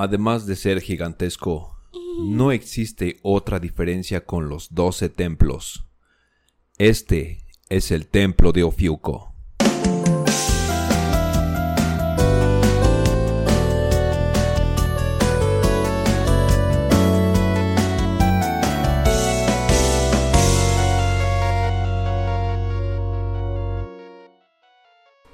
Además de ser gigantesco, no existe otra diferencia con los doce templos. Este es el templo de Ofiuco.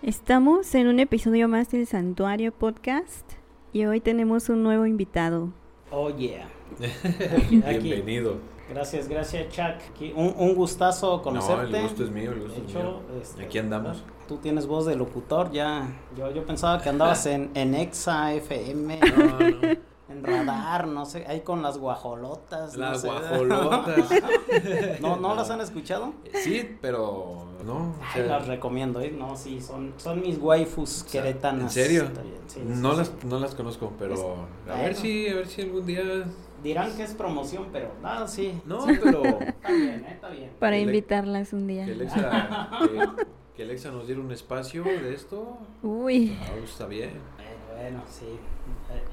Estamos en un episodio más del Santuario Podcast y hoy tenemos un nuevo invitado. Oh, yeah. Aquí. Bienvenido. Gracias, gracias, Chuck. Aquí, un, un gustazo conocerte. No, el gusto es mío, el gusto De es hecho, mío. este, Aquí andamos. Tú tienes voz de locutor, ya. Yo, yo pensaba que andabas en, en Exa, FM, No, no. En Radar, no sé, ahí con las guajolotas. no Las sé. guajolotas. ¿No, ¿No las han escuchado? Sí, pero no. o Ay, sea, las recomiendo, ¿eh? No, sí, son, son mis waifus queretanas. ¿En serio? Sí, no sí, las sí. no las conozco, pero a ver si a ver si algún día Dirán que es promoción, pero nada, sí. No, Sí. pero Está bien, ¿eh? Está bien. Para Que le- invitarlas un día. que Alexa que, que Alexa nos diera un espacio de esto. Uy, Ah, está bien. Bueno, sí.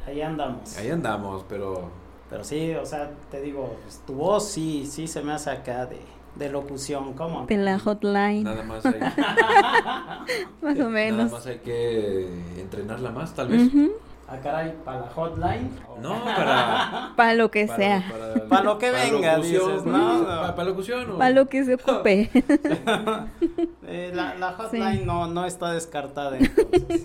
Ahí- andamos. Ahí andamos, pero Pero sí, o sea, te digo, pues, tu voz sí, sí se me hace acá de, de locución, ¿cómo? de la hotline, nada más hay más o nada menos. más hay que entrenarla más, tal vez. Ujú, Ah, caray, para la hotline. No, para Para lo que para- sea, para, Pa' lo que venga, dices, ¿no? Para, para locución o para lo que se ocupe. Eh, la, la hotline Sí. no, no está descartada entonces.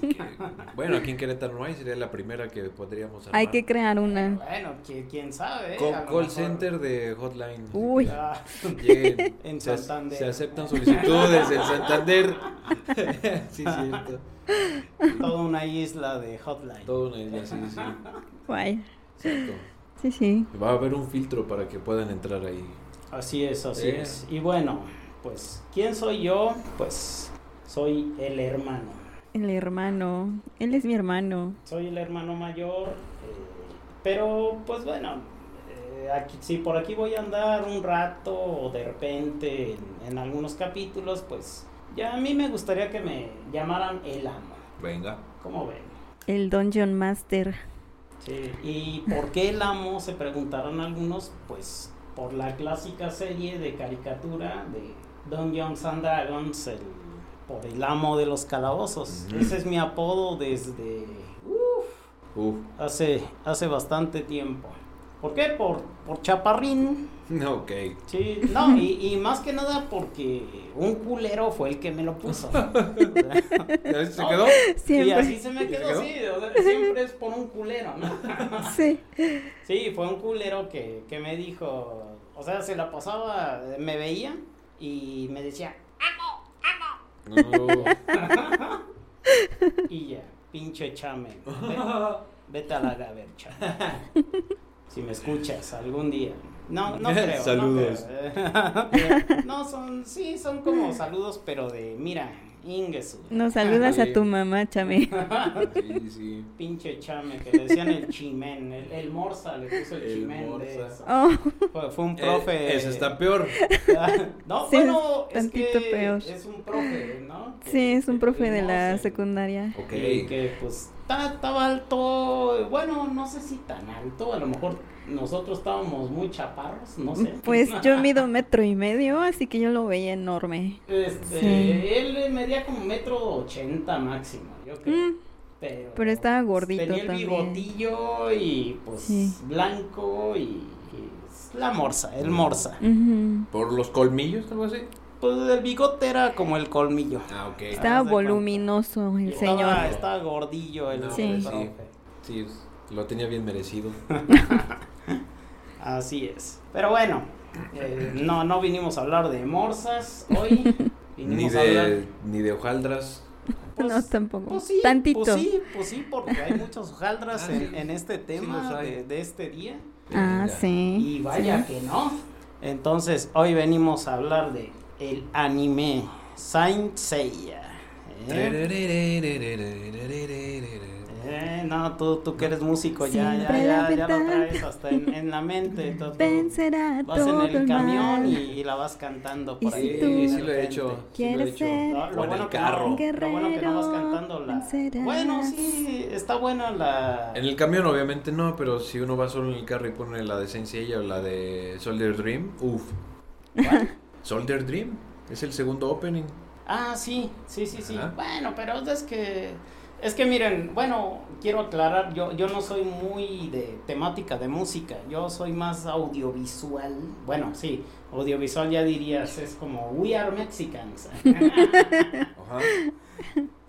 Bueno, aquí en Querétaro no hay, sería la primera que podríamos Hay armar. que crear una. bueno, qui- quién sabe. Co- call mejor- center de hotline. Uy, Ah, Lleguen. En se, Santander. se aceptan solicitudes en Santander. sí, cierto. Toda una isla de hotline. Todo una isla, sí, sí. guay. Cierto. Sí, sí. Va a haber un filtro para que puedan entrar ahí. Así es, así Eh. es. Y bueno, pues, ¿quién soy yo? Pues, soy el hermano. El hermano. Él es mi hermano. Soy el hermano mayor, eh, pero pues bueno, eh, aquí, si por aquí voy a andar un rato o de repente en, en algunos capítulos, pues ya a mí me gustaría que me llamaran el amo. Venga. ¿Cómo ven? El Dungeon Master. Sí. ¿Y por qué el amo? Se preguntarán algunos, pues por la clásica serie de caricatura de Dungeons and Dragons, el, por el amo de los calabozos. Ese es mi apodo desde uf, Uf. hace, hace bastante tiempo. ¿Por qué? Por, por chaparrín. Ok. Sí, no, y, y más que nada porque un culero fue el que me lo puso. ¿Ya ¿Se quedó? Y Siempre. así se me ¿Y se quedó, sí, o sea, siempre es por un culero, ¿no? Sí. Sí, fue un culero que, que me dijo, o sea, se la pasaba, me veía y me decía, No. y ya, pinche chame, ve- vete a la gabercha. Si me escuchas algún día. No, no creo. no Saludos. creo. No, son, sí, son como saludos, pero de, mira, Ingesu. Nos saludas a tu mamá, chame. Sí, sí. Pinche chame, que le decían el chimén, el, el morsa le puso el, El morsa. de eso. Oh, Fue, fue un profe. Eh, ese está peor. no, Sí, bueno, es tantito que peor. es un profe, ¿no? sí, es un profe de la secundaria. Ok. Y que pues ta- estaba alto, bueno, no sé si tan alto, a lo mejor nosotros estábamos muy chaparros, no sé. Pues yo mido metro y medio, así que yo lo veía enorme. Este, Sí. él medía como metro ochenta máximo, yo creo. Mm, Pero, pero estaba gordito Tenía el también. bigotillo y pues Sí. blanco y, y la morsa, el morsa. ¿Por los colmillos, algo así? Pues el bigote era como el colmillo. Ah, ok. Estaba voluminoso el Estaba, señor. estaba gordillo el No, Sí. profe. Sí, lo tenía bien merecido. Así es. Pero bueno, eh, no, no vinimos a hablar de morsas hoy. Ni Vinimos a hablar. de, ni de hojaldras. pues, no, tampoco. Pues sí, Tantito. Pues sí, pues sí, porque hay muchos hojaldras Ah, en, este tema de, de este día. Ah, Venga. sí. Y vaya sí. que no. Entonces, hoy venimos a hablar de el anime Saint Seiya. ¿eh? No, tú, tú que eres músico, ya, ya, Siempre ya, ya lo traes hasta en, en la mente. Entonces, Vencerá vas en todo el el camión mal. y, y la vas cantando por si ahí. Sí, sí lo he hecho. sí lo he Quieres hecho. ser No, O en el bueno que carro. no- lo bueno que no vas cantando la... vencerás. Bueno, sí, está buena la... En el camión obviamente no, pero si uno va solo en el carro y pone la de Seiya o la de Soldier Dream, uff. Soldier Dream es el segundo opening. Ah, sí, sí, sí, sí. Ajá. Bueno, pero es que... Es que miren, bueno, quiero aclarar, yo, yo no soy muy de temática de música, yo soy más audiovisual. Bueno, sí, audiovisual ya dirías, es como We Are Mexicans. Ajá.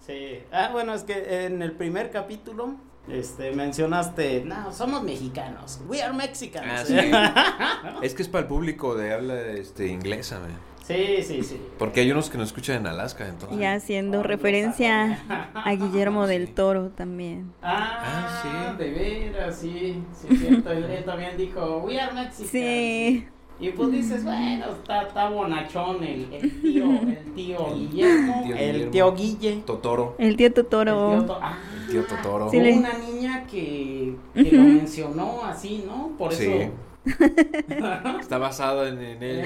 Sí. Ah, bueno, es que en el primer capítulo este, mencionaste, no, somos mexicanos. We are Mexicans. Ah, sí. Es que es para el público de habla este, inglesa, man. Sí, sí, sí. Porque hay unos que nos escuchan en Alaska, entonces. Y haciendo Oh, referencia no a Guillermo Sí. del Toro también. Ah, Ah, sí. de veras, sí. Sí, cierto. Él, él también dijo, We are Mexicans. Sí. Y pues dices, bueno, está, está bonachón el, el tío, el tío Guillermo, tío el tío Guille. Totoro. El tío el tío Totoro. To- ah, El tío Totoro. Sí, una niña que, que lo mencionó así, ¿no? Por eso. Está basada en, en él.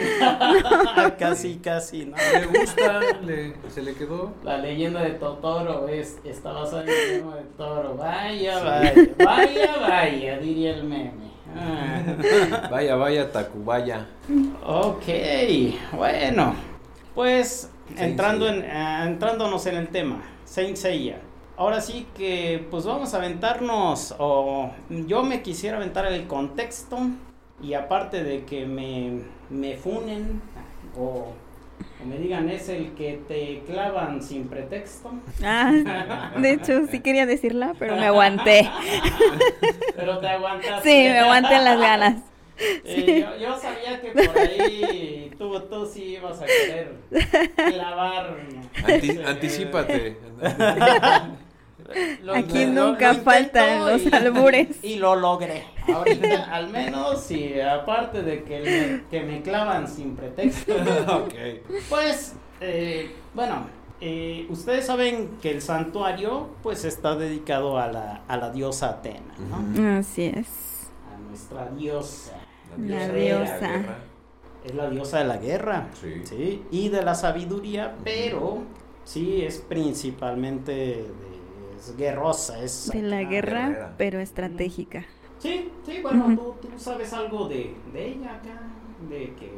casi, casi, ¿no? Le gusta, le- se le quedó. La leyenda de Totoro es, está basada en el Guillermo del Toro. Vaya, Sí. vaya, vaya, vaya, diría el meme. Ah. Vaya, vaya, Tacubaya. Ok, bueno, pues entrando en, eh, entrándonos en el tema, Saint Seiya. Ahora sí que pues vamos a aventarnos, o yo me quisiera aventar el contexto y aparte de que me, me funen o, o me digan es el que te clavan sin pretexto. Ah, de hecho, sí quería decirla, pero me aguanté. Pero te aguantaste. Sí, me aguanté las ganas. Eh, yo, yo sabía que por ahí tú, tú sí ibas a querer clavar. Anti- anticípate. Aquí nunca lo faltan los y- albures. Y lo logré. Ahorita, al menos, sí, aparte de que me, que me clavan sin pretexto, ok. pues, eh, bueno, eh, ustedes saben que el santuario, pues, está dedicado a la, a la diosa Atena. Así es. A nuestra diosa. La diosa. guerra. Es la diosa de la guerra. Sí. Sí, y de la sabiduría, pero sí es principalmente de, es guerrosa, es De la guerra, guerrera. pero estratégica. Sí, sí, bueno, Ujú. tú, tú sabes algo de, de ella acá, de que,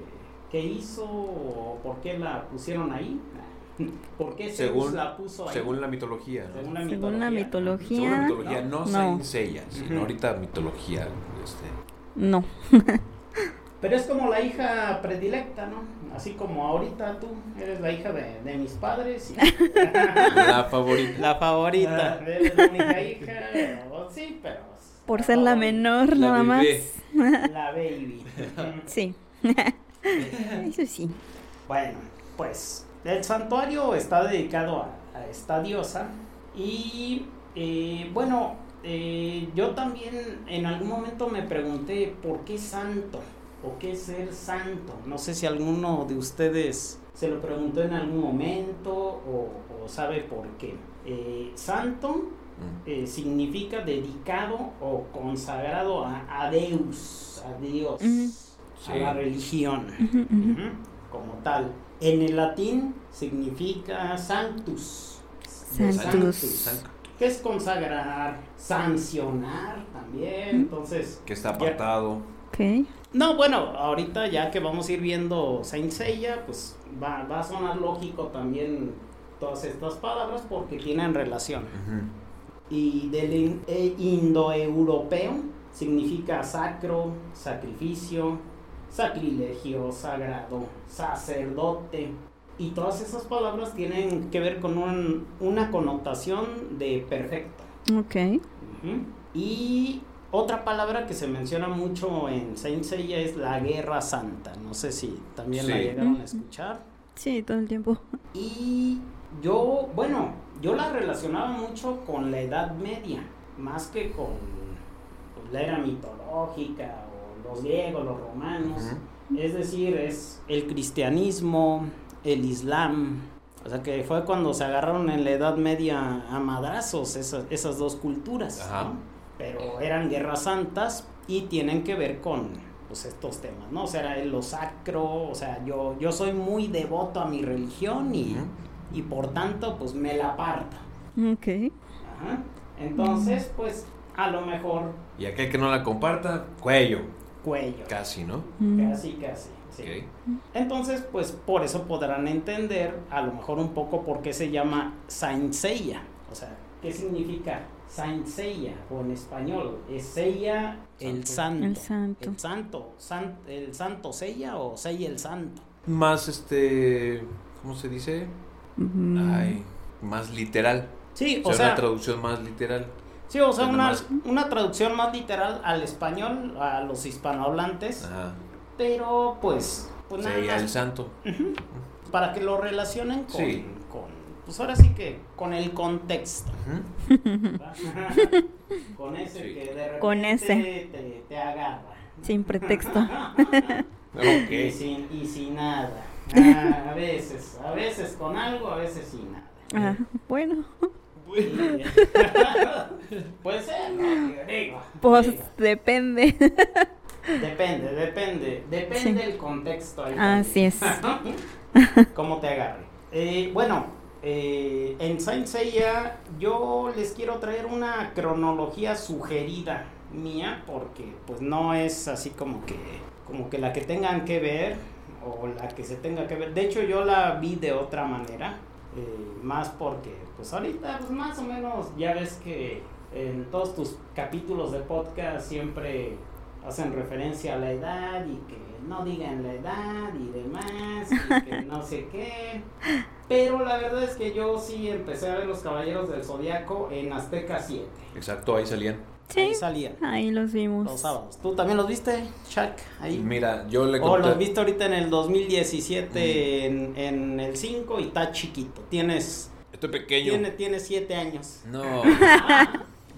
qué hizo o por qué la pusieron ahí. ¿Por qué Según- la puso ahí? Según la mitología. ¿no? Según la Según la mitología. Según la mitología, mitología, no, No. Seiya, sino Ujú. ahorita mitología. Este. no. Pero es como la hija predilecta, ¿no? Así como ahorita tú eres la hija de, de mis padres. y- La favorita. La favorita. Eres la única hija. o- Sí, pero. Por ser la menor, La nada más. La baby. Sí. Eso sí. Bueno, pues el santuario está dedicado a, a esta diosa. Y eh, bueno, eh, yo también en algún momento me pregunté por qué santo o qué ser santo. No sé si alguno de ustedes se lo preguntó en algún momento o, o sabe por qué. Eh, santo Mm. eh, significa dedicado o consagrado a, a Deus, a Dios, a Sí. la religión como tal. En el latín significa sanctus. Sanctus. Que es consagrar, sancionar también. Entonces, Que está apartado. Ok. No, bueno, ahorita ya que vamos a ir viendo Saint Seiya, pues va, va a sonar lógico también todas estas palabras porque tienen relación. Y del in- e- indoeuropeo significa sacro, sacrificio, sacrilegio, sagrado, sacerdote. Y todas esas palabras tienen que ver con un- una connotación de perfecto. Ok. Y otra palabra que se menciona mucho en Saint Seiya es la guerra santa. No sé si también la llegaron a escuchar. Sí, todo el tiempo. Y yo, bueno, yo la relacionaba mucho con la Edad Media, más que con pues, la era mitológica o los griegos, los romanos. Es decir, es el cristianismo, el islam, O sea que fue cuando se agarraron en la Edad Media a madrazos esas, esas dos culturas. Ajá. ¿no? Pero eran guerras santas y tienen que ver con pues, estos temas, ¿no? O sea, era lo sacro, o sea, yo, yo soy muy devoto a mi religión y, y por tanto, pues me la parto. Ok. Ajá. Entonces, pues a lo mejor Y aquel que no la comparta, cuello. cuello. Casi, ¿no? Casi, casi. sí. Ok. Entonces, pues por eso podrán entender a lo mejor un poco por qué se llama Saint Seiya. O sea, ¿qué significa Saint Seiya? O en español, es Seiya el santo. El santo. El santo. San- el santo Seiya o Seiya el santo. Más este. ¿Cómo se dice? Mm. Ay, más literal. Sí, O o sea, una traducción más literal. sí, o sea una, una traducción más literal al español, a los hispanohablantes, Ajá. pero pues, pues nada más el santo. para que lo relacionen con, Sí. Pues ahora sí que con el contexto. Con ese Sí. que de repente Con ese. Te, te agarra. Sin pretexto. Y, sin, y sin nada. Ah, a veces, a veces con algo, a veces sin nada. Ah, bueno, Puede ser, ¿no? Digo, pues digo, depende. Depende, depende, depende Sí. del contexto. ahí Así es. cómo te agarre. Eh, bueno, eh, en Saint Seiya yo les quiero traer una cronología sugerida mía porque pues no es así como que como que la que tengan que ver o la que se tenga que ver. De hecho yo la vi de otra manera, eh, más porque pues ahorita pues más o menos ya ves que en todos tus capítulos de podcast siempre hacen referencia a la edad y que no digan la edad y demás y que no sé qué. Pero la verdad es que yo sí empecé a ver los Caballeros del Zodiaco en Azteca 7. Exacto, ahí salían. Ahí Sí, salían ahí los vimos. los sábados. ¿Tú también los viste, Chuck? Ahí. Mira, yo le O conté. los viste ahorita en el 2017 en, en el 5 y está chiquito. Tienes Estoy pequeño. tiene, tiene 7 años. No.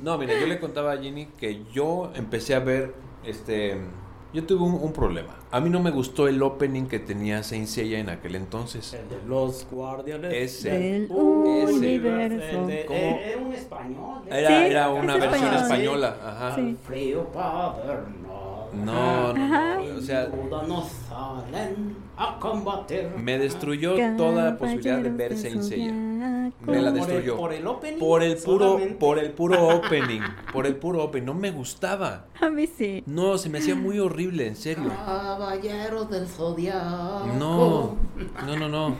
No, mira, yo le contaba a Ginny que yo empecé a ver este. Yo tuve un, un problema. A mí no me gustó el opening que tenía Saint Seiya en aquel entonces. El de los guardianes Ese. Del Ese. universo. ¿Cómo? Era un español. ¿eh? Era, Sí, era es una versión español. española. Ajá. Sí. Frío paderno. No, no, no. O sea, Todos nos salen a combatir. me destruyó toda la posibilidad de ver Saint Seiya. Me la Por el- destruyó. Por el opening. Por el puro, solamente. por el puro opening. Por el puro opening. No me gustaba. A mí sí. No, se me hacía muy horrible, en serio. Caballeros del zodiaco. No, no, no, no.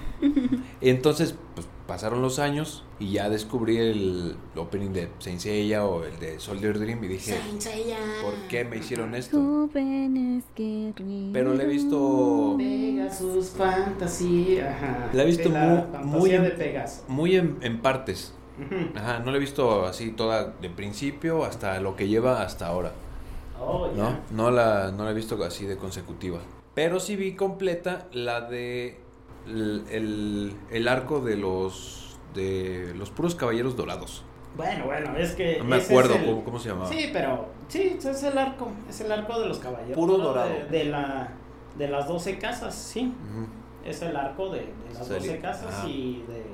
Entonces, pues pasaron los años y ya descubrí el opening de Saint Seiya o el de Soldier Dream y dije, Saint Seiya. ¿por qué me hicieron esto? Pero le he visto Pegasus Fantasy. Ajá. La he visto la muy- fantasía muy en- de Pegasus. muy en, en partes. Ajá, no la he visto así toda de principio hasta lo que lleva hasta ahora. Oh, ya. ¿no? No la, no la he visto así de consecutiva. Pero sí vi completa la de el, el, el arco de los de los puros caballeros dorados. Bueno, bueno, es que. No me acuerdo es el- cómo, cómo se llamaba. Sí, pero. Sí, es el arco. Es el arco de los caballeros. Puro dorado. De, de la, de las 12 casas, sí. Es el arco de, de las Serie. 12 casas y de.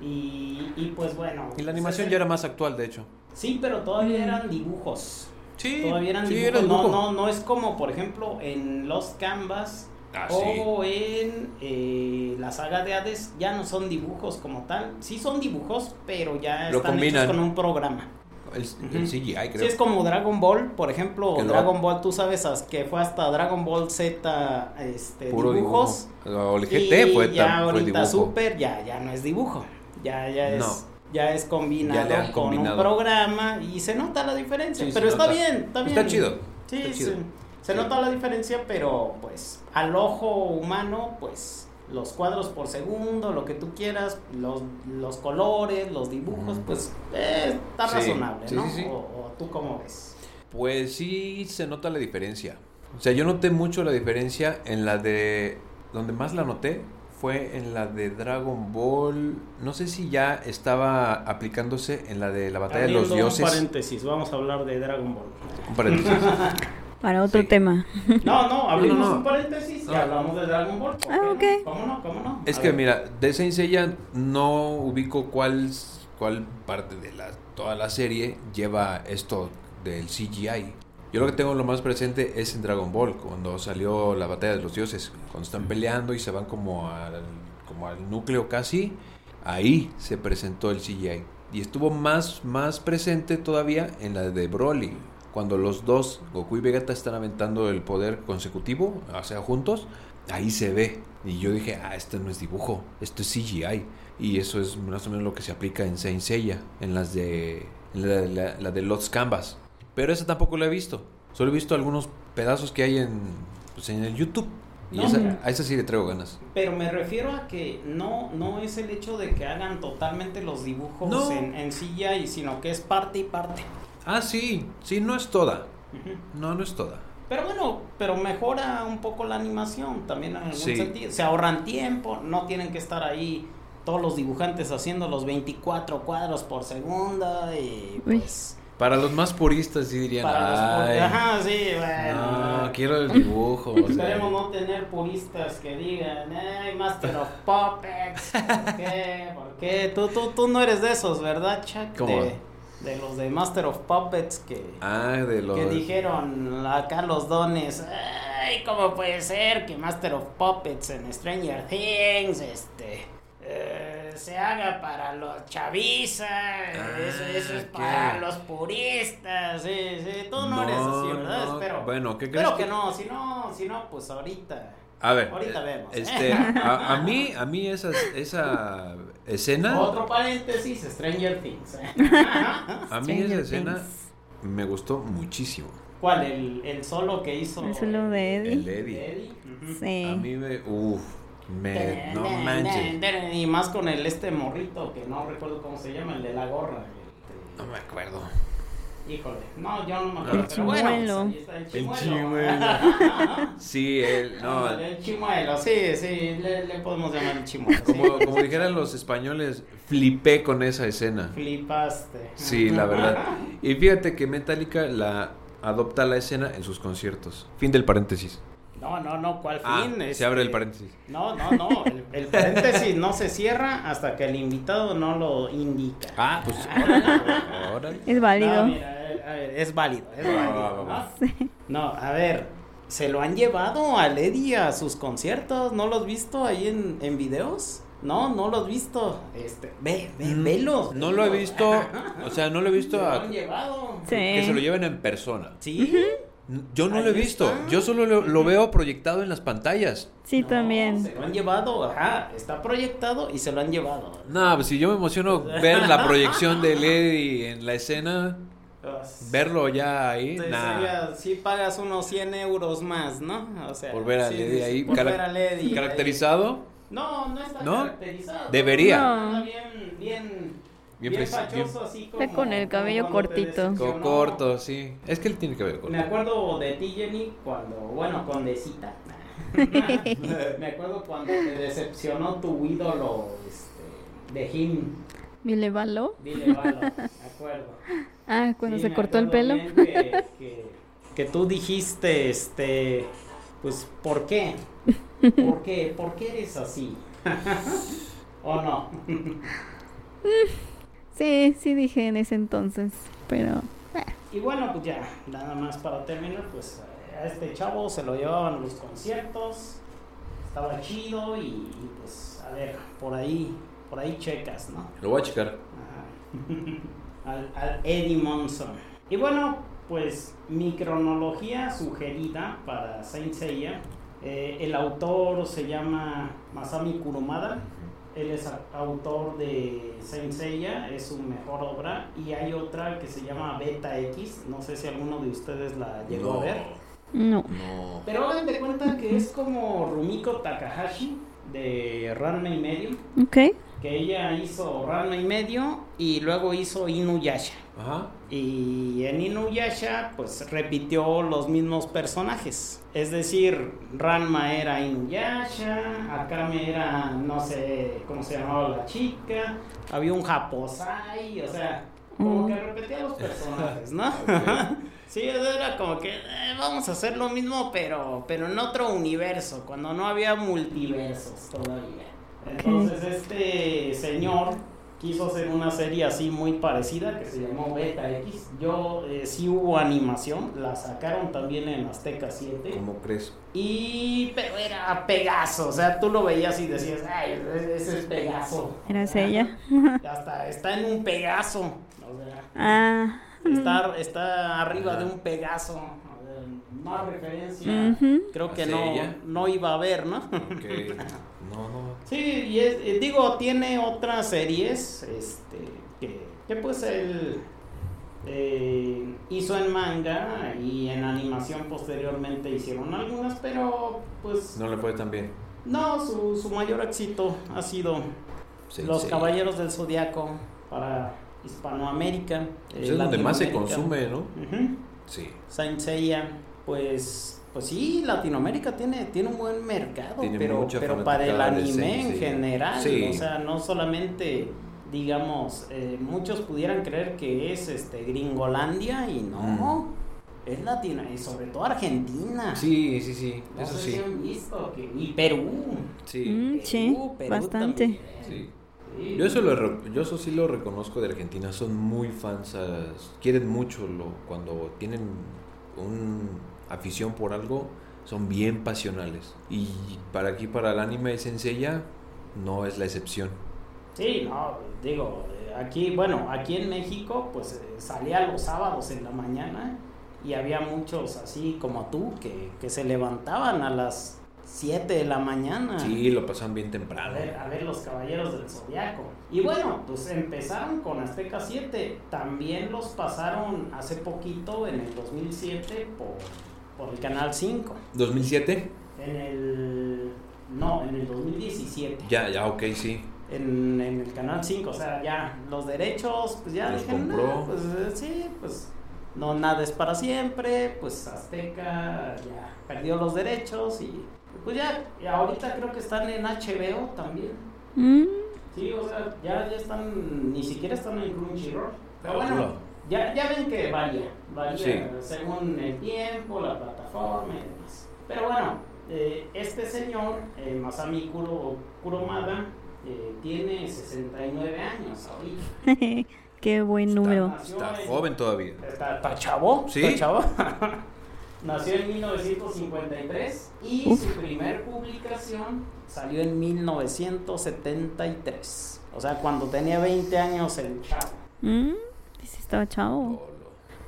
Y, y pues bueno. Y la animación ya era más actual, de hecho. Sí, pero todavía eran dibujos. Sí, Todavía eran sí, dibujos. era no, dibujo. no, no es como, por ejemplo, en Lost Canvas Ah, sí. o en eh, la saga de Hades. Ya no son dibujos como tal. Sí son dibujos, pero ya Lo están combinan. hechos con un programa. El, el Ujú. CGI, creo. Sí, es como Dragon Ball, por ejemplo, lo- Dragon Ball, tú sabes que fue hasta Dragon Ball Z este, Puro dibujos. dibujo. O el GT y fue, ya ahorita. Super ya, ya no es dibujo. Ya, ya es, No. ya es combinado Ya con combinado. un programa y se nota la diferencia. Sí, pero está nota. bien, está bien. Está chido. Sí, está sí, chido. Se nota la diferencia, pero pues al ojo humano, pues los cuadros por segundo, lo que tú quieras, los, los colores, los dibujos, pues eh, está Sí, razonable, ¿no? sí, sí. O, o tú cómo ves. Pues sí se nota la diferencia. O sea, yo noté mucho la diferencia en la de... Donde más la noté fue en la de Dragon Ball. No sé si ya estaba aplicándose en la de la batalla de los Abriendo un dioses. paréntesis, vamos a hablar de Dragon Ball. Un paréntesis. Para otro Sí. tema. No, no, abrimos No, no, no. un paréntesis y No. hablamos de Dragon Ball. ¿por Ah, ok. no? ¿Cómo no? ¿Cómo no? Es A que ver. mira, de Saint Seiya no ubico cuál, cuál parte de la, toda la serie lleva esto del CGI. Yo lo que tengo lo más presente es en Dragon Ball, cuando salió la batalla de los dioses, cuando están peleando y se van como al, como al núcleo casi, ahí se presentó el CGI. Y estuvo más, más presente todavía en la de Broly, cuando los dos, Goku y Vegeta, están aventando el poder consecutivo, o sea, juntos, ahí se ve. Y yo dije, ah, esto no es dibujo, esto es CGI. Y eso es más o menos lo que se aplica en Saint Seiya, en las de, en la, la- la de Lost Canvas. Pero esa tampoco la he visto. Solo he visto algunos pedazos que hay en, pues, en el YouTube. Y No, esa- a esa sí le traigo ganas. Pero me refiero a que no, no es el hecho de que hagan totalmente los dibujos No. en, en CGI, sino que es parte y parte. Ah, sí, sí, no es toda. Ujú. No, no es toda. Pero bueno, pero mejora un poco la animación también en algún Sí. sentido. Se ahorran tiempo, no tienen que estar ahí todos los dibujantes haciendo los 24 cuadros por segundo y pues... Para los más puristas sí dirían, Para los ay, Ajá, sí, bueno. no, quiero el dibujo. o sea. Esperemos no tener puristas que digan, ay, Master of Puppets, ¿por qué? ¿Por qué? Tú, tú, tú no eres de esos, ¿verdad, Chuck? ¿Cómo? De, de los de Master of Puppets que, Ah, de los... que dijeron acá los dones, ay, ¿cómo puede ser que Master of Puppets en Stranger Things, este... eh, se haga para los chaviza, eso, eso es Ah, para los puristas, sí, sí, tú no, eres así, ¿verdad? no. Espero. Bueno, ¿qué crees Espero que, que- no, si no, si no, pues ahorita. A ver, Ahorita vemos. Este, a, a mí, a mí esa, esa escena, Otro paréntesis, Stranger Things. ¿eh? a mí esa Stranger escena Things. me gustó muchísimo. ¿Cuál? El, el solo que hizo. El solo de Eddie. El Eddie. Eddie? Ujú. Sí. A mí me, uff, me, no manches. Y más con el este morrito que no recuerdo cómo se llama, el de la gorra. No me acuerdo. El- híjole, no, yo no me acuerdo. El pero bueno, pues, chimuelo. está el El chimuelo. Sí, él, no, el chimuelo, sí, sí, le, le podemos llamar el chimuelo. sí. como, como dijeran los españoles, flipé con esa escena. Flipaste. Sí, la verdad. Y fíjate que Metallica la adopta la escena en sus conciertos. Fin del paréntesis. No, no, no, ¿cuál Ah, fin? se Este, abre el paréntesis. No, no, no, el, el paréntesis no se cierra hasta que el invitado no lo indica. Ah, pues órale, órale. Es válido. No, mira, a ver, a ver, es válido, es va, ¿no? No, a ver, ¿se lo han llevado a Lady a sus conciertos? ¿No los has visto ahí en, en videos? No, no los has visto. Este, ve, ve, Mm, velos. No lo he visto, o sea, no lo he ¿Se visto lo a- han llevado? Sí. que se lo lleven en persona. ¿Sí? Yo no lo he visto, está. yo solo lo, lo veo proyectado en las pantallas. Sí, No, también. Se lo han llevado, ajá, está proyectado y se lo han llevado. No, pues si yo me emociono ver la proyección de Lady en la escena, Pues, verlo ya ahí, Te nah. sería- sí pagas unos 100 euros más, ¿no? O sea, Por ver a sí, Lady sí, ahí, por cara- ver a Lady caracterizado. ahí. No, no está ¿No? caracterizado. Debería. No. Está bien, bien, Bien bien, fres- fachoso, así como. Ve con el cabello cortito. Co- decepcionó. corto, sí. Es que él tiene que ver con Me acuerdo de ti, Jenny, cuando, bueno, con Decita. Me acuerdo cuando te decepcionó tu ídolo este, de Jim. ¿Vile Valo? Dile, Valo, me acuerdo. Ah, cuando Sí, se cortó el pelo. que- que tú dijiste, este, pues, ¿por qué? ¿Por qué? ¿Por qué eres así? ¿O no? Sí, sí dije en ese entonces, pero Y bueno, pues ya, nada más para terminar, pues a este chavo se lo llevaban a los conciertos, estaba chido y, y, pues, a ver, por ahí, por ahí checas, ¿no? Lo voy a checar. Ajá. al, al Eddie Monson. Y bueno, pues mi cronología sugerida para Saint Seiya. eh, el autor se llama Masami Kurumada. Él es autor de Saint Seiya, es su mejor obra. Y hay otra que se llama Beta X. No sé si alguno de ustedes la llegó No. a ver. no. No. Pero hagan de cuenta que es como Rumiko Takahashi de Ranma y medio. Ok. Que ella hizo Ranma y medio y luego hizo Inuyasha. Ajá. Y en Inuyasha, pues repitió los mismos personajes. Es decir, Ranma era Inuyasha, Akame era, no sé cómo se llamaba la chica, había un Japosai, o sea, como Mm. que repetía los personajes, ¿no? Sí, era como que eh, vamos a hacer lo mismo, pero, pero en otro universo, cuando no había multiversos todavía. Entonces este señor quiso hacer una serie así muy parecida que se llamó Beta X. Yo eh, sí hubo animación, la sacaron también en Azteca 7. ¿Cómo crees? Y pero era Pegaso, o sea, tú lo veías y decías, ay, ese es Pegaso. Era ella. Hasta está en un Pegaso. O sea, Ah. está, está arriba de un Pegaso. Más referencia. ujú. Creo que ¿Hacia no, ella? no iba a haber, ¿no? Que no, no. Sí, y es, eh, digo, tiene otras series, este, que, que pues él eh, hizo en manga y en animación posteriormente hicieron algunas, pero pues No le fue tan bien. no, su, su mayor éxito ha sido Sí, Los sí. Caballeros del Zodiaco para Hispanoamérica. Pues eh, es donde más se consume, ¿no? Sí. Saint Seiya, pues, pues sí, Latinoamérica tiene, tiene un buen mercado, Tiene pero, pero para el anime en general, Sí. o sea, no solamente, digamos, eh, muchos pudieran creer que es este Gringolandia y no, es Latina, y sobre todo Argentina. Sí, sí, sí. No Eso sé si sí. han visto que, y Perú. Sí. Mm, sí, Perú, Perú bastante. también. Sí. Sí. Yo eso, lo, yo eso sí lo reconozco de Argentina, son muy fans, quieren mucho lo, cuando tienen una afición por algo, son bien pasionales. Y para aquí, para el anime de Senseiya, no es la excepción. Sí, no, digo, eh, aquí, bueno, aquí en México, pues eh, salía los sábados en la mañana y había muchos así como tú que, que se levantaban a las 7 de la mañana. Sí, lo pasan bien A temprano. ver, a ver los caballeros del zodiaco. Y bueno, pues empezaron con Azteca 7. También los pasaron hace poquito, en el 2007, por, por el canal 5. ¿2007? En el. No, en el 2017. Ya, ya, ok, sí. en, en el canal 5, o sea, ya los derechos, pues ya Los dijeron, compró. "No, pues eh, sí, pues no nada es para siempre, pues Azteca ya perdió los derechos y pues ya, y ahorita creo que están en HBO también. Mm, Sí, o sea, ya, ya están, ni siquiera están en Crunchyroll. Pero bueno, Hola. Ya, ya ven que varía, varía Sí. según el tiempo, la plataforma y demás. Pero bueno, eh, este señor, eh, Masami Kuro, Kuromada, eh, tiene 69 años ahorita. Qué buen Está- número. nació Está en- joven todavía. Está, está chavo, ¿Sí? está chavo. Nació en 1953 y Uf. su primer publicación salió en 1973. O sea, cuando tenía 20 años el chavo. Mm, sí estaba chavo.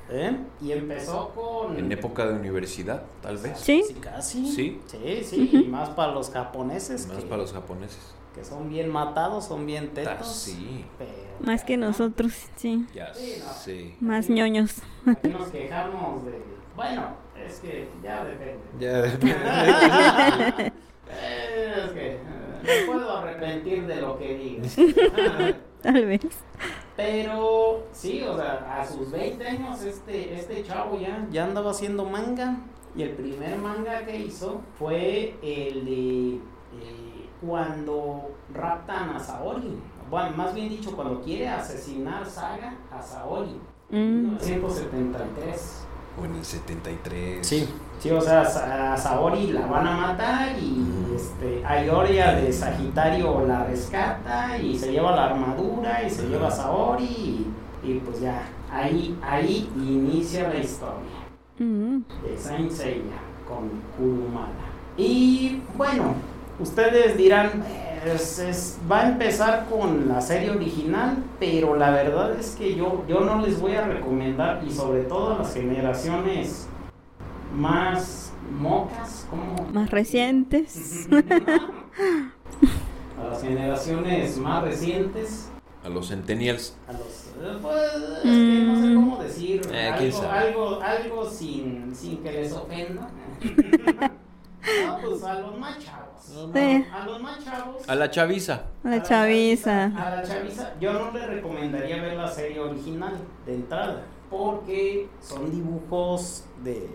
¿eh? Y empezó con... En época de universidad, tal vez. Sí. Sí, casi. Sí. Sí, sí, y más para los japoneses. Más que, para los japoneses. que son bien matados, son bien tetos. Ah, sí. pero- Más que nosotros, sí. Ya Sí, no. sí. Más ñoños. Aquí nos quejamos de... Bueno, es que ya depende. Ya, es que eh, me puedo arrepentir de lo que digas. Tal vez. Pero sí, o sea, a sus 20 años este, este chavo ya, ya andaba haciendo manga. Y el primer manga que hizo fue el de eh, cuando raptan a Saori. Bueno, más bien dicho, cuando quiere asesinar Saga a Saori. Mm, 1973. o en el 73. Sí, sí, o sea, a Saori la van a matar y este, Ayoria de Sagitario la rescata y se lleva la armadura y se lleva a Saori y, y pues ya, ahí, ahí inicia la historia mm. de Saint Seiya con Kurumada. Y bueno, ustedes dirán, es- es- va a empezar con la serie original, pero la verdad es que yo, yo no les voy a recomendar, y sobre todo a las generaciones más mocas, como... Más recientes. a las generaciones más recientes, A los Centennials. a los... eh, Pues, es que no sé cómo decir, Eh, algo, algo, algo sin, sin que les ofenda. No, pues a los más chavos. Sí. A los más chavos. A la chaviza. La chaviza. A la chaviza. Yo no le recomendaría ver la serie original de entrada. Porque son dibujos de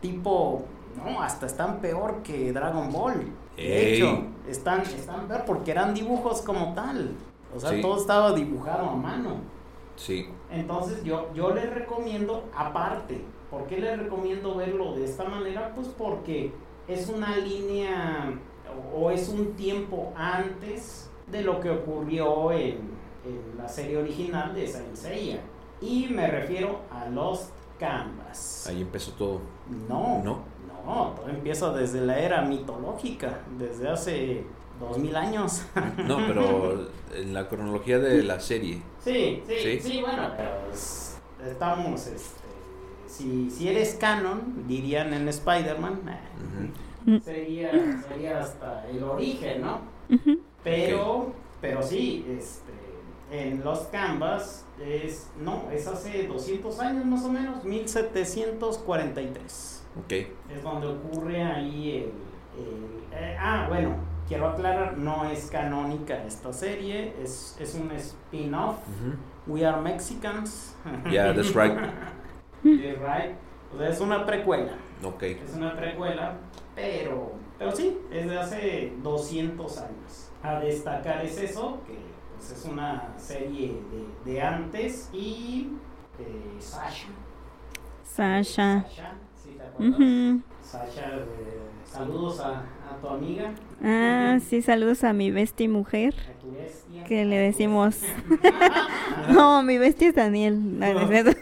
tipo. No, hasta están peor que Dragon Ball. De hecho, están, están peor porque eran dibujos como tal. O sea, Sí. todo estaba dibujado a mano. Sí. Entonces yo, yo les recomiendo, aparte ¿Por qué les recomiendo verlo de esta manera? Pues porque es una línea o es un tiempo antes de lo que ocurrió en, en la serie original de Saint Seiya. Y me refiero a Lost Canvas. Ahí empezó todo. No, ¿No? no, todo empieza desde la era mitológica, desde hace dos mil años. No, pero en la cronología de la serie. Sí, sí, Sí. sí, bueno, pero es- estamos, este, si, si eres canon, dirían en Spider-Man, eh, sería, sería hasta el origen, ¿no? Pero, pero sí, este, en los Canvas es, no, es hace 200 años más o menos, 1743. Ok. Es donde ocurre ahí el... el- eh, ah, bueno, quiero aclarar, no es canónica esta serie, es, es un spin-off. We Are Mexicans. Yeah, that's right. That's right. O sea, es una precuela. Ok. Es una precuela, pero, pero sí, es de hace 200 años. A destacar es eso, que pues, es una serie de, de antes y eh, Sasha. Sasha. Sasha, ¿sí te acuerdas? Sasha, eh, saludos a, a tu amiga, Ah, sí, saludos a mi bestia mujer. a tu bestia. Que le decimos. No, mi bestia es Daniel. No, no es cierto.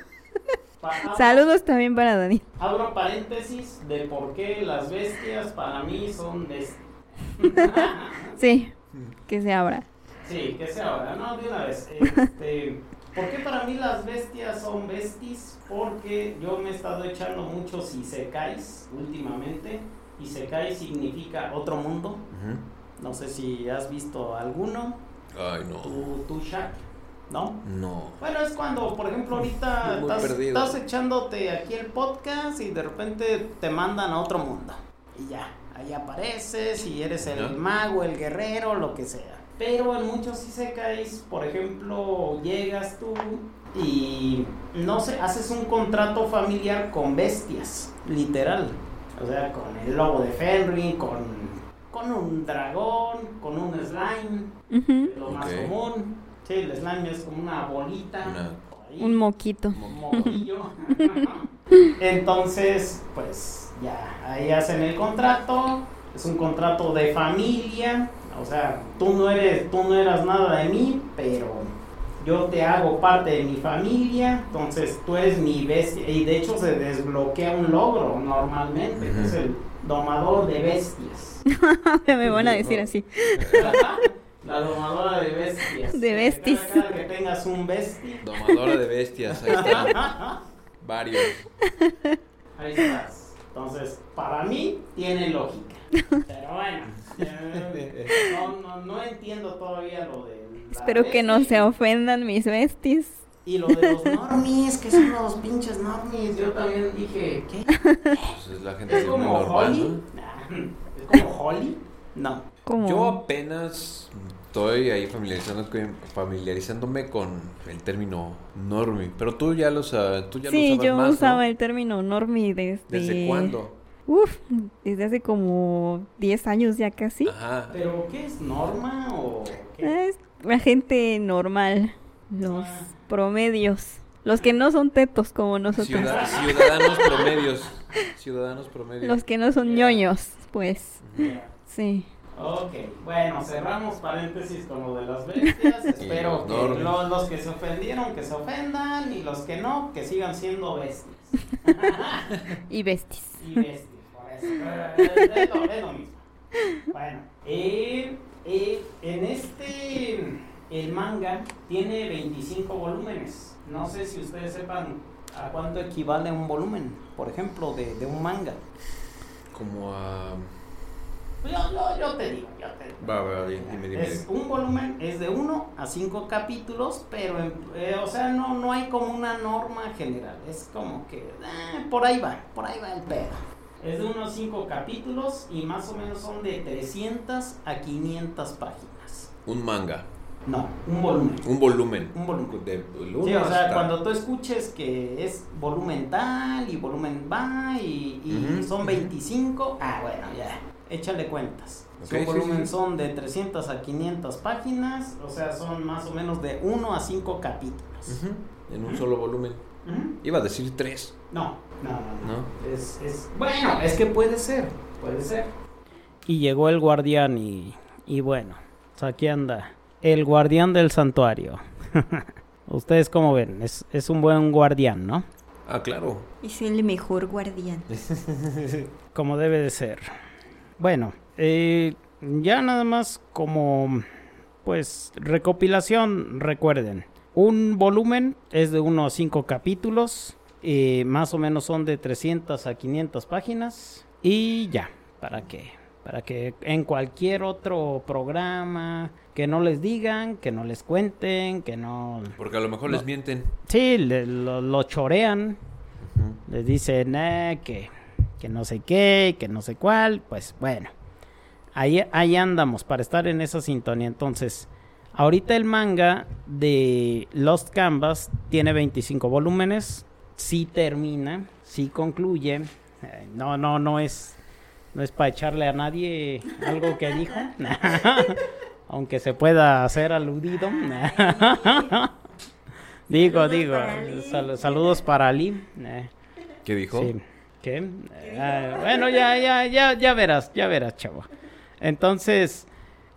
Pa- Saludos también para Daniel. Abro paréntesis de por qué las bestias para mí son bestias. Sí, que se abra. Sí, que sea ahora, ¿no? De una vez. Este, ¿Por qué para mí las bestias son besties? Porque yo me he estado echando muchos isekais últimamente. Isekai significa otro mundo. No sé si has visto alguno. Ay, no. Tu, tu Shaq, ¿no? No. Bueno, es cuando, por ejemplo, ahorita estás, estás echándote aquí el podcast y de repente te mandan a otro mundo. Y ya, ahí apareces y eres el Ya. mago, el guerrero, lo que sea. Pero en muchos isekais, por ejemplo, llegas tú y no sé, haces un contrato familiar con bestias, literal. O sea, con el lobo de Fenrir, con, con un dragón, con un slime, lo más común. Sí, el slime es como una bolita. Ahí, Un moquito. un moquillo. Entonces, pues ya, ahí hacen el contrato. Es un contrato de familia. O sea, tú no eres, tú no eras nada de mí, pero yo te hago parte de mi familia. Entonces tú eres mi bestia. Y de hecho se desbloquea un logro normalmente. que es el domador de bestias. Me van a decir así. La domadora de bestias. De. Cada, cada que tengas un bestie. Domadora de bestias. Ahí está. Varios. Ahí estás. Entonces, para mí tiene lógica. Pero bueno, no, no, no entiendo todavía lo de. Espero que no bestia se ofendan mis besties. Y lo de los normies, que son los pinches normies. Yo también dije, ¿qué? Pues es la gente ¿Es como normal, Holly? ¿no? ¿Es como Holly? No. Como... Yo apenas estoy ahí familiarizando- familiarizándome con el término normie, pero tú ya lo sabes, tú ya lo sí, usabas yo más, ¿no? usaba el término normie desde... ¿Desde cuándo? Uf, desde hace como 10 años ya casi. Ajá. ¿Pero qué es norma o qué? Es la gente normal, los Ah. promedios, los que no son tetos como nosotros, Ciudad- ciudadanos promedios. Ciudadanos promedios. los que no son ñoños, pues, sí. Ok, bueno, cerramos paréntesis con lo de las bestias. Espero los que normies. lo- los que se ofendieron que se ofendan y los que no, que sigan siendo bestias. Y besties. Y bestias, por eso. Es, es lo, es lo mismo. Bueno, eh, eh, en este, el manga tiene 25 volúmenes. No sé si ustedes sepan a cuánto equivale un volumen, por ejemplo, de, de un manga. Como a... Yo, yo, yo te digo, yo te digo. Va, va, dime, dime. dime. Es un volumen, es de 1 a 5 capítulos, pero, en- eh, o sea, no, no hay como una norma general. Es como que, eh, por ahí va, por ahí va el pedo. Es de 1 a 5 capítulos y más o menos son de 300 a 500 páginas. Un manga. No, un volumen. Un volumen. Un volumen. De, Sí, o sea, cuando tú escuches que es volumen tal y volumen va y, y Ujú, son ujú. 25, ah, bueno, ya, échale cuentas. Ok, Su sí, volumen sí. son de 300 a 500 páginas, o sea, son más o menos de 1 a 5 capítulos. En un solo volumen. Iba a decir tres. No, No, no, no. Es, es... Bueno, es que puede ser, puede ser. Y llegó el guardián y, y bueno, pues aquí anda, el guardián del santuario. Ustedes como ven, es, es un buen guardián, ¿no? Ah, claro. Es el mejor guardián. como debe de ser. Bueno, eh, ya nada más como, pues, recopilación, recuerden. Un volumen es de unos 5 capítulos, eh, más o menos son de 300 a 500 páginas. Y ya, ¿para qué? Para que en cualquier otro programa que no les digan, que no les cuenten, que no... Porque a lo mejor No. les mienten. Sí, le- lo, lo chorean, les dicen eh, que, que no sé qué, que no sé cuál, pues bueno, ahí, ahí andamos para estar en esa sintonía. Entonces, ahorita el manga de Lost Canvas tiene 25 volúmenes, sí termina, sí concluye, eh, no, no, no es, no es para echarle a nadie algo que dijo, aunque se pueda hacer aludido. Digo, Saludos digo, para Ali. sal- saludos para Ali. eh, ¿Qué dijo? sí. ¿Qué? Eh, bueno, ya, ya, ya, ya verás, ya verás, chavo. Entonces,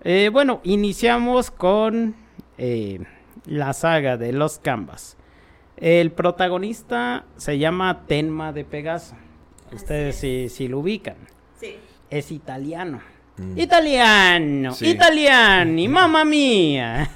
eh, bueno, iniciamos con eh, la saga de los Canvas. El protagonista se llama Tenma de Pegaso. Ustedes si, si lo ubican. Sí. Es italiano. Mm. Italiano, Sí. italiani, mamma mía.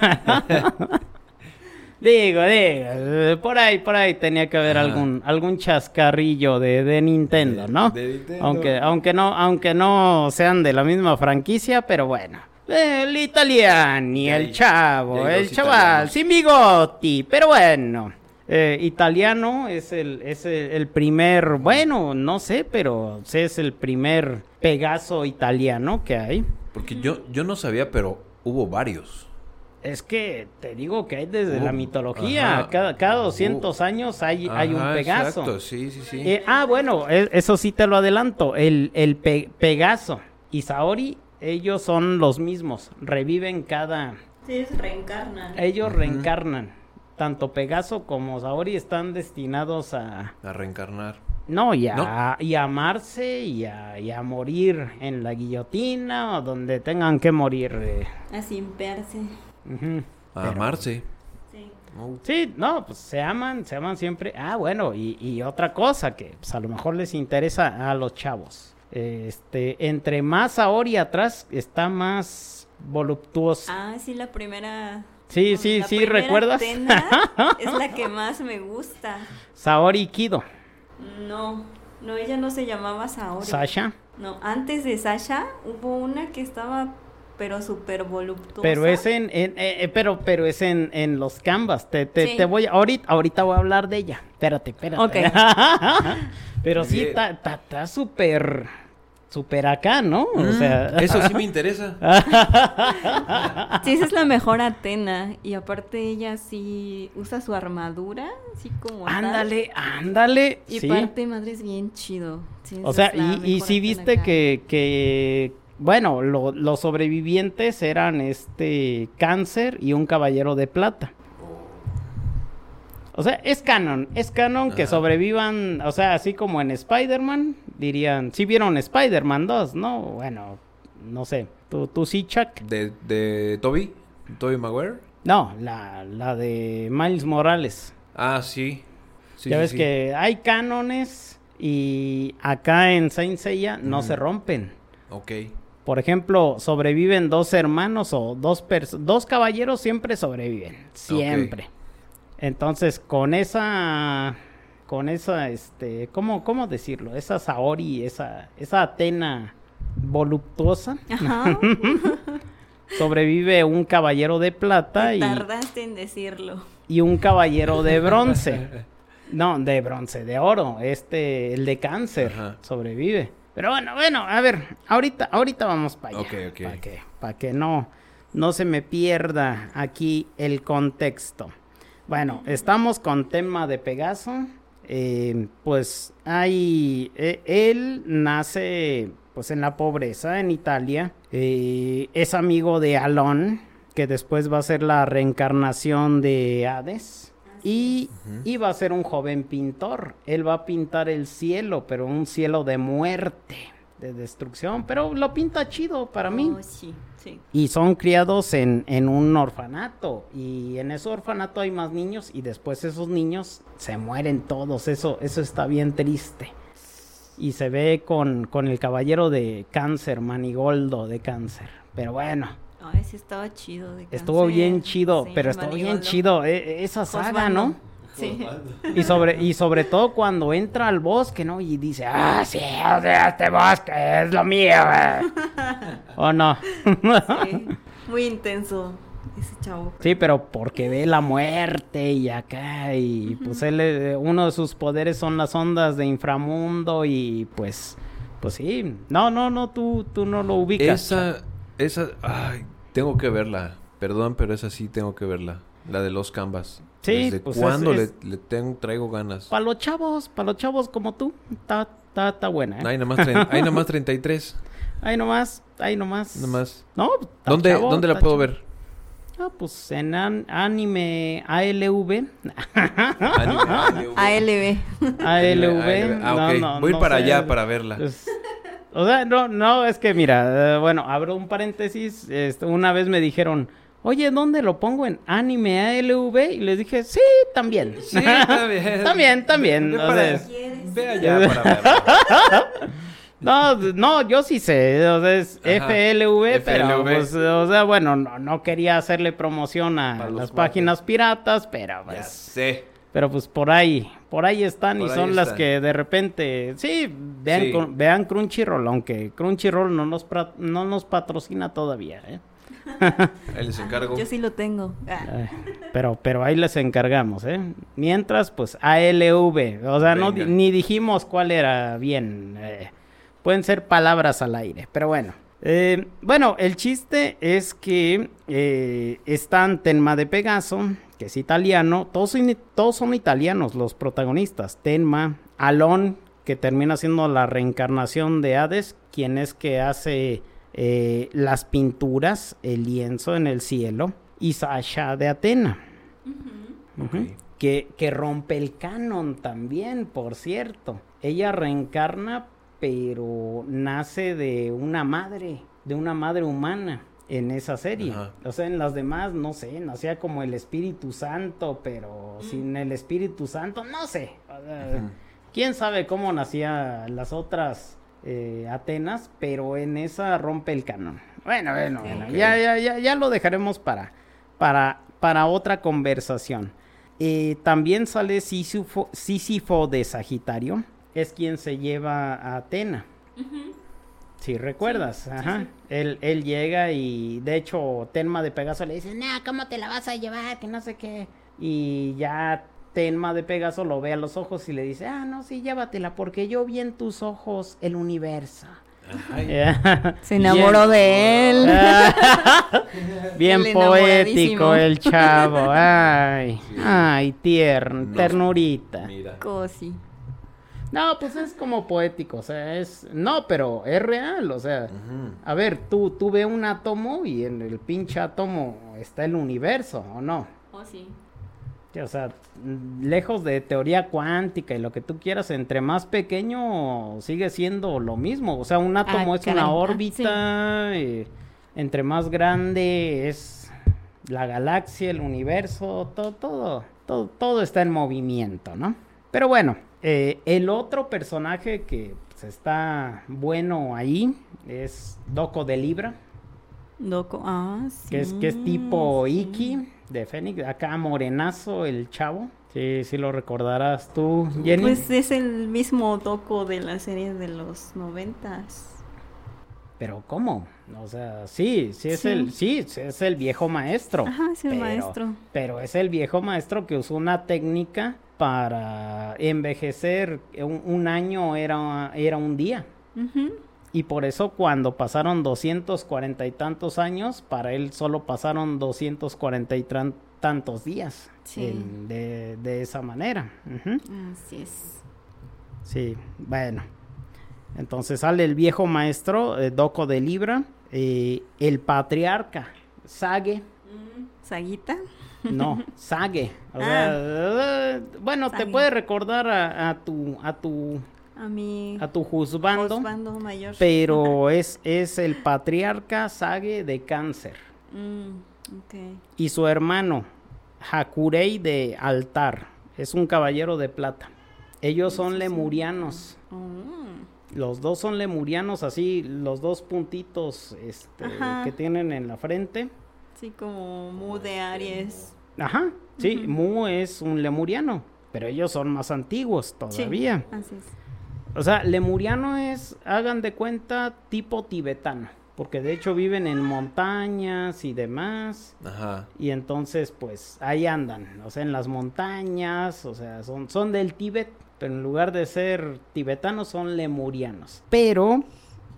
digo, digo, por ahí, por ahí tenía que haber Ajá. algún, algún chascarrillo de, de Nintendo, ¿no? de Nintendo. Aunque, aunque no, aunque no sean de la misma franquicia, pero bueno. El italiani, Ya el chavo, el chaval, italianos. sin bigotti, pero bueno. Eh, italiano es el, es el, el primer, bueno, no sé, pero es el primer Pegaso italiano que hay. Porque yo, yo no sabía, pero hubo varios. Es que te digo que hay desde la mitología, ajá. cada, cada 200 Hubo- años hay, hay un Pegaso. Exacto, sí, sí, sí. Eh, ah, bueno, e- eso sí te lo adelanto. El, el Pe- Pegaso y Saori, ellos son los mismos. Reviven cada. Sí, reencarnan. Ellos reencarnan. Tanto Pegaso como Saori están destinados a. A reencarnar. No, y a, ¿No? y a amarse y a, y a morir en la guillotina o donde tengan que morir. eh. A simpearse. Ujú. A Pero- amarse. Sí. Oh. Sí, no, pues se aman, se aman siempre. Ah, bueno, y, y otra cosa que pues, a lo mejor les interesa a los chavos. Este, entre más Saori atrás está más voluptuosa. Ah, sí, la primera. Sí, sí, la sí, ¿recuerdas? Es la que más me gusta. Saori Kido, No, no, ella no se llamaba Saori. Sasha, No, antes de Sasha hubo una que estaba, pero súper voluptuosa. pero es en, en- eh, eh, pero, pero es en, en los canvas. Te, te, Sí. te voy, ahorita, ahorita voy a hablar de ella. Espérate, espérate. Ok. pero sí, está, está, está súper, súper acá, ¿no? O Mm, sea, Eso sí me interesa. Sí, esa es la mejor Atena. Y aparte ella sí usa su armadura, así como tal. Ándale, ándale. Y sí. parte, madre, es bien chido. Sí, O sea, y, y sí Atena viste que, que bueno, lo- los sobrevivientes eran este cáncer y un caballero de plata. O sea, es canon, es canon que sobrevivan, o sea, así como en Spider-Man, dirían, sí vieron Spider-Man 2, ¿no? Bueno, no sé, tú, tú sí, Chuck. De, de Toby. Toby Maguire. No, la, la de Miles Morales. Ah, sí. Sí, ya sí, ves sí. que hay cánones y acá en Saint Seiya no se rompen. Ok. Por ejemplo, sobreviven dos hermanos o dos dos caballeros siempre sobreviven, siempre. Entonces, con esa con esa este, ¿cómo cómo decirlo? Esa Saori, esa esa Atena voluptuosa, Ajá. sobrevive un caballero de plata Te y, tardaste en decirlo. y un caballero de bronce. No, de bronce, de oro, este el de cáncer Ajá. sobrevive. Pero bueno, bueno, a ver, ahorita ahorita vamos para allá. Ok, ok. Para que para que no no se me pierda aquí el contexto. Bueno, estamos con tema de Pegaso. eh, pues hay eh, él nace pues en la pobreza en Italia. eh, es amigo de Alon, que después va a ser la reencarnación de Hades. y, y va a ser un joven pintor. Él va a pintar el cielo, pero un cielo de muerte, de destrucción, pero lo pinta chido para mí. Oh, sí, sí. Y son criados en, en un orfanato. Y en ese orfanato hay más niños y después esos niños se mueren todos. Eso, eso está bien triste. Y se ve con, con el caballero de cáncer, Manigoldo de cáncer. Pero bueno, Ay, sí estaba chido. de estuvo bien chido, Sí, pero estuvo bien chido eh, esa saga. ¿no? Sí. Y sobre, y sobre todo cuando entra al bosque, ¿no? Y dice, ah, sí, o sea, este bosque es lo mío, eh". ¿O no? Sí, Muy intenso ese chavo. Sí, pero porque ve la muerte y acá, y pues él, eh, uno de sus poderes son las ondas de inframundo y pues, pues sí. No, no, no, tú, tú no lo ubicas. Esa, esa, ay, tengo que verla. Perdón, pero esa sí tengo que verla. La de los Canvas. Sí, ¿Desde pues cuándo es- le, es- le tengo, traigo ganas? Para los chavos, para los chavos como tú, está, está, está buena, ¿eh? Hay nada más, trein- hay nada más 33. Ahí nomás, ahí nomás. Nada más. No, está ¿Dónde, chavo, ¿dónde la puedo chavo. ver? Ah, pues en an- anime ALV. Anime. ALV. Ah, no, no, Voy no para sé. allá para verla. Pues, o sea, no, no, es que mira, eh, bueno, abro un paréntesis. este, una vez me dijeron, oye, ¿dónde lo pongo en anime ALV? Y les dije, sí, también. Sí, también, también. Para- sea, ve allá para verla. no, no, yo sí sé, o sea, es Ajá, FLV, pero, FLV. pues, o sea, bueno, no, no quería hacerle promoción a las páginas piratas, pero Ya pues... sé. Pero pues por ahí, por ahí están Por y ahí son las que de repente, sí, vean, Sí. con- vean Crunchyroll, aunque Crunchyroll no nos, no nos patrocina todavía, ¿eh? Ahí les encargo. Yo sí lo tengo. Ah, Ay, pero, pero ahí les encargamos, ¿eh? Mientras, pues ALV, o sea, no, ni dijimos cuál era bien, eh, pueden ser palabras al aire, pero bueno. Eh, bueno, el chiste es que eh, están Tenma de Pegaso, que es italiano, todos son, todos son italianos los protagonistas, Tenma, Alon, que termina siendo la reencarnación de Hades, quien es que hace eh, las pinturas, el lienzo en el cielo, y Sasha de Atena, que, que rompe el canon también, por cierto. Ella reencarna, pero nace de una madre, de una madre humana en esa serie. Ajá. O sea, en las demás, no sé, nacía como el Espíritu Santo, pero sin el Espíritu Santo, no sé. Quién sabe cómo nacía las otras eh, Atenas, pero en esa rompe el canon. Bueno, bueno, ya, ya, ya, ya lo dejaremos para, para, para otra conversación. Eh, también sale Sísifo, Sísifo de Sagitario, es quien se lleva a Atena. Si recuerdas, ajá. Él, él llega y de hecho Tenma de Pegaso le dice, no, ¿cómo te la vas a llevar? Que no sé qué. Y ya Tenma de Pegaso lo ve a los ojos y le dice, ah, no, sí, llévatela, porque yo vi en tus ojos el universo. Se enamoró de él. Bien El poético el chavo. Ay, ay, tierno, No. ternurita. mira. Cosi. No, pues es como poético, o sea, es... No, pero es real, o sea... A ver, tú, tú ve un átomo y en el pinche átomo está el universo, ¿o no? Oh, sí. O sea, lejos de teoría cuántica y lo que tú quieras, entre más pequeño sigue siendo lo mismo. O sea, un átomo Ah, es una órbita, eh, entre más grande es la galaxia, el universo, todo, todo, todo, todo está en movimiento, ¿no? Pero bueno, eh, el otro personaje que pues, está bueno ahí es Doco de Libra Loco. Ah, sí. que es, que es tipo sí. Iki de Fénix, acá morenazo el chavo. Sí, sí lo recordarás tú, Jenny. Pues es el mismo toco de la serie de los noventas. Pero ¿cómo? O sea, sí, sí es Sí. el, sí, es el viejo maestro. Ajá, es el pero- maestro. Pero es el viejo maestro que usó una técnica para envejecer. Un, un año era, era un día. Ujú. Y por eso cuando pasaron 240 y tantos años, para él solo pasaron 240 y tantos días. Sí. de, de esa manera. Así es. Sí, bueno. Entonces sale el viejo maestro, eh, Doco de Libra, eh, el patriarca, Sage, Saguita. No, Sage. O Ah. sea, eh, bueno, te puede recordar a, a tu a tu A mi a tu juzbando, juzgando mayor. pero es es el patriarca Sage de Cáncer Mm, y su hermano Hakurei de Altar. Es un caballero de plata. Ellos son lemurianos. Mm, Los dos son lemurianos, así los dos puntitos este, que tienen en la frente. sí, como Mu de Aries. Ajá, sí. Mu es un lemuriano, pero ellos son más antiguos Sí, todavía. así es. O sea, lemuriano es, hagan de cuenta, tipo tibetano, porque de hecho viven en montañas y demás. Ajá. Y entonces, pues, ahí andan, o sea, en las montañas, o sea, son, son del Tíbet, pero en lugar de ser tibetanos, son lemurianos. Pero,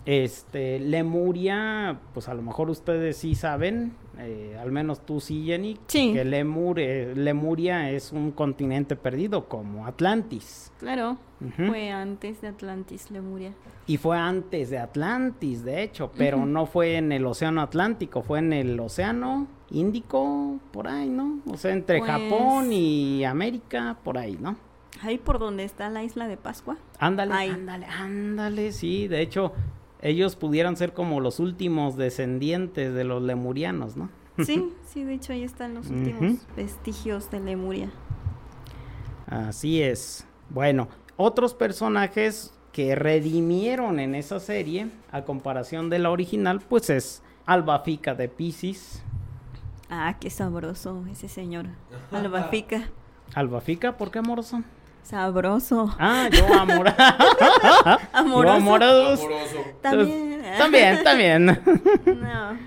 este, Lemuria, pues a lo mejor ustedes sí saben, eh, al menos tú sí, Jenny, Sí. que Lemur, eh, Lemuria es un continente perdido, como Atlantis. Claro, fue antes de Atlantis, Lemuria. Y fue antes de Atlantis, de hecho, pero no fue en el Océano Atlántico, fue en el Océano Índico, por ahí, ¿no? O sea, entre Pues- Japón y América, por ahí, ¿no? Ahí por donde está la isla de Pascua. Ándale, ándale, ándale, sí, de hecho, ellos pudieran ser como los últimos descendientes de los lemurianos, ¿no? Sí, sí, de hecho ahí están los últimos vestigios de Lemuria. Así es. Bueno, otros personajes que redimieron en esa serie, a comparación de la original, pues es Albafica de Pisces. Ah, qué sabroso ese señor. Albafica. Albafica, ¿por qué amoroso? Sabroso. Ah, yo amor. Amoroso. Yo amorados. También. También, también. No.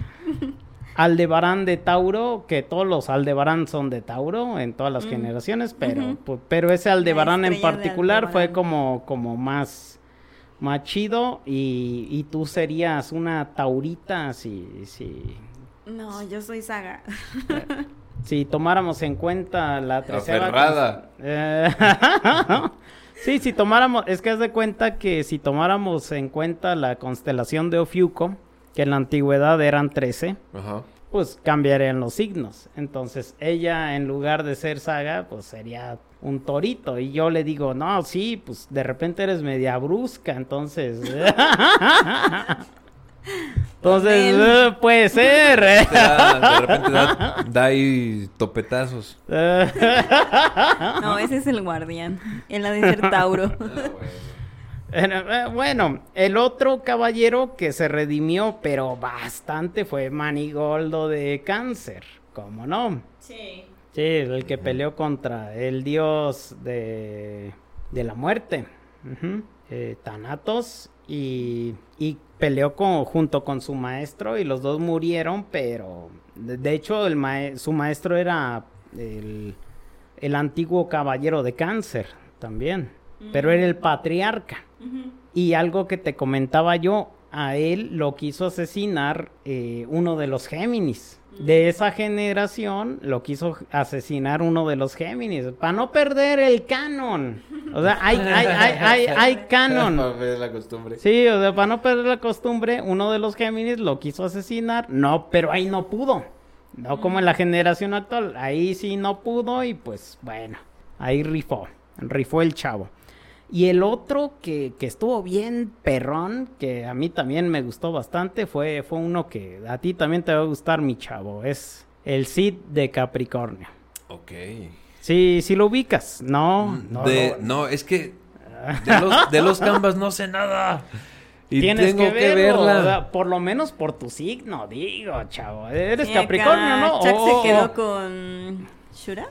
Aldebarán de Tauro, que todos los Aldebarán son de Tauro en todas las Mm. generaciones, pero, pu- pero ese Aldebarán en particular fue como, como más, más chido y, y tú serías una Taurita si, si, No, yo soy Saga. si tomáramos en cuenta la tercera... Eh, sí, si tomáramos, es que haz de cuenta que si tomáramos en cuenta la constelación de Ofiuco, que en la antigüedad eran 13, Ajá. pues cambiarían los signos. Entonces ella en lugar de ser saga, pues sería un torito. Y yo le digo, no, sí, pues de repente eres media brusca, entonces... entonces, eh, puede ser. Te da- de repente da, da ahí topetazos. No, ese es el guardián. Él ha de ser Tauro. Bueno, eh, Bueno, el otro caballero que se redimió, pero bastante, fue Manigoldo de Cáncer. ¿Cómo no? Sí. Sí, el que peleó contra el dios de, de la muerte, eh, Thanatos, y, y peleó con, junto con su maestro y los dos murieron, pero de, de hecho el mae- su maestro era el, el antiguo caballero de cáncer también, pero era el patriarca. Y algo que te comentaba yo, a él lo quiso asesinar eh, uno de los Géminis. De esa generación lo quiso asesinar uno de los Géminis, para no perder el canon. O sea, hay, hay, hay, hay, hay canon. Para ver la costumbre. Sí, o sea, para no perder la costumbre, uno de los Géminis lo quiso asesinar. No, pero ahí no pudo. No como en la generación actual. Ahí sí no pudo y pues bueno, ahí rifó. Rifó el chavo. Y el otro que, que estuvo bien perrón, que a mí también me gustó bastante, fue, fue uno que a ti también te va a gustar, mi chavo. Es el Cid de Capricornio. Ok. Sí, sí lo ubicas. No, no. De- lo- no, es que de los, de los canvas no sé nada. Y Tienes tengo que, verla. o sea, por lo menos por tu signo, digo, chavo. Eres Capricornio, acá ¿no? Chuck Oh, se quedó oh. con Shura.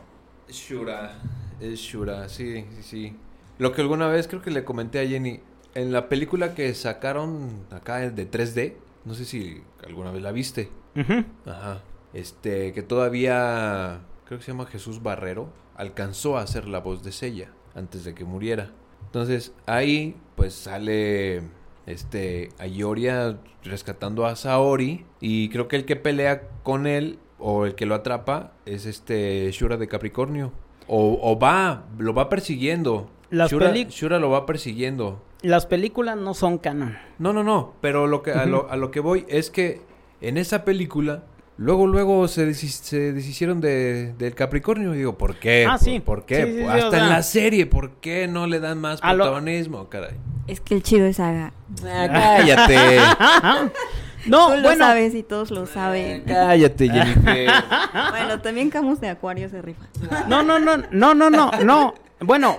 Shura. Es Shura, sí, sí, sí. Lo que alguna vez creo que le comenté a Jenny. En la película que sacaron acá de 3D, no sé si alguna vez la viste. Ujú. Ajá. Este, que todavía, creo que se llama Jesús Barrero, alcanzó a hacer la voz de Sella antes de que muriera. Entonces, ahí, pues sale, este, Ayoria rescatando a Saori. Y creo que el que pelea con él, o el que lo atrapa, es este Shura de Capricornio. O, o va, lo va persiguiendo. Las Shura, Shura lo va persiguiendo. Las películas no son canon. No, no, no, pero lo que, a, lo, a lo que voy es que en esa película luego, luego se, desis- se deshicieron de, del Capricornio. Y digo, ¿por qué? Ah, ¿Por- sí. ¿Por qué? Sí, sí, sí, Hasta o sea- en la serie, ¿por qué no le dan más A lo- protagonismo? Caray. Es que el chido es Saga. Ah, cállate. No, Tú lo bueno, sabes y todos lo saben. cállate, Jennifer. bueno, también Camus de Acuario se rifa. no, no, no, no, no, no, no. Bueno,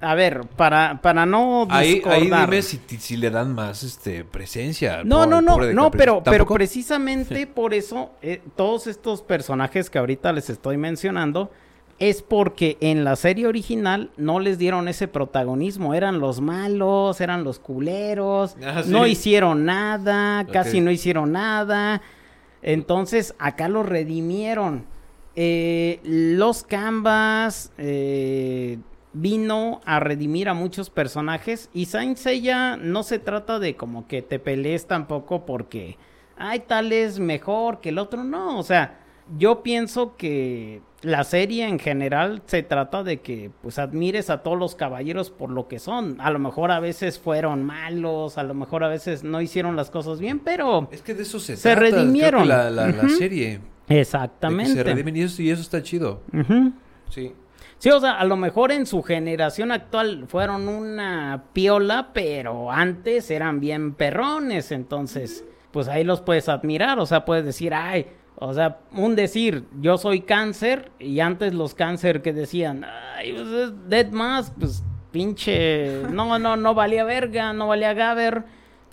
a ver, para, para no Ahí, ahí discordar. dime si, si le dan más este presencia. No, pobre- no, no, pobre no, pero, pero precisamente por eso, eh, todos estos personajes que ahorita les estoy mencionando, es porque en la serie original no les dieron ese protagonismo, eran los malos, eran los culeros, Ah, sí. no hicieron nada, casi no hicieron nada, entonces acá los redimieron. Eh, los Canvas eh, vino a redimir a muchos personajes y Saint Seiya no se trata de como que te pelees tampoco porque ay tal es mejor que el otro, no, o sea, yo pienso que la serie en general se trata de que pues admires a todos los caballeros por lo que son. A lo mejor a veces fueron malos, a lo mejor a veces no hicieron las cosas bien, pero Es que de eso se, Se trata, creo que redimieron. la, la, la serie. De que exactamente. se redimen y eso, y eso está chido. Sí. Sí, o sea, a lo mejor en su generación actual fueron una piola, pero antes eran bien perrones, entonces, pues ahí los puedes admirar, o sea, puedes decir, ay, o sea, un decir, yo soy cáncer, y antes los cáncer que decían, ay, pues es Dead más, pues pinche, no, no, no valía verga, no valía Gaber,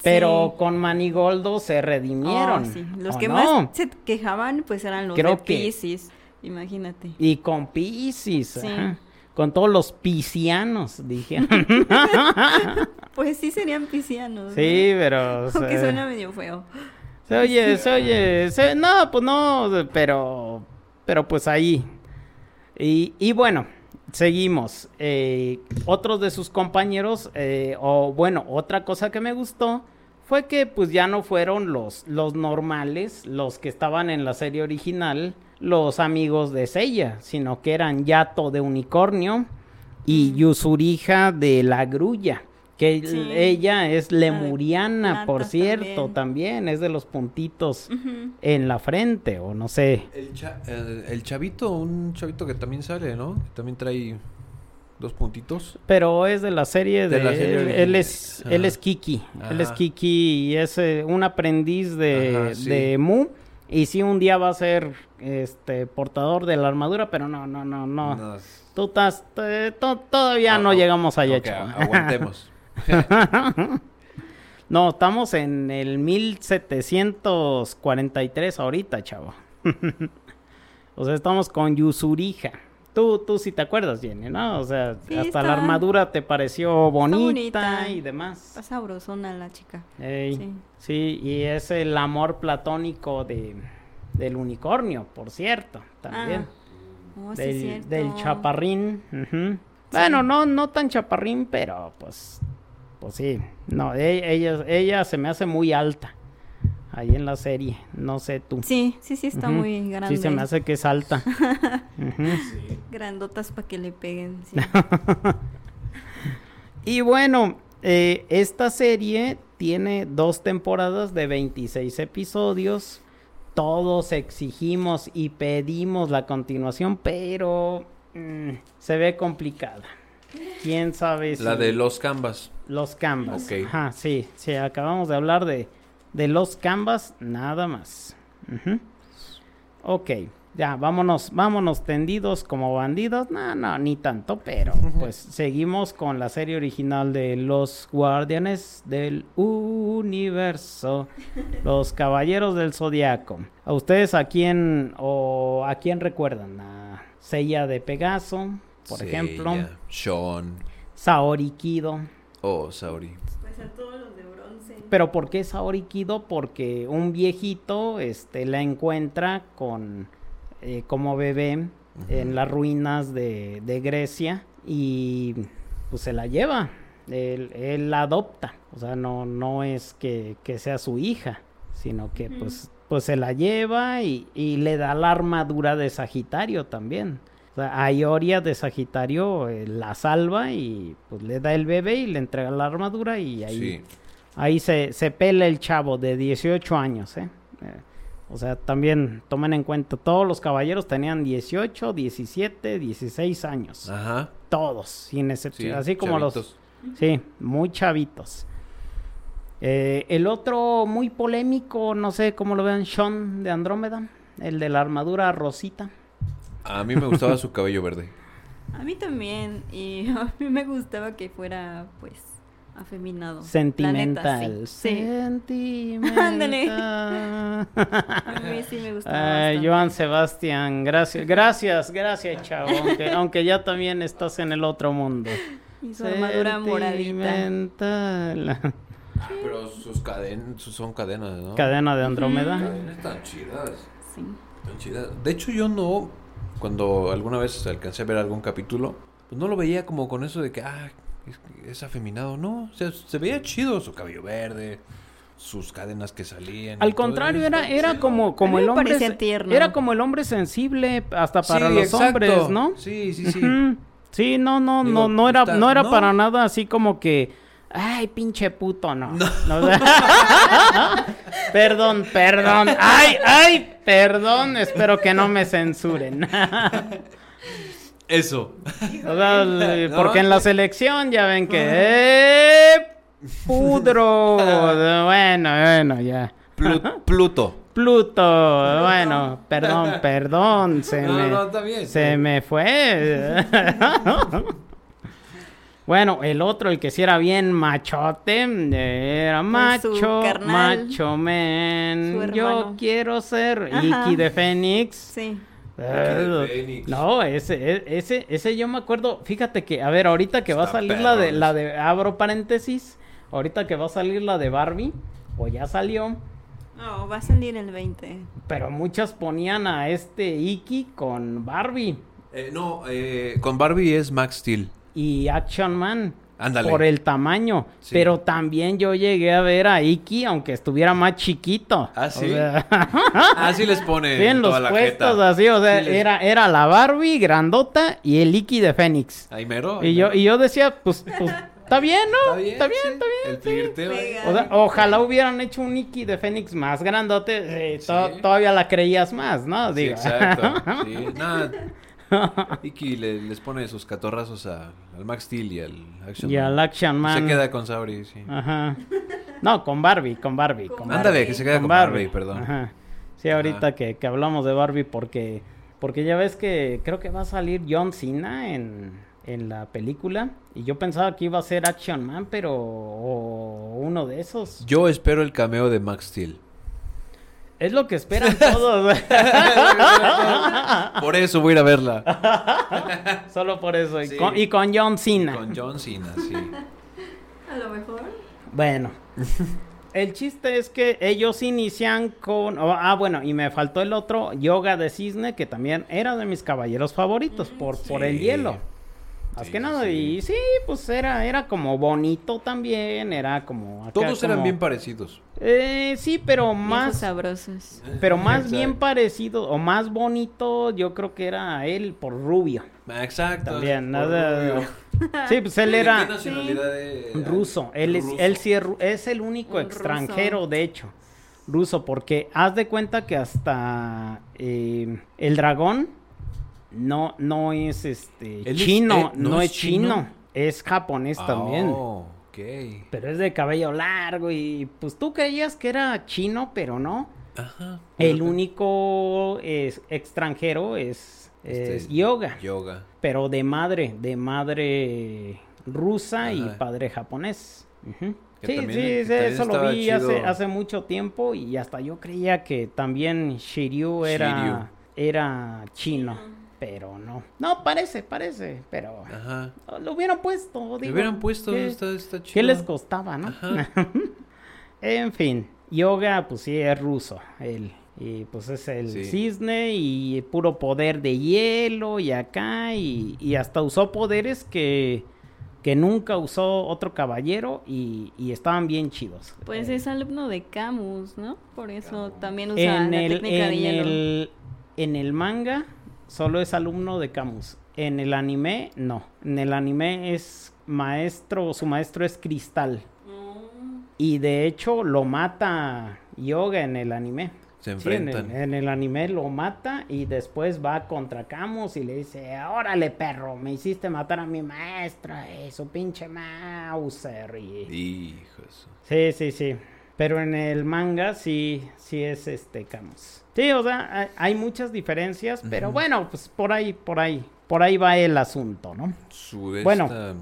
pero Sí. con Manigoldo se redimieron. Oh, sí. Los ¿o que no? más se quejaban, pues eran los Creo de que- Pisces. Imagínate. Y con Piscis, Sí. ajá. con todos los piscianos, dije. Pues sí serían piscianos. sí, pero... o Aunque sea, suena medio feo. Se oye, se oye, se- no, pues no, pero, pero pues ahí. Y, y bueno, seguimos. Eh, otros de sus compañeros, eh, o bueno, otra cosa que me gustó fue que pues ya no fueron los, los normales, los que estaban en la serie original, los amigos de Seiya, sino que eran Yato de Unicornio y Mm. Yusurija de la Grulla. Que Sí. ella es lemuriana, por cierto, también. también. es de los puntitos en la frente, o no sé. El, cha- el, el chavito, un chavito que también sale, ¿no? Que también trae dos puntitos. Pero es de la serie de, De la serie él, es él es Kiki, él es. Kiki y es eh, un aprendiz de, Ajá, sí. de Mu y sí un día va a ser este portador de la armadura, pero no no no no. No. Tú estás to- todavía Ah, no llegamos allá, ok, chavo. aguantemos. no, estamos en el 1743 ahorita, chavo. o sea, estamos con Yusurija. Tú, tú sí te acuerdas, Jenny, ¿no? O sea, Sí, hasta está- la armadura te pareció bonita, bonita. y demás. Está sabrosona la chica. Ey, Sí. sí. y es el amor platónico de, del unicornio, por cierto, también. Oh, sí es del, del chaparrín. Bueno, no, no tan chaparrín, pero pues, pues sí. No, e- ella, ella se me hace muy alta ahí en la serie. No sé tú. Sí, sí, sí, está muy grande. Sí, se me hace que es alta. Ujú. Grandotas para que le peguen. sí. Y bueno, eh, esta serie tiene dos temporadas de 26 episodios. Todos exigimos y pedimos la continuación, pero mm, se ve complicada. ¿Quién sabe si La de los Canvas. los canvas? Ok. Ajá, sí, sí, acabamos de hablar de, de los canvas, nada más. Ujú. Ok, ya, vámonos, vámonos tendidos como bandidos. No, no, ni tanto, pero pues seguimos con la serie original de Los Guardianes del Universo, Los Caballeros del Zodiaco. ¿A ustedes a quién o a quién recuerdan? ¿A Seiya de Pegaso, por Seiya, ejemplo? Sean. Saori Kido. Oh, Sauri. Pues a todos los. Pero ¿por qué Saori Kido? Porque un viejito este, la encuentra con eh, como bebé en las ruinas de, de Grecia y pues se la lleva. Él, él la adopta. O sea, no, no es que, que sea su hija, sino que pues, pues se la lleva y, y le da la armadura de Sagitario también. O sea, a Ioria de Sagitario eh, la salva y pues le da el bebé y le entrega la armadura y ahí Sí. Ahí se, se pela el chavo de 18 años, ¿eh? Eh, O sea, también tomen en cuenta, todos los caballeros tenían 18, 17, 16 años. Ajá. Todos, sin Sí, excepción. Así como los... chavitos. Sí, muy chavitos. Eh, el otro muy polémico, no sé cómo lo vean, Sean de Andrómeda, el de la armadura rosita. A mí me gustaba su cabello verde. A mí también. Y a mí me gustaba que fuera, pues, afeminado. Sentimental. neta, sí. Sí. Sentimental. Ándale. A mí sí me gustaba. Ay. Joan Sebastián, gracias, gracias, gracias, chavo. Aunque, aunque ya también estás en el otro mundo. Y su armadura moradita. Sentimental. Ah, pero sus cadenas, son cadenas, ¿no? Cadena de Andrómeda. Cadenas tan chidas. Sí. Tan chidas. De hecho, yo no, cuando alguna vez alcancé a ver algún capítulo, pues no lo veía como con eso de que, ah, es, es afeminado. No, o sea, se veía chido su cabello verde, sus cadenas que salían. Al contrario, era, era como, como el hombre. Era como el hombre sensible hasta para Sí, los exacto. hombres, ¿no? Sí, sí, sí. Sí, no, no, Digo, no, no era, está- no era no. para nada así como que, ay, pinche puto, no. No. No, o sea, perdón, perdón, ay, ay, perdón, espero que no me censuren. Eso. O sea, le- No. porque en la selección ya ven que, ¡eh! Pudro. Bueno, bueno, ya. Plu- Pluto. Pluto, bueno, perdón, perdón, se No, me, no, está bien. se me fue. bueno, el otro, el que sí era bien machote, era macho, carnal, macho man. su Yo quiero ser Ajá. Iki de Fénix. Sí. No, ese, e- ese, ese yo me acuerdo, fíjate que, a ver, ahorita que va a salir la de, la de, abro paréntesis, ahorita que va a salir la de Barbie, o ya salió, No, va a salir el 20. pero muchas ponían a este Iki con Barbie Eh, no, eh, con Barbie es Max Steel. y Action Man. Ándale. Por el tamaño, Sí. pero también yo llegué a ver a Iki aunque estuviera más chiquito. ¿Ah, O sí? sea, Así les pone sí, en los toda la puestos jeta. así, o sea, Sí les- era, era la Barbie grandota y el Iki de Fénix. Ahí mero. ahí Y yo, mero. y yo decía, pues, pues, está bien, ¿no? Está bien, está bien, sí. está bien. El flirteo. ahí. Pega. O sea, ojalá hubieran hecho un Iki de Fénix más grandote, eh, to- Sí. todavía la creías más, ¿no? Sí, Digo. exacto. Sí, nada. Iki le- les pone sus catorrazos a- al Max Steel y al Action y Man. al Action Man. Se queda con Sauri, sí. Ajá. No, con Barbie, con Barbie. Con Ándale, Barbie. que se queda con Barbie, perdón. Ajá. Sí, ahorita Ajá. que, que hablamos de Barbie porque porque ya ves que creo que va a salir John Cena en, en la película y yo pensaba que iba a ser Action Man, pero o uno de esos. Yo espero el cameo de Max Steel. Es lo que esperan todos. Por eso voy a ir a verla. Solo por eso. Y, Sí. con, y con John Cena. Con John Cena, sí. A lo mejor. Bueno. El chiste es que ellos inician con... oh, ah, bueno, y me faltó el otro, Yoga de Cisne, que también era de mis caballeros favoritos por, por el hielo. Más Sí, que sí, nada, sí. y sí, pues era, era como bonito también, era como... acá Todos eran como- bien parecidos. Eh, sí, pero Más sabrosos. Pero más Exacto. bien parecido, o más bonito, yo creo que era él por rubio. Exacto. También, nada... rubio. Sí, pues él ¿De era... qué nacionalidad era? Ruso. Él, es, Ruso. él sí es, el único Un extranjero, ruso. de hecho. Ruso, porque haz de cuenta que hasta eh, el dragón no, no es este es- chino, eh, no, ¿no es es chino, chino? es japonés también. Oh, ok. Pero es de cabello largo y pues tú creías que era chino, pero no. Ajá. El único es, extranjero es, Este es es yoga, Yoga. pero de madre, de madre rusa y padre japonés. Que Sí, también- sí, también eso lo vi hace, hace mucho tiempo y hasta yo creía que también Shiryu era, era chino, pero no. No, parece, parece, pero Ajá. lo hubieran puesto. Digo, hubieran puesto, ¿qué- está, está chido. ¿Qué les costaba, no? Ajá. en fin, yoga, pues sí, es ruso, él. Y pues es el Sí. cisne y puro poder de hielo y acá. Y, y hasta usó poderes que, que nunca usó otro caballero y, y estaban bien chidos. Pues Eh, es alumno de Camus, ¿no? Por eso también usa en la el, técnica de en, hielo. el, en el manga solo es alumno de Camus. En el anime, no. En el anime es maestro, su maestro es Cristal. Mm. Y de hecho lo mata Yoga en el anime. Se Sí, en, enfrentan. el, en el anime lo mata y después va contra Camus y le dice, órale perro, me hiciste matar a mi maestra, eso pinche Mauser. Y... Hijo de su- Sí, sí, sí. Pero en el manga sí, sí es este Camus. Sí, o sea, hay, muchas diferencias, pero bueno, pues por ahí, por ahí, por ahí va el asunto, ¿no? Su Bueno. esta,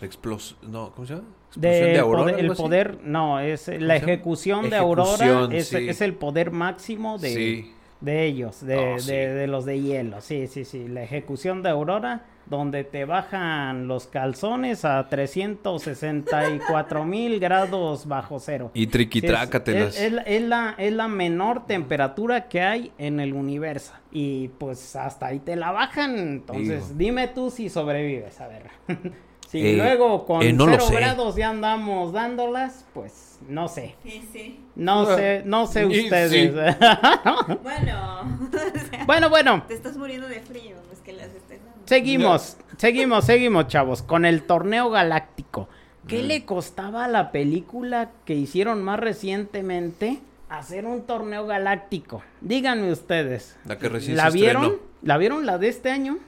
explos- no, ¿cómo se llama? Explosión de Aurora. poder, el poder, no, es la ejecución de Aurora, Ejecución, es, sí. es el poder máximo de, Sí. De ellos, de, Oh, sí. de- de los de hielo, sí, sí, sí, la ejecución de Aurora, donde te bajan los calzones a 364 mil grados bajo cero. Y Sí, es, triquitrácatelas. es- es la- es la, menor temperatura que hay en el universo. Y pues hasta ahí te la bajan. Entonces, dime tú si sobrevives, a ver. si Eh, luego con eh, no cero sé. grados ya andamos dándolas, pues no sé. Sí, sí. No Ah, sé, no sé ustedes. sí. Bueno, o sea, bueno, bueno. te estás muriendo de frío, no es que las estés dando. Seguimos, seguimos, seguimos, chavos, con el torneo galáctico. ¿Qué Mm. le costaba a la película que hicieron más recientemente hacer un torneo galáctico? Díganme ustedes. La que recién ¿La se vieron? estrenó. ¿La vieron la de este año?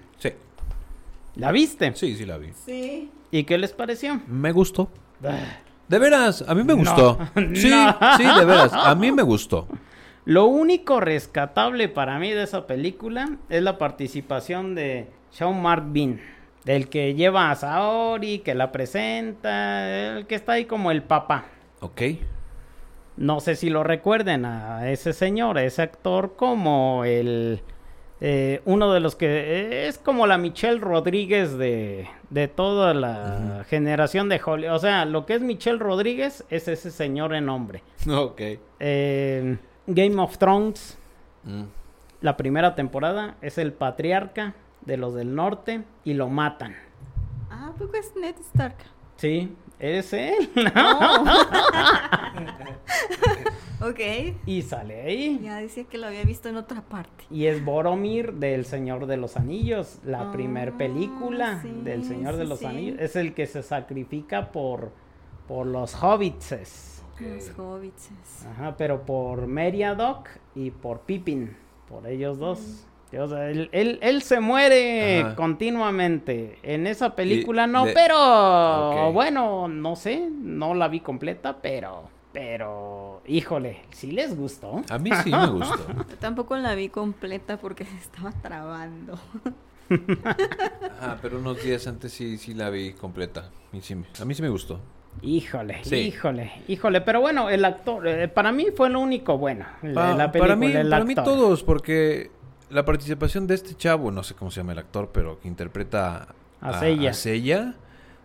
¿La viste? Sí, sí la vi. Sí. ¿Y qué les pareció? Me gustó. Ah, De veras, a mí me No. gustó. Sí, No. sí, de veras, a mí me gustó. Lo único rescatable para mí de esa película es la participación de Sean Mark Bean, del que lleva a Saori, que la presenta, el que está ahí como el papá. Ok. No sé si lo recuerden a ese señor, a ese actor, como el eh, uno de los que eh, es como la Michelle Rodríguez de, de toda la generación de Hollywood. O sea, lo que es Michelle Rodríguez es ese señor en hombre. Ok. Eh, Game of Thrones, Mm. la primera temporada, es el patriarca de los del norte y lo matan. Ah, poco es Ned Stark. Sí, eres él. ok. y sale ahí. Ya decía que lo había visto en otra parte. Y es Boromir del Señor de los Anillos, la Ah, primer película sí, del Señor de los sí. Anillos. Es el que se sacrifica por, por los hobbitses. Los hobbits. Ajá, pero por Meriadoc y por Pippin, por ellos dos. O sea, él, él- él se muere Ajá. continuamente. En esa película no, le- pero bueno, no sé, no la vi completa, pero, pero, híjole, sí les gustó. A mí sí me gustó. Yo tampoco la vi completa porque se estaba trabando. Ajá, pero unos días antes sí, sí la vi completa. Y sí me- a mí sí me gustó. Híjole, Sí. híjole, híjole, pero bueno, el actor, eh, para mí fue lo único bueno. la- Pa- la para mí, película, el para mí actor. todos, porque la participación de este chavo, no sé cómo se llama el actor, pero que interpreta A Seiya. a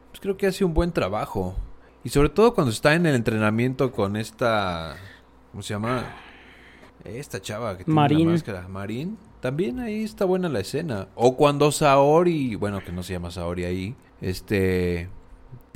pues creo que hace un buen trabajo. Y sobre todo cuando está en el entrenamiento con esta, ¿cómo se llama? Esta chava que tiene Marín. la máscara, Marín. También ahí está buena la escena. O cuando Saori, bueno, que no se llama Saori ahí, este,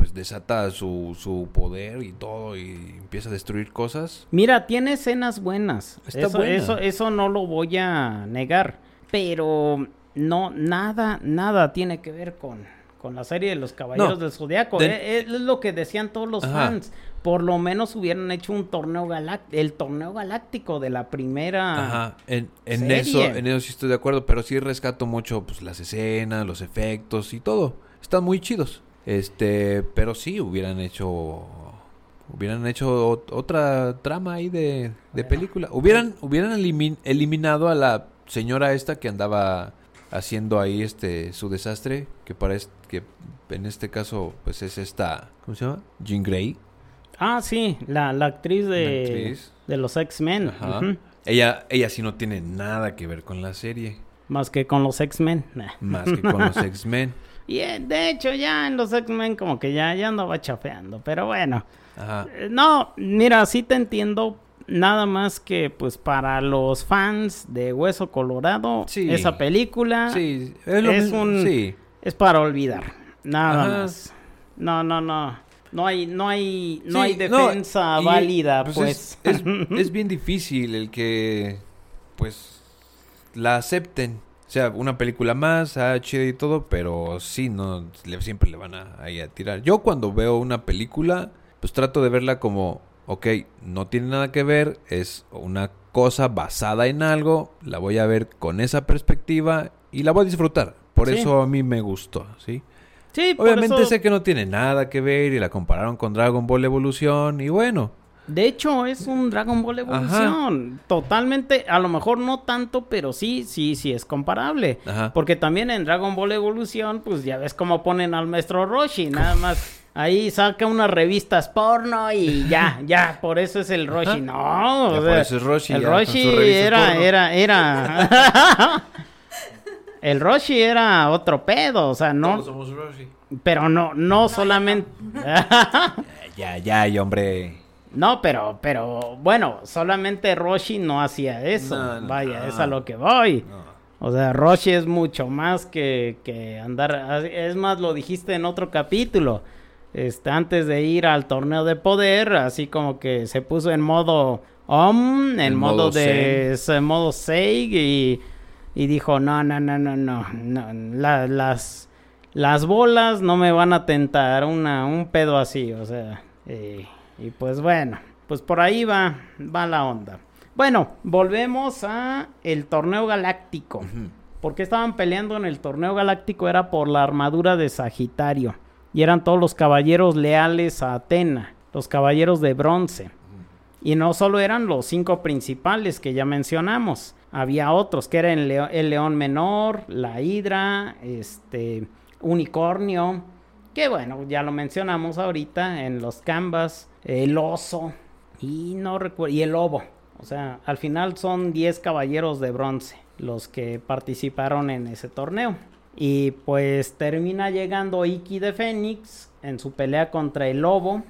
pues desata su, su poder y todo y empieza a destruir cosas. Mira, tiene escenas buenas. Está eso, buena. eso, eso no lo voy a negar. Pero no, nada, nada tiene que ver con, con la serie de los Caballeros No, del Zodiaco. de- Eh, eh, Es, lo que decían todos los Ajá. fans. Por lo menos hubieran hecho un torneo galáctico, el torneo galáctico de la primera. Ajá, en, en serie. eso, en eso sí estoy de acuerdo, pero sí rescato mucho pues las escenas, los efectos y todo. Están muy chidos. Este, pero sí hubieran hecho hubieran hecho ot- otra trama ahí de, de película. Hubieran hubieran elimin- eliminado a la señora esta que andaba haciendo ahí este su desastre, que parece que en este caso pues es esta, ¿cómo se llama? Jean Grey. Ah, sí, la, la actriz de, La actriz. de los X-Men. Ella ella sí no tiene nada que ver con la serie, Más que con los X-Men. Nah. más que con los X-Men. Y eh, de hecho, ya en los X-Men, como que ya, ya andaba chafeando. Pero bueno. Ajá. Eh, No, mira, sí te entiendo. Nada más que, pues, para los fans de Hueso Colorado, Sí. esa película Sí, es, lo es mismo, un- sí. es para olvidar. Nada Ajá. más. No, no, no. No hay, no hay, no hay defensa y, válida, pues, pues. Es, es- es bien difícil el que, pues, la acepten. O sea, una película más, ah, chida y todo, pero sí, no, le- siempre le van a, ahí a tirar. Yo cuando veo una película, pues trato de verla como, ok, no tiene nada que ver, es una cosa basada en algo, la voy a ver con esa perspectiva y la voy a disfrutar. Por Sí. eso a mí me gustó, ¿sí? Sí, por Obviamente eso- sé que no tiene nada que ver y la compararon con Dragon Ball Evolución y bueno, De hecho, es un Dragon Ball Evolución. Totalmente, a lo mejor no tanto, pero sí, sí, sí es comparable. Ajá. Porque también en Dragon Ball Evolución, pues ya ves cómo ponen al maestro Roshi, nada más. Ahí saca unas revistas porno y ya, ya, por eso es el Roshi. Ajá. No, por eso es Roshi, El ya, con Roshi era, porno. era, era. el Roshi era otro pedo, o sea, no, Todos somos Roshi. pero no, no solamente. Ya, ya, y hombre. No, pero, pero, bueno, solamente Roshi no hacía eso. No, no, Vaya, no. es a lo que voy. O sea, Roshi es mucho más que, que andar. Es más, lo dijiste en otro capítulo. Este, antes de ir al torneo de poder, así como que se puso en modo Om, en En modo, modo de. En modo Seig y, y dijo: No, no, no, no, no. no, la- las, las bolas no me van a tentar. Una, un pedo así, o sea. eh, y pues bueno, pues por ahí va, va la onda. Bueno, volvemos a el torneo galáctico. ¿Por qué estaban peleando en el torneo galáctico? Era por la armadura de Sagitario. Y eran todos los caballeros leales a Atena, los caballeros de bronce. Y no solo eran los cinco principales que ya mencionamos, había otros que eran el león menor, la hidra, este, unicornio, que bueno, ya lo mencionamos ahorita en los canvas, el oso y no recuerdo, y el lobo. O sea, al final son 10 caballeros de bronce los que participaron en ese torneo. Y pues termina llegando Iki de Fénix en su pelea contra el lobo.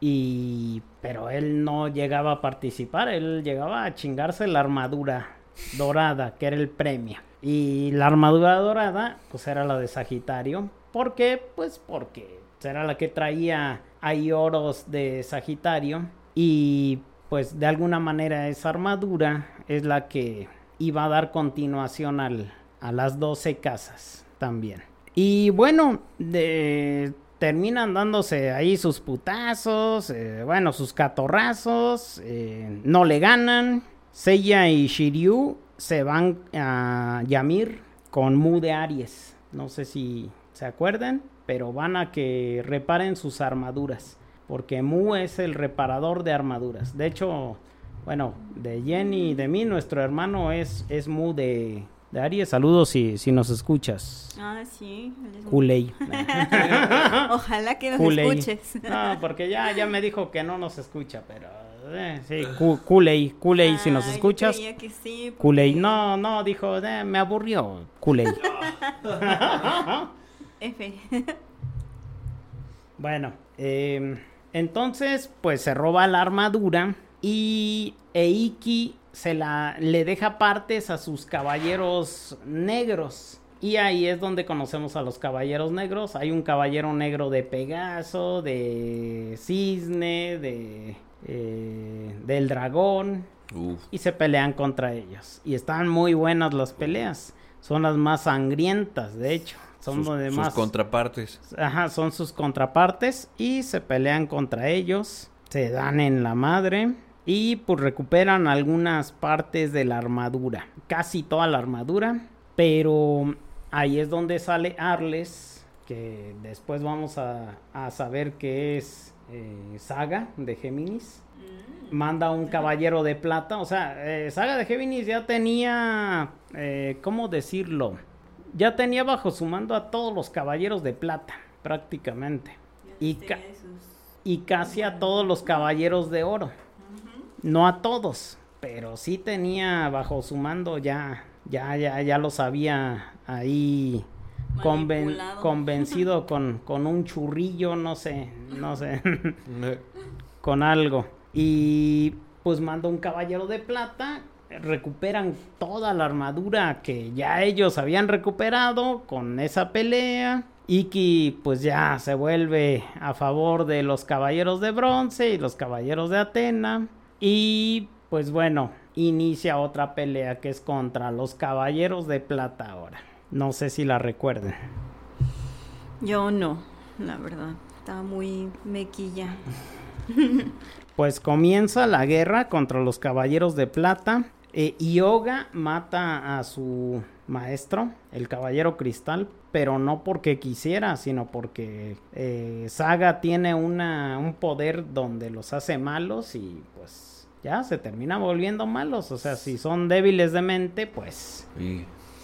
Y pero él no llegaba a participar, él llegaba a chingarse la armadura dorada, que era el premio. Y la armadura dorada, pues era la de Sagitario. ¿Por qué? Pues porque era la que traía ahí oros de Sagitario. Y pues de alguna manera esa armadura es la que iba a dar continuación al, a las 12 casas también. Y bueno, de- terminan dándose ahí sus putazos, eh, bueno, sus catorrazos, eh, no le ganan. Seiya y Shiryu se van a Yamir con Mu de Aries. No sé si se acuerdan, pero van a que reparen sus armaduras. Porque Mu es el reparador de armaduras. De hecho, bueno, de Jenny y de mí, nuestro hermano es, es Mu de, de Aries. Saludos si, si nos escuchas. Ah, sí. Kulei. Ojalá que nos escuches. No, porque ya, ya me dijo que no nos escucha, pero eh, sí, Ku- Kool-Aid, Kool-Aid, si nos yo escuchas. creía que sí, porque- no, no, dijo, eh, me aburrió, Kool-Aid. F. Bueno, eh, entonces, pues se roba la armadura y Eiki se la le deja partes a sus caballeros negros. Y ahí es donde conocemos a los caballeros negros. Hay un caballero negro de Pegaso, de Cisne, de eh, del dragón. Uf. Y se pelean contra ellos. Y están muy buenas las peleas. Son las más sangrientas, de hecho. Son sus, donde sus contrapartes. Ajá, son sus contrapartes y se pelean contra ellos, se dan en la madre y pues recuperan algunas partes de la armadura, casi toda la armadura, pero ahí es donde sale Arles, que después vamos a, a saber que es eh, Saga de Géminis. Manda un caballero de plata, o sea, eh, Saga de Géminis ya tenía, eh, ¿cómo decirlo? Ya tenía bajo su mando a todos los caballeros de plata, prácticamente. Y, ca- y casi a todos los caballeros de oro. No a todos, pero sí tenía bajo su mando ya, ya, ya, ya los había ahí conven- convencido con, con un churrillo, no sé, no sé, con algo. Y pues manda un caballero de plata, recuperan toda la armadura que ya ellos habían recuperado con esa pelea. Iki pues ya se vuelve a favor de los caballeros de bronce y los caballeros de Atena. Y pues bueno, inicia otra pelea que es contra los caballeros de plata ahora. No sé si la recuerden. Yo no, la verdad. Estaba muy mequilla. pues comienza la guerra contra los caballeros de plata. Eh, Yoga mata a su maestro, el caballero cristal, pero no porque quisiera, sino porque eh, Saga tiene una, un poder donde los hace malos y pues ya se termina volviendo malos. O sea, si son débiles de mente, pues,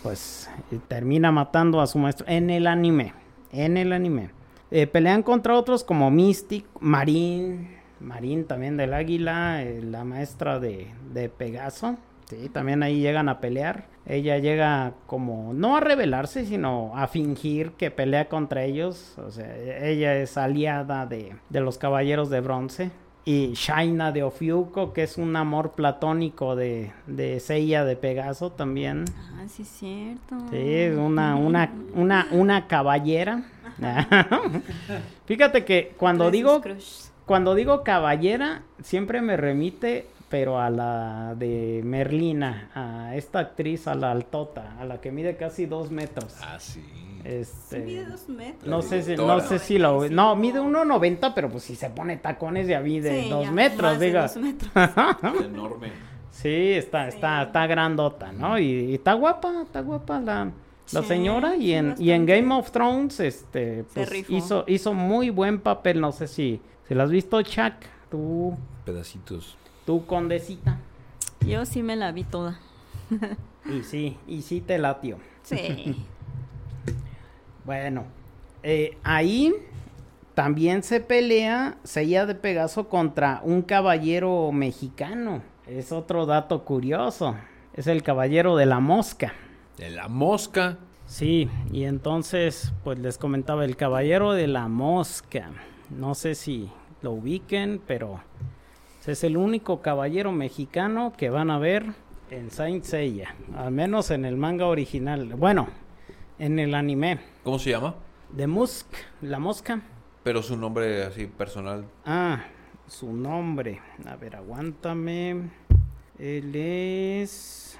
pues eh, termina matando a su maestro en el anime. En el anime. Eh, pelean contra otros como Mystic, Marín, Marín también del Águila, la maestra de, de Pegaso. Sí, también ahí llegan a pelear. Ella llega como, no a rebelarse, sino a fingir que pelea contra ellos. O sea, ella es aliada de, de los caballeros de bronce. Y Shaina de Ofiuco, que es un amor platónico de, de Seiya de Pegaso también. Ah, sí, es cierto. Sí, es una, una, una, una caballera. Fíjate que cuando digo, cuando digo caballera, siempre me remite pero a la de Merlina, a esta actriz, a la altota, a la que mide casi dos metros. Ah, sí. Este, mide dos metros. No sé si, no sé si lo... No, mide 1,90, pero pues si se pone tacones ya mide dos metros, diga. Dos metros. enorme. Sí, está, está, está grandota, ¿no? Y, está guapa, está guapa la, la señora. Y en, y en Game of Thrones, este, pues, hizo, hizo muy buen papel. No sé si, si lo has visto, Chuck, tú. Pedacitos. ¿Tu condecita? Yo sí me la vi toda. y sí, y sí te latió. Sí. bueno, eh, ahí también se pelea Sella de Pegaso contra un caballero mexicano. Es otro dato curioso. Es el caballero de la mosca. ¿De la mosca? Sí, y entonces, pues les comentaba, el caballero de la mosca. No sé si lo ubiquen, pero es el único caballero mexicano que van a ver en Saint Seiya, al menos en el manga original. Bueno, en el anime. ¿Cómo se llama? The Musk, la mosca. Pero su nombre así personal. Ah, su nombre. A ver, aguántame. Él es.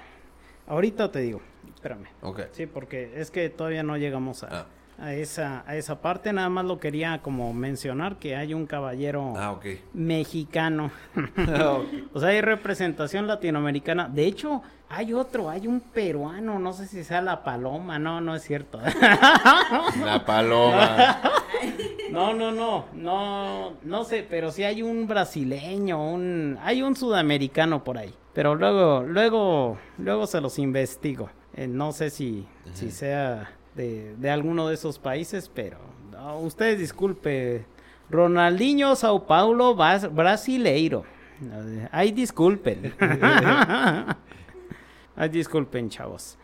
Ahorita te digo. Espérame. Ok. Sí, porque es que todavía no llegamos a. Ah a esa, a esa parte. Nada más lo quería como mencionar que hay un caballero ah, mexicano. O sea, hay representación latinoamericana. De hecho, hay otro, hay un peruano, no sé si sea la paloma, no, no es cierto. La paloma. No, no, no, no, no sé, pero sí hay un brasileño, un, hay un sudamericano por ahí. Pero luego, luego, luego se los investigo. Eh, no sé si, si sea de, alguno de esos países, pero no, ustedes disculpe. Ronaldinho Sao Paulo brasileiro. Ay, disculpen. Ay, disculpen, chavos.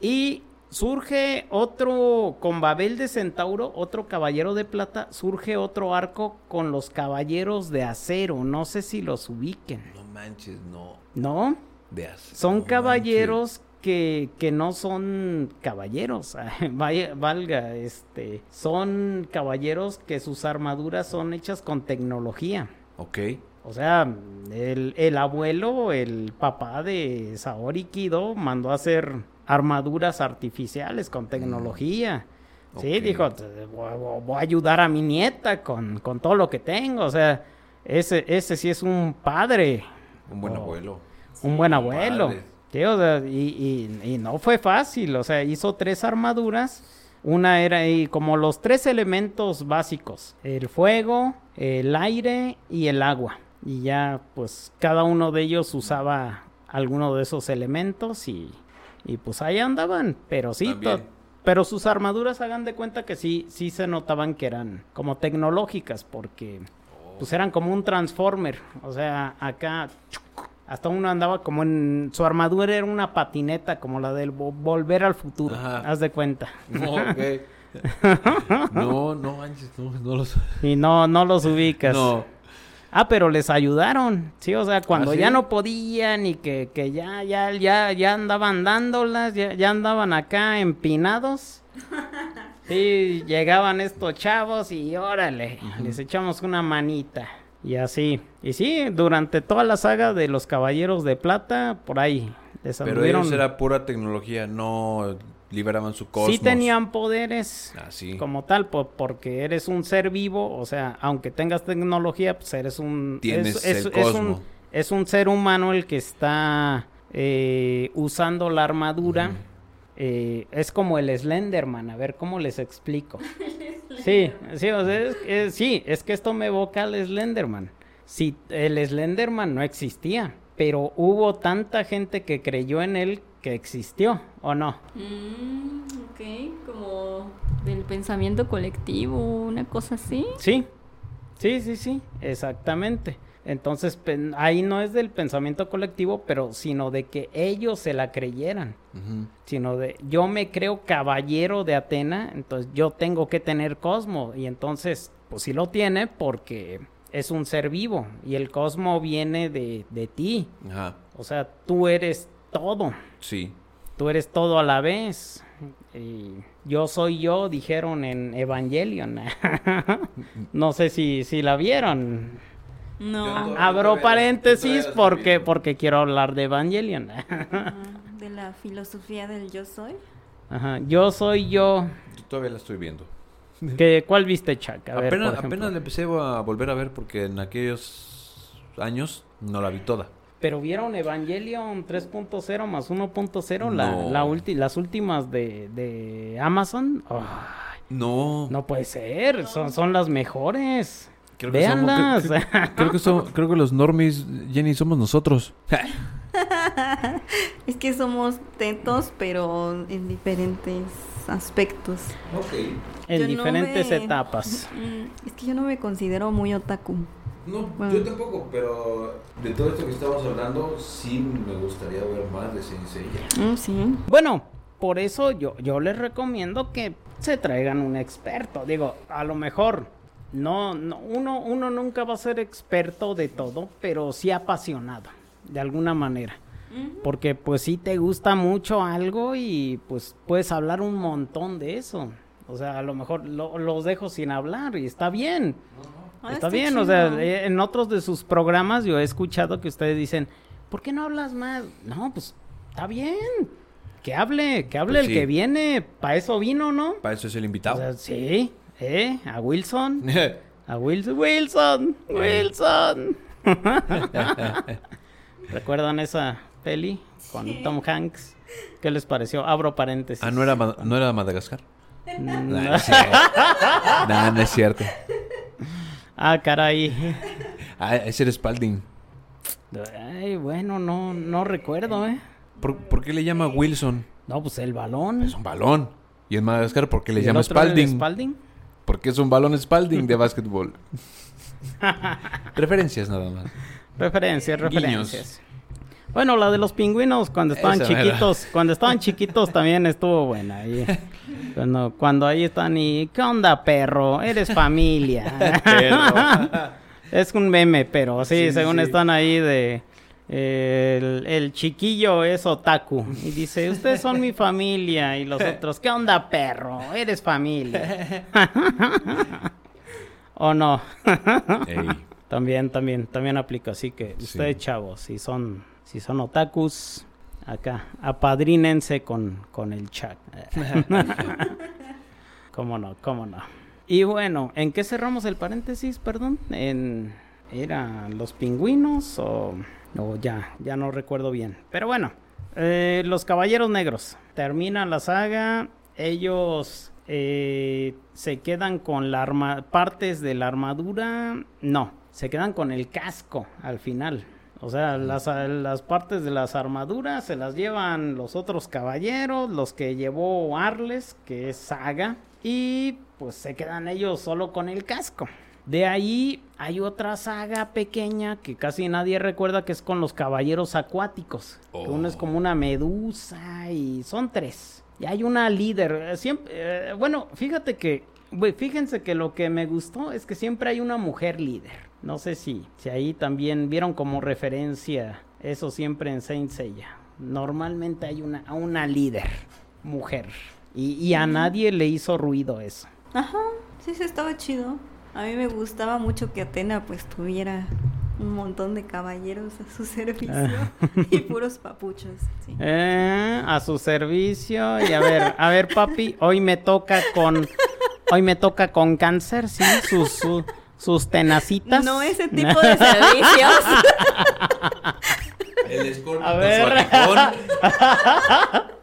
Y surge otro, con Babel de Centauro, otro caballero de plata, surge otro arco con los caballeros de acero. No sé si los ubiquen. No manches, no. ¿No? De acero. Son caballeros que, no son caballeros, valga, este, son caballeros que sus armaduras son hechas con tecnología. Ok. O sea, el, abuelo, el papá de Saori Kido mandó a hacer armaduras artificiales con tecnología. Mm. Sí, dijo, voy a ayudar a mi nieta con, todo lo que tengo. O sea, ese, ese sí es un padre. Un buen abuelo. Un buen abuelo y, no fue fácil, o sea, hizo tres armaduras. Una era y como los tres elementos básicos, el fuego, el aire y el agua. Y ya, pues, cada uno de ellos usaba alguno de esos elementos y, y pues ahí andaban. Pero sí, pero sus armaduras hagan de cuenta que sí, sí se notaban que eran como tecnológicas porque pues eran como un transformer. O sea, acá hasta uno andaba como en... Su armadura era una patineta como la del Volver al Futuro. Haz de cuenta. No, no, no, no, no los... Y no, no los ubicas. No. Ah, pero les ayudaron, sí, o sea, cuando ¿Ah, ya no podían y que, que ya, ya, ya, ya andaban dándolas, ya, ya andaban acá empinados. Sí, llegaban estos chavos y órale, les echamos una manita. Y así. Y sí, durante toda la saga de los Caballeros de Plata, por ahí. Pero ellos era pura tecnología, no liberaban su cosmos. Sí tenían poderes Ah, sí. como tal, po- porque eres un ser vivo, o sea, aunque tengas tecnología, pues eres un... Tienes es, es- el es cosmo. un, es un ser humano el que está eh, usando la armadura. Eh, es como el Slenderman, a ver cómo les explico. Sí, sí, o sea, es, es- sí, es que esto me evoca al Slenderman. Sí, el Slenderman no existía, pero hubo tanta gente que creyó en él que existió, ¿o no? Mm, ok, como del pensamiento colectivo, una cosa así. Sí, sí, sí, sí, exactamente. Entonces, ahí no es del pensamiento colectivo, pero sino de que ellos se la creyeran. Sino de yo me creo caballero de Atena, entonces yo tengo que tener cosmo y entonces pues sí lo tiene porque es un ser vivo y el cosmo viene de, de ti, Ajá. o sea, tú eres todo, Sí. tú eres todo a la vez. Y yo soy yo, dijeron en Evangelion. no sé si, si la vieron. No, Abro paréntesis porque, porque quiero hablar de Evangelion. ah, de la filosofía del yo soy. Ajá, Yo soy yo. Yo todavía la estoy viendo. ¿Qué, ¿Cuál viste, Chuck? A ver, apenas, por ejemplo. apenas la empecé a volver a ver porque en aquellos años no la vi toda. Pero vieron Evangelion 3.0 más 1.0, la, No. la ulti- las últimas de, de Amazon. Ay, No. no puede ser, son, son las mejores. Creo que somos- creo, que so- creo que los normies, Jenny, somos nosotros. Es que somos tetos, pero en diferentes aspectos. en Yo no diferentes me- etapas. Mm, Es que yo no me considero muy otaku. No, Bueno. yo tampoco, pero de todo esto que estamos hablando, sí me gustaría ver más de Saint Seiya. Mm, sí. Bueno, por eso yo, yo les recomiendo que se traigan un experto. Digo, a lo mejor no, no uno, uno nunca va a ser experto de todo, pero sí apasionado, de alguna manera. Porque pues sí te gusta mucho algo y pues puedes hablar un montón de eso. O sea, a lo mejor lo- los dejo sin hablar y está bien. Ah, está está bien, o sea, eh, en otros de sus programas yo he escuchado que ustedes dicen, ¿por qué no hablas más? No, pues está bien. Que hable, que hable Pues el sí. que viene. Para eso vino, ¿no? Para eso es el O invitado. sea, sí, ¿eh? A Wilson. A Wilson. Wilson. Wilson. ¿Recuerdan esa peli con Tom Hanks? ¿Qué les pareció? Abro paréntesis. ah, ¿no era, ¿no era Madagascar? Mm, No, no es cierto. No, no es cierto. Ah, caray. Ah, ese era Spalding. Ay, bueno, no, no recuerdo, ¿eh? ¿Por, por qué le llama Wilson? No, pues el balón. Es un balón. Y en Madagascar, ¿por qué le ¿Y el llama Spalding? Spalding? Porque es un balón Spalding de básquetbol. Referencias nada más. Referencias, Guiños. referencias. Bueno, la de los pingüinos cuando estaban Esa chiquitos, cuando estaban chiquitos también estuvo buena. ahí. Cuando, cuando ahí están y ¿qué onda, perro? Eres familia. es un meme, pero sí, Sí, según sí. están ahí de el, el chiquillo es otaku y dice, "Ustedes son mi familia" y los otros, ¿qué onda, perro? Eres familia. ¿O no? Ey. También, también, también aplica, así que Sí. ustedes chavos, si son, si son otakus, acá, apadrínense con, con el chat. cómo no, cómo no. Y bueno, ¿en qué cerramos el paréntesis, perdón? En ¿Eran los pingüinos o, o ya? Ya no recuerdo bien. Pero bueno, eh, los caballeros negros. Termina la saga. Ellos eh, se quedan con la arma partes de la armadura. No, se quedan con el casco al final. O sea, las, las partes de las armaduras se las llevan los otros caballeros, los que llevó Arles, que es Saga, y pues se quedan ellos solo con el casco. De ahí hay otra saga pequeña que casi nadie recuerda que es con los caballeros acuáticos. Que uno es Oh. como una medusa y son tres. Y hay una líder. eh, Siempre, eh, bueno, fíjate que, fíjense que lo que me gustó es que siempre hay una mujer líder. No sé si, si ahí también vieron como referencia eso siempre en Saint Seiya. Normalmente hay una, una líder, mujer. Y, y a nadie le hizo ruido eso. Ajá, sí, sí, estaba chido. A mí me gustaba mucho que Atena pues tuviera un montón de caballeros a su servicio Ah. y puros papuchos. Sí. Eh, a su servicio. Y a ver, a ver, papi, hoy me toca con. Hoy me toca con cáncer, sí, sus, su- sus tenacitas. No ese tipo de servicios. El escorpión A ver.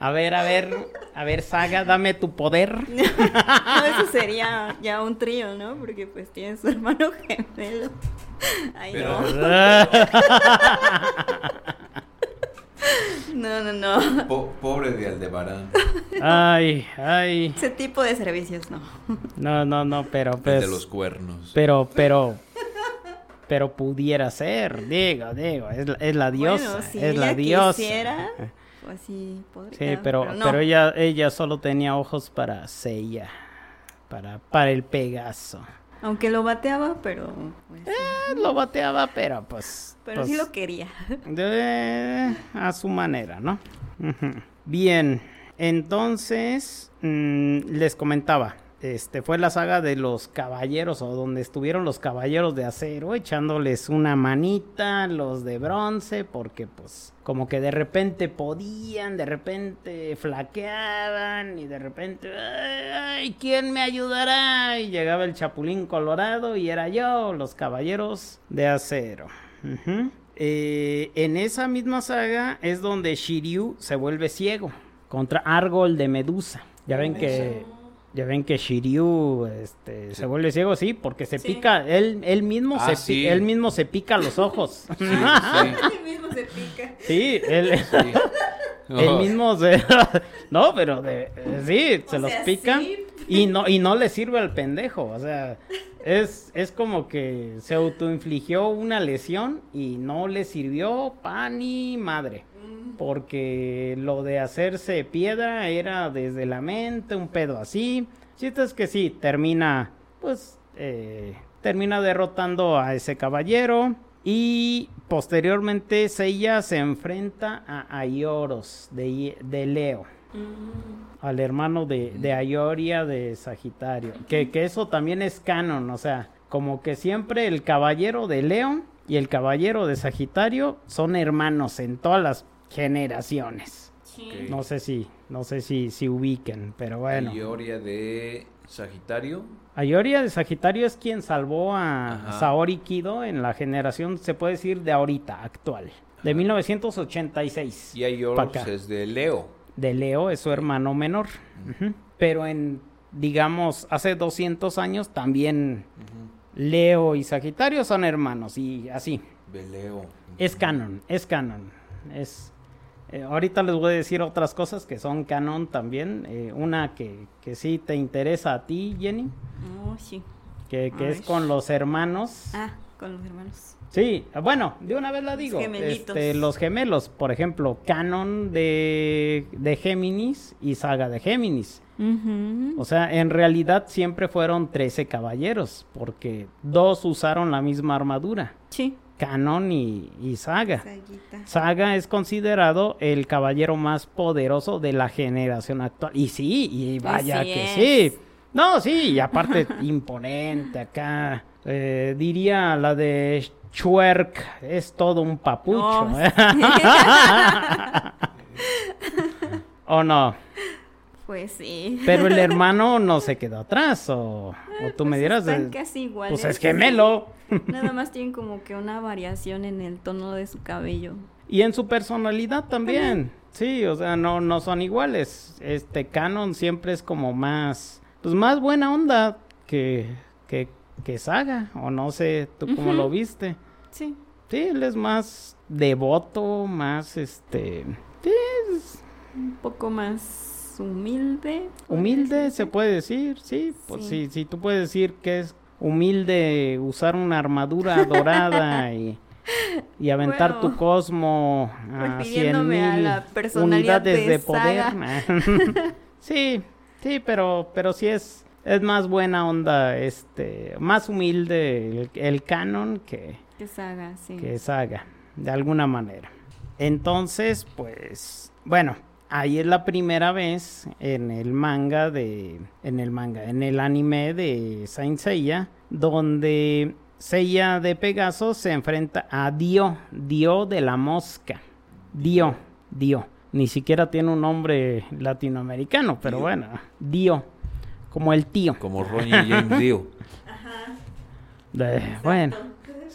A ver, a ver, a ver, Saga, dame tu poder. no, eso sería ya un trío, ¿no? Porque pues tiene su hermano gemelo. Ay, Pero- no. No, no, no. Po- pobre de Aldebarán. Ay, ay. Ese tipo de servicios no. No, no, no, pero pues. de los cuernos. Pero, pero. Pero pudiera ser, digo, digo, es la, es la diosa, bueno, si es la diosa. quisiera, sí pero, no. pero ella, ella solo tenía ojos para Seiya, para, para el Pegaso. Aunque lo bateaba, pero... pues. Eh, lo bateaba, pero pues... pero pues, sí lo quería. de- a su manera, ¿no? Bien, entonces mm, les comentaba, este fue la saga de los caballeros o donde estuvieron los caballeros de acero echándoles una manita, los de bronce, porque pues como que de repente podían, de repente flaqueaban y de repente, ay, ¿quién me ayudará? Y llegaba el chapulín colorado y era yo, los caballeros de acero. Eh, en esa misma saga es donde Shiryu se vuelve ciego contra Argol de Medusa. Ya ven que ya ven que Shiryu este, se vuelve ciego, sí, porque se Sí. pica él él mismo Ah, se pi- sí. él mismo se pica los ojos. Sí, sí. Él mismo se pica. Sí, él, sí. él Oh, mismo se no, pero de, sí, se los pica sí. y no y no le sirve al pendejo, o sea, es, es como que se autoinfligió una lesión y no le sirvió pa ni madre. Porque lo de hacerse piedra era desde la mente, un pedo así. Chiste es que sí, termina, pues, eh, termina derrotando a ese caballero. Y posteriormente Seiya se enfrenta a Aioros de, de Leo al hermano de, de Aioria de Sagitario. Que, que eso también es canon, o sea, como que siempre el caballero de Leo y el caballero de Sagitario son hermanos en todas las generaciones. No sé si, no sé si, si ubiquen, pero bueno. Ioria de Sagitario. Aioria de Sagitario es quien salvó a Ajá. Saori Kido en la generación, se puede decir, de ahorita, actual. De 1986. Y acá. es de Leo. de Leo es su hermano menor. Pero en, digamos, hace 200 años también Leo y Sagitario son hermanos y así. De Leo. Es canon, es canon. Es, eh, ahorita les voy a decir otras cosas que son canon también. eh, una que, que sí te interesa a ti, Jenny, Oh, sí. que, es con los hermanos. Ah, con los hermanos. Sí, bueno, de una vez la digo. gemelitos. Este, los gemelos, por ejemplo, canon de, de Géminis y saga de Géminis. O sea, en realidad siempre fueron 13 caballeros, porque dos usaron la misma armadura, Sí. Canon y, y Saga. Saguita. Saga es considerado el caballero más poderoso de la generación actual. Y sí, y vaya Así que es. sí. No, sí, y aparte imponente acá. Eh, diría la de Chuerk, es todo un papucho. Oh, ¿eh? ¿O no? Pues sí. Pero el hermano no se quedó atrás, o, o tú me Pues dirás, Están eh, casi iguales. pues es gemelo. Nada más tienen como que una variación en el tono de su cabello. Y en su personalidad también. Sí, o sea, no, no son iguales. Este Canon siempre es como más, pues más buena onda que, que, que Saga, o no sé, tú cómo lo viste. Sí. Sí, él es más devoto, más este, sí, es Un poco más humilde. humilde, decirse. se puede decir, sí. Pues Sí. sí, sí, tú puedes decir que es humilde usar una armadura dorada y, y aventar tu cosmo a cien refiriéndome a mil la personalidad unidades de de, poder. Sí, sí, pero, pero sí es, es más buena onda, este, más humilde el, el canon que, Que saga, sí. que Saga, de alguna manera. Entonces, pues, bueno, ahí es la primera vez en el manga de, en el manga, en el anime de Saint Seiya, donde Seiya de Pegaso se enfrenta a Dio, Dio de la mosca. Dio, Dio. Ni siquiera tiene un nombre latinoamericano, pero bueno, Dio, como el tío. Como Ronnie James Dio. De- bueno,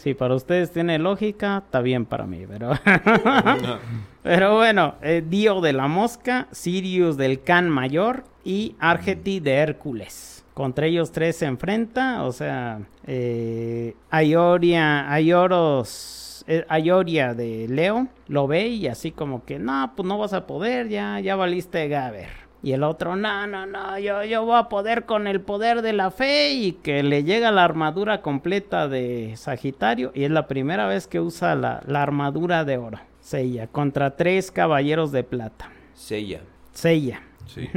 si para ustedes tiene lógica, está bien para mí, pero... pero bueno, eh, Dio de la Mosca, Sirius del Can Mayor y Argeti de Hércules. Contra ellos tres se enfrenta, o sea, eh, Aioria, Aioros, eh, Aioria de Leo lo ve y así como que, no, pues no vas a poder, ya, ya valiste Gaber. Y el otro, no, no, no, yo, yo voy a poder con el poder de la fe y que le llega la armadura completa de Sagitario. Y es la primera vez que usa la, la armadura de oro. Seiya, contra tres caballeros de plata. Seiya. Seiya, Sí.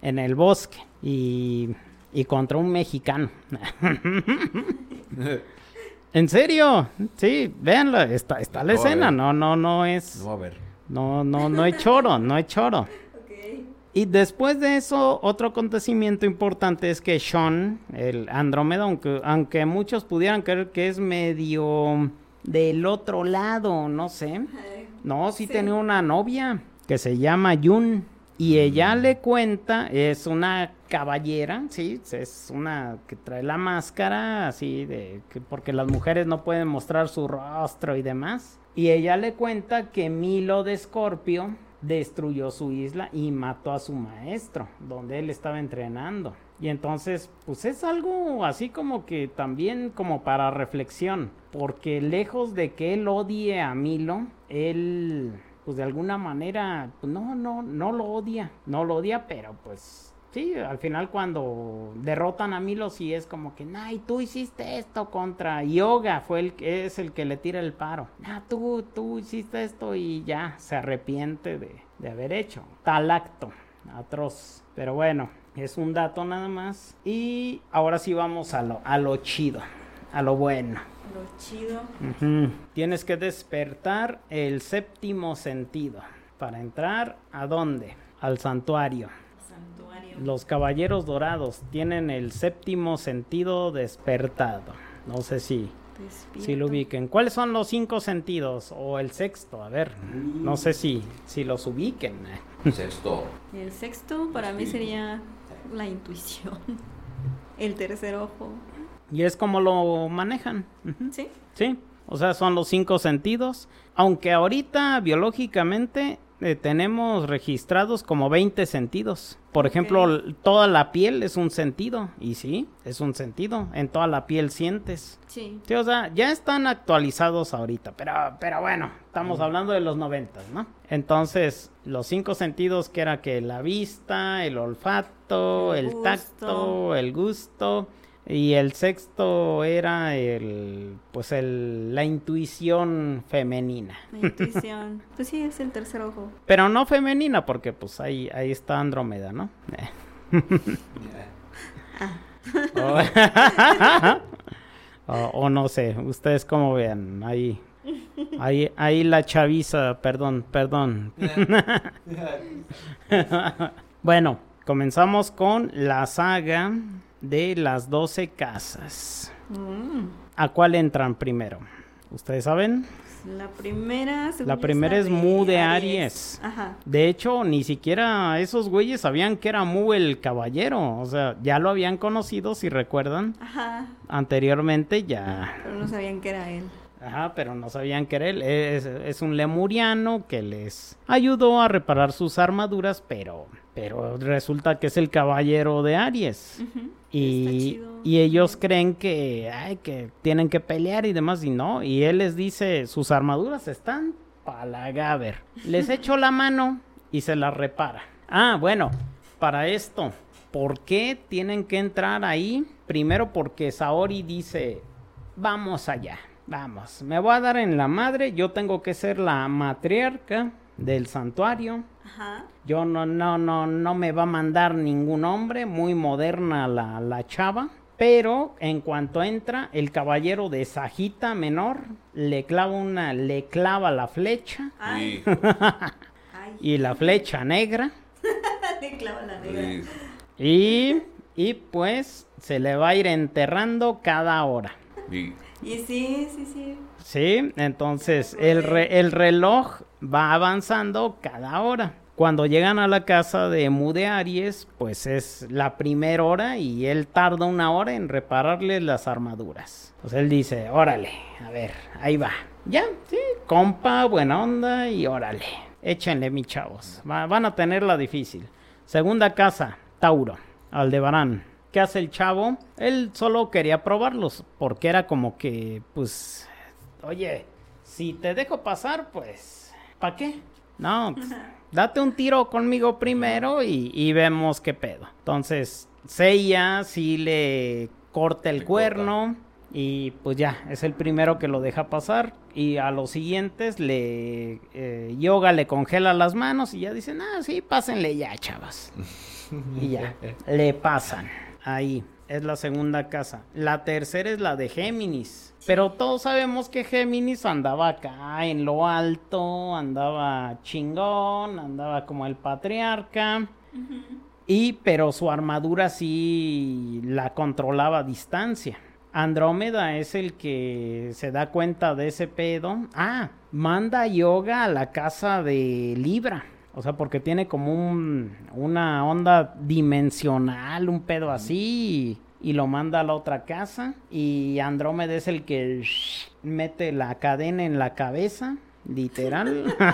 en el bosque. Y, y contra un mexicano. ¿En serio? Sí, véanla, está, está la escena. No, no, no es... No, a ver. No, no, no es choro, no es choro. Y después de eso, otro acontecimiento importante es que Sean, el Andrómeda, aunque, aunque muchos pudieran creer que es medio del otro lado, no sé. No, sí, tenía una novia que se llama Yun. Y ella le cuenta, es una caballera, sí, es una que trae la máscara, así de, que porque las mujeres no pueden mostrar su rostro y demás. Y ella le cuenta que Milo de Escorpio destruyó su isla y mató a su maestro, donde él estaba entrenando. Y entonces, pues es algo así como que también como para reflexión, porque lejos de que él odie a Milo, él pues de alguna manera, pues no, no, no lo odia, no lo odia, pero pues sí, al final cuando derrotan a Milo sí es como que, ay, tú hiciste esto contra Yoga, fue el que es el que le tira el paro. Ah, tú, tú hiciste esto y ya se arrepiente de, de haber hecho. Tal acto, atroz. Pero bueno, es un dato nada más. Y ahora sí vamos a lo, a lo chido, a lo bueno. Lo chido. Tienes que despertar el séptimo sentido. Para entrar, ¿a dónde? Al santuario. Los caballeros dorados tienen el séptimo sentido despertado. No sé si, si lo ubiquen. ¿Cuáles son los cinco sentidos? O el sexto, a ver. No sé si, si los ubiquen. Sexto. El sexto para mí sería la intuición. El tercer ojo. Y es como lo manejan. ¿Sí? Sí, o sea, son los cinco sentidos. Aunque ahorita biológicamente eh, tenemos registrados como 20 sentidos. Por ejemplo, toda la piel es un sentido. Y sí, es un sentido. En toda la piel sientes. Sí. Sí, o sea, ya están actualizados ahorita. Pero, pero bueno, estamos hablando de los 90, ¿no? Entonces, los cinco sentidos que era que la vista, el olfato, El tacto, el gusto. Y el sexto era el, pues el, la intuición femenina. La intuición. pues sí, es el tercer ojo. Pero no femenina porque pues ahí, ahí está Andrómeda, ¿no? o, o- o no sé, ustedes cómo vean, ahí, ahí, ahí la chaviza, perdón, perdón. bueno, comenzamos con la saga de las 12 casas. Mm. ¿A cuál entran primero? ¿Ustedes saben? La primera. La primera es Mu de Aries. Ajá. De hecho, ni siquiera esos güeyes sabían que era Mu el caballero. O sea, ya lo habían conocido, si recuerdan. Ajá. Anteriormente ya. Pero no sabían que era él. Ajá, pero no sabían que era él. Es, es un lemuriano que les ayudó a reparar sus armaduras, pero, pero resulta que es el caballero de Aries. Y, y ellos creen que, ay, que tienen que pelear y demás, y no. Y él les dice, sus armaduras están para la Gaber. Les echo la mano y se las repara. Ah, bueno, para esto, ¿por qué tienen que entrar ahí? Primero porque Saori dice, vamos allá, vamos, me voy a dar en la madre, yo tengo que ser la matriarca del santuario. Ajá. Yo no, no, no, no me va a mandar ningún hombre, muy moderna la, la chava. Pero en cuanto entra, el caballero de Sajita menor le clava una, le clava la flecha Ay, y la flecha negra. Le clava la negra. Y, y pues se le va a ir enterrando cada hora. Y Y sí, sí, sí. Sí, entonces el, re- el reloj va avanzando cada hora. Cuando llegan a la casa de Mu de Aries, pues es la primera hora y él tarda una hora en repararle las armaduras. Pues él dice, órale, a ver, ahí va. Ya, sí, compa, buena onda y órale. Échenle, mis chavos. Va- van a tenerla difícil. Segunda casa, Tauro, Aldebarán. ¿Qué hace el chavo? Él solo quería probarlos porque era como que, pues, oye, si te dejo pasar, pues, ¿para qué? No, pues, date un tiro conmigo primero y, y vemos qué pedo. Entonces, Seiya sí le corta el Le cuerno y pues ya, es el primero que lo deja pasar. Y a los siguientes le eh, Yoga le congela las manos y ya dicen, ah, sí, pásenle ya, chavas. y ya, le pasan. Ahí, es la segunda casa. La tercera es la de Géminis. Pero todos sabemos que Géminis andaba acá en lo alto, andaba chingón, andaba como el patriarca. Y pero su armadura sí la controlaba a distancia. Andrómeda es el que se da cuenta de ese pedo. Ah, manda yoga a la casa de Libra. O sea, porque tiene como un, una onda dimensional, un pedo así, y, lo manda a la otra casa. Y Andrómeda es el que mete la cadena en la cabeza, literal.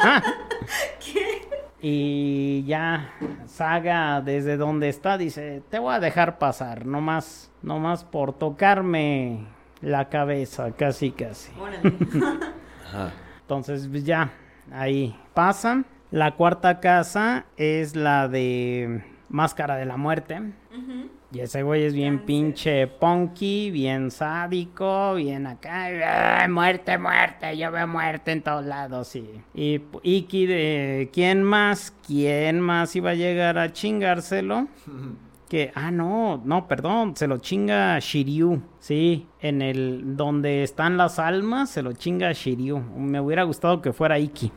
Y ya Saga desde donde está dice, te voy a dejar pasar, nomás, nomás por tocarme la cabeza, casi casi. Entonces pues, ya, ahí pasan. La cuarta casa es la de Máscara de la Muerte. Ujú. Y ese güey es bien pinche punky, bien sádico, bien acá. muerte, muerte, yo veo muerte en todos lados, sí. Y Iki de. ¿Quién más? ¿Quién más iba a llegar a chingárselo? Que, ah, no, no, perdón, se lo chinga Shiryu, sí, en el donde están las almas, se lo chinga Shiryu. Me hubiera gustado que fuera Iki,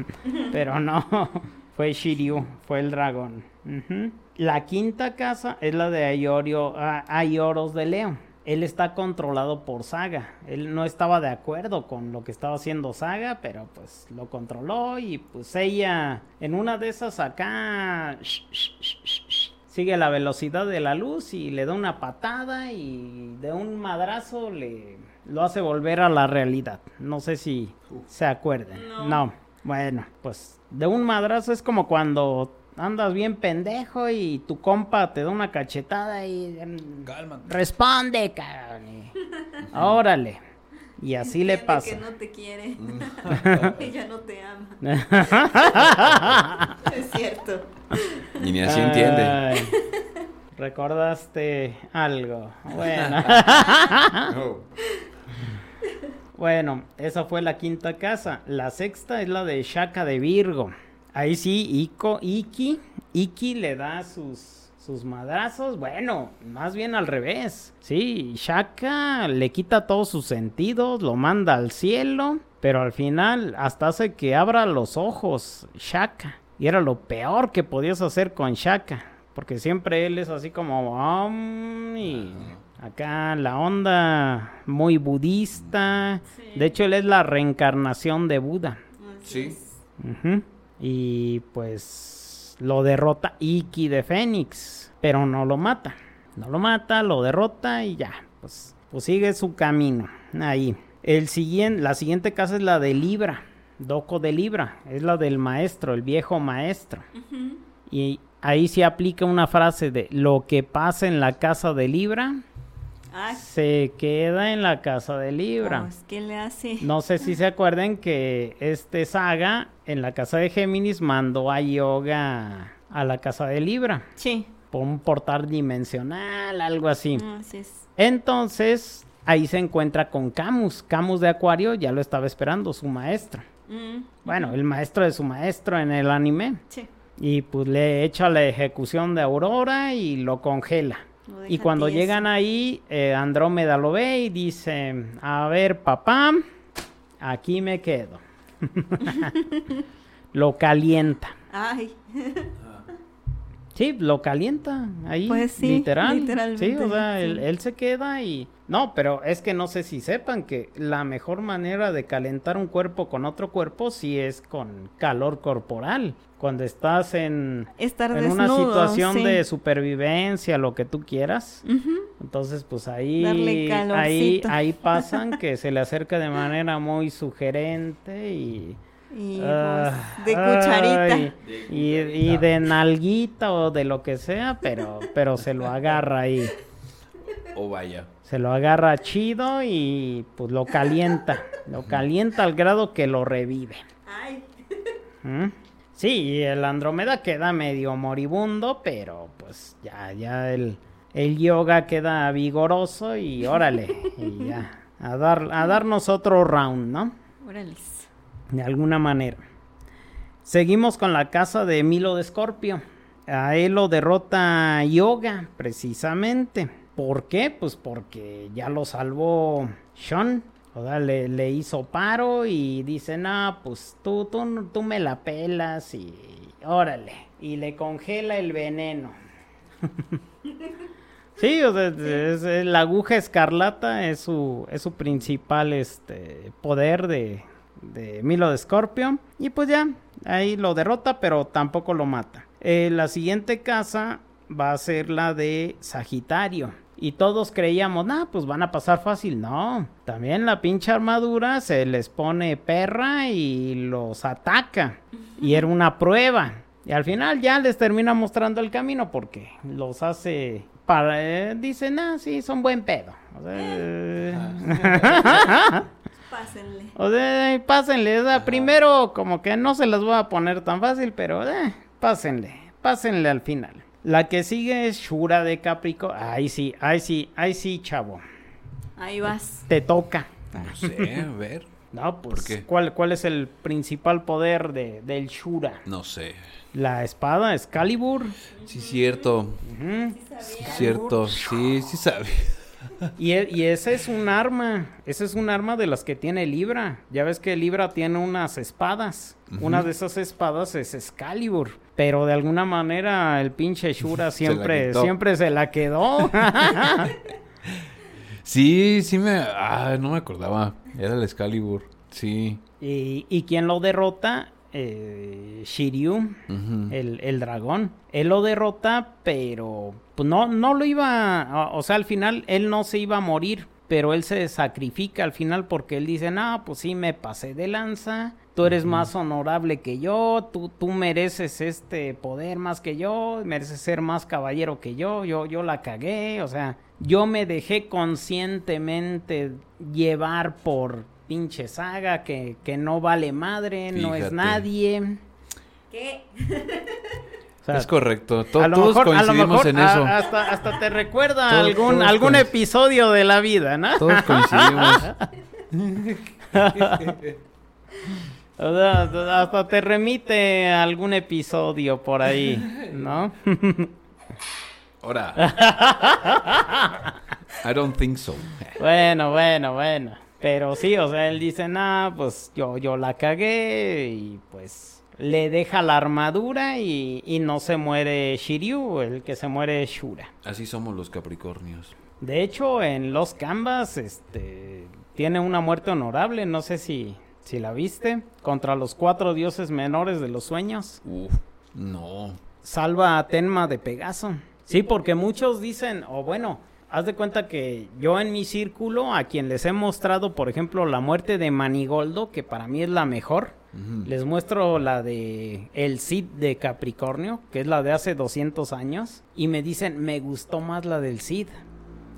pero no, fue Shiryu, fue el dragón. La quinta casa es la de Ayorio, ah, Ayoros de Leo. Él está controlado por Saga. Él no estaba de acuerdo con lo que estaba haciendo Saga, pero pues lo controló y pues ella en una de esas acá sh- sh- sh- sh- sh, sigue la velocidad de la luz y le da una patada y de un madrazo le lo hace volver a la realidad. No sé si se acuerden. No. no. Bueno, pues de un madrazo es como cuando andas bien pendejo y tu compa te da una cachetada y em, Cálmate. responde, cabrón. y- Órale. Y así le pasa. que no te quiere. Ella no te ama. es cierto. Y ni así entiende. Ay, Recordaste algo. Bueno. Bueno, esa fue la quinta casa. La sexta es la de Shaka de Virgo. Ahí sí, Iko, Iki, Iki le da sus, sus madrazos. Bueno, más bien al revés. Sí, Shaka le quita todos sus sentidos, lo manda al cielo, pero al final hasta hace que abra los ojos Shaka. Y era lo peor que podías hacer con Shaka. Porque siempre él es así como... "Om", y acá la onda muy budista. Sí. De hecho, él es la reencarnación de Buda. Sí. Ujú. Y pues lo derrota Iki de Fénix, pero no lo mata. No lo mata, lo derrota y ya, pues, pues sigue su camino. Ahí. El siguiente, la siguiente casa es la de Libra, Doco de Libra, es la del maestro, el viejo maestro. Y ahí se aplica una frase de lo que pasa en la casa de Libra Ay, se queda en la casa de Libra. pues, ¿qué le hace? No sé si se acuerdan que este saga en la casa de Géminis mandó a Yoga a la casa de Libra Sí. por un portal dimensional, algo así. Así es. Entonces ahí se encuentra con Camus. Camus de Acuario ya lo estaba esperando, su maestro. Mm, Bueno, el maestro de su maestro en el anime. Sí. Y pues le echa la ejecución de Aurora y lo congela. Y cuando llegan ahí, eh, Andrómeda lo ve y dice, a ver, papá, aquí me quedo. lo calienta. Ay. Sí, lo calienta ahí. Pues sí, literal. literalmente, Sí, o sea, sí. Él, él se queda y... No, pero es que no sé si sepan que la mejor manera de calentar un cuerpo con otro cuerpo sí es con calor corporal. Cuando estás en, Estar en una situación sí. de supervivencia, lo que tú quieras. Entonces, pues ahí, Darle ahí, ahí pasan que se le acerca de manera muy sugerente y... Y ah, pues, de cucharita. ay, y, y de nalguita o de lo que sea, pero, pero se lo agarra ahí. O vaya. Se lo agarra chido y pues lo calienta. Lo calienta al grado que lo revive. ¿Mm? Sí, y el Andrómeda queda medio moribundo, pero pues ya, ya el, el yoga queda vigoroso y órale, y ya, a, dar, a darnos otro round, ¿no? Órales. De alguna manera. Seguimos con la casa de Milo de Escorpio. A él lo derrota Yoga, precisamente. ¿Por qué? Pues porque ya lo salvó Sean. O sea, le, le hizo paro y dice, no, pues tú, tú, tú me la pelas y órale. Y le congela el veneno. Sí, o sea, es- es- la aguja escarlata es su, es su principal este, poder de, de Milo de Scorpio. Y pues ya, ahí lo derrota, pero tampoco lo mata. Eh, la siguiente casa va a ser la de Sagitario. Y todos creíamos, nah, pues van a pasar fácil. No, también la pinche armadura se les pone perra y los ataca. Y era una prueba. Y al final ya les termina mostrando el camino porque los hace para eh, dicen, ah, sí, son buen pedo. O sea, eh, Pásenle. o sea, pásenle. o sea, primero como que no se las voy a poner tan fácil, pero eh, pásenle, pásenle al final. La que sigue es Shura de Capricornio. Ay, sí, ay, sí, ay, sí, chavo. Ahí vas. Te toca. No sé, a ver. No, pues, ¿Por qué? ¿cuál, ¿cuál es el principal poder de, del Shura? No sé. La espada Excalibur. Sí, cierto. Sí, cierto. Sí, sí sabe. Y, e- y ese es un arma, ese es un arma de las que tiene Libra. Ya ves que Libra tiene unas espadas. Una de esas espadas es Excalibur. Pero de alguna manera el pinche Shura siempre, quitó. siempre se la quedó. Sí, sí me... Ah, no me acordaba. Era el Excalibur. Sí. y, y quien lo derrota, eh, Shiryu, el, el dragón. Él lo derrota, pero pues no, no lo iba, o- o sea, al final él no se iba a morir, pero él se sacrifica al final porque él dice, no, pues sí, me pasé de lanza, tú eres más honorable que yo, tú, tú mereces este poder más que yo, mereces ser más caballero que yo, yo, yo la cagué, o sea, yo me dejé conscientemente llevar por pinche saga que, que no vale madre, no es. ¿Qué? nadie. O sea, es correcto. To- a lo todos mejor, a lo coincidimos mejor en a- eso. hasta, hasta te recuerda Todos- algún, todos algún episodio de la vida, ¿no? Todos coincidimos. O sea, hasta te remite a algún episodio por ahí, ¿no? Ahora. I don't think so. bueno, bueno, bueno. Pero sí, o sea, él dice, nah, pues yo, yo la cagué y pues le deja la armadura y, y no se muere Shiryu, el que se muere es Shura. Así somos los Capricornios. De hecho, en Los Canvas, este, tiene una muerte honorable, no sé si, si la viste, contra los cuatro dioses menores de los sueños. Uf, no. Salva a Tenma de Pegaso. Sí, porque muchos dicen, o bueno, haz de cuenta que yo en mi círculo, a quien les he mostrado, por ejemplo, la muerte de Manigoldo, que para mí es la mejor, les muestro la de El Cid de Capricornio, que es la de hace 200 años, y me dicen, me gustó más la del Cid.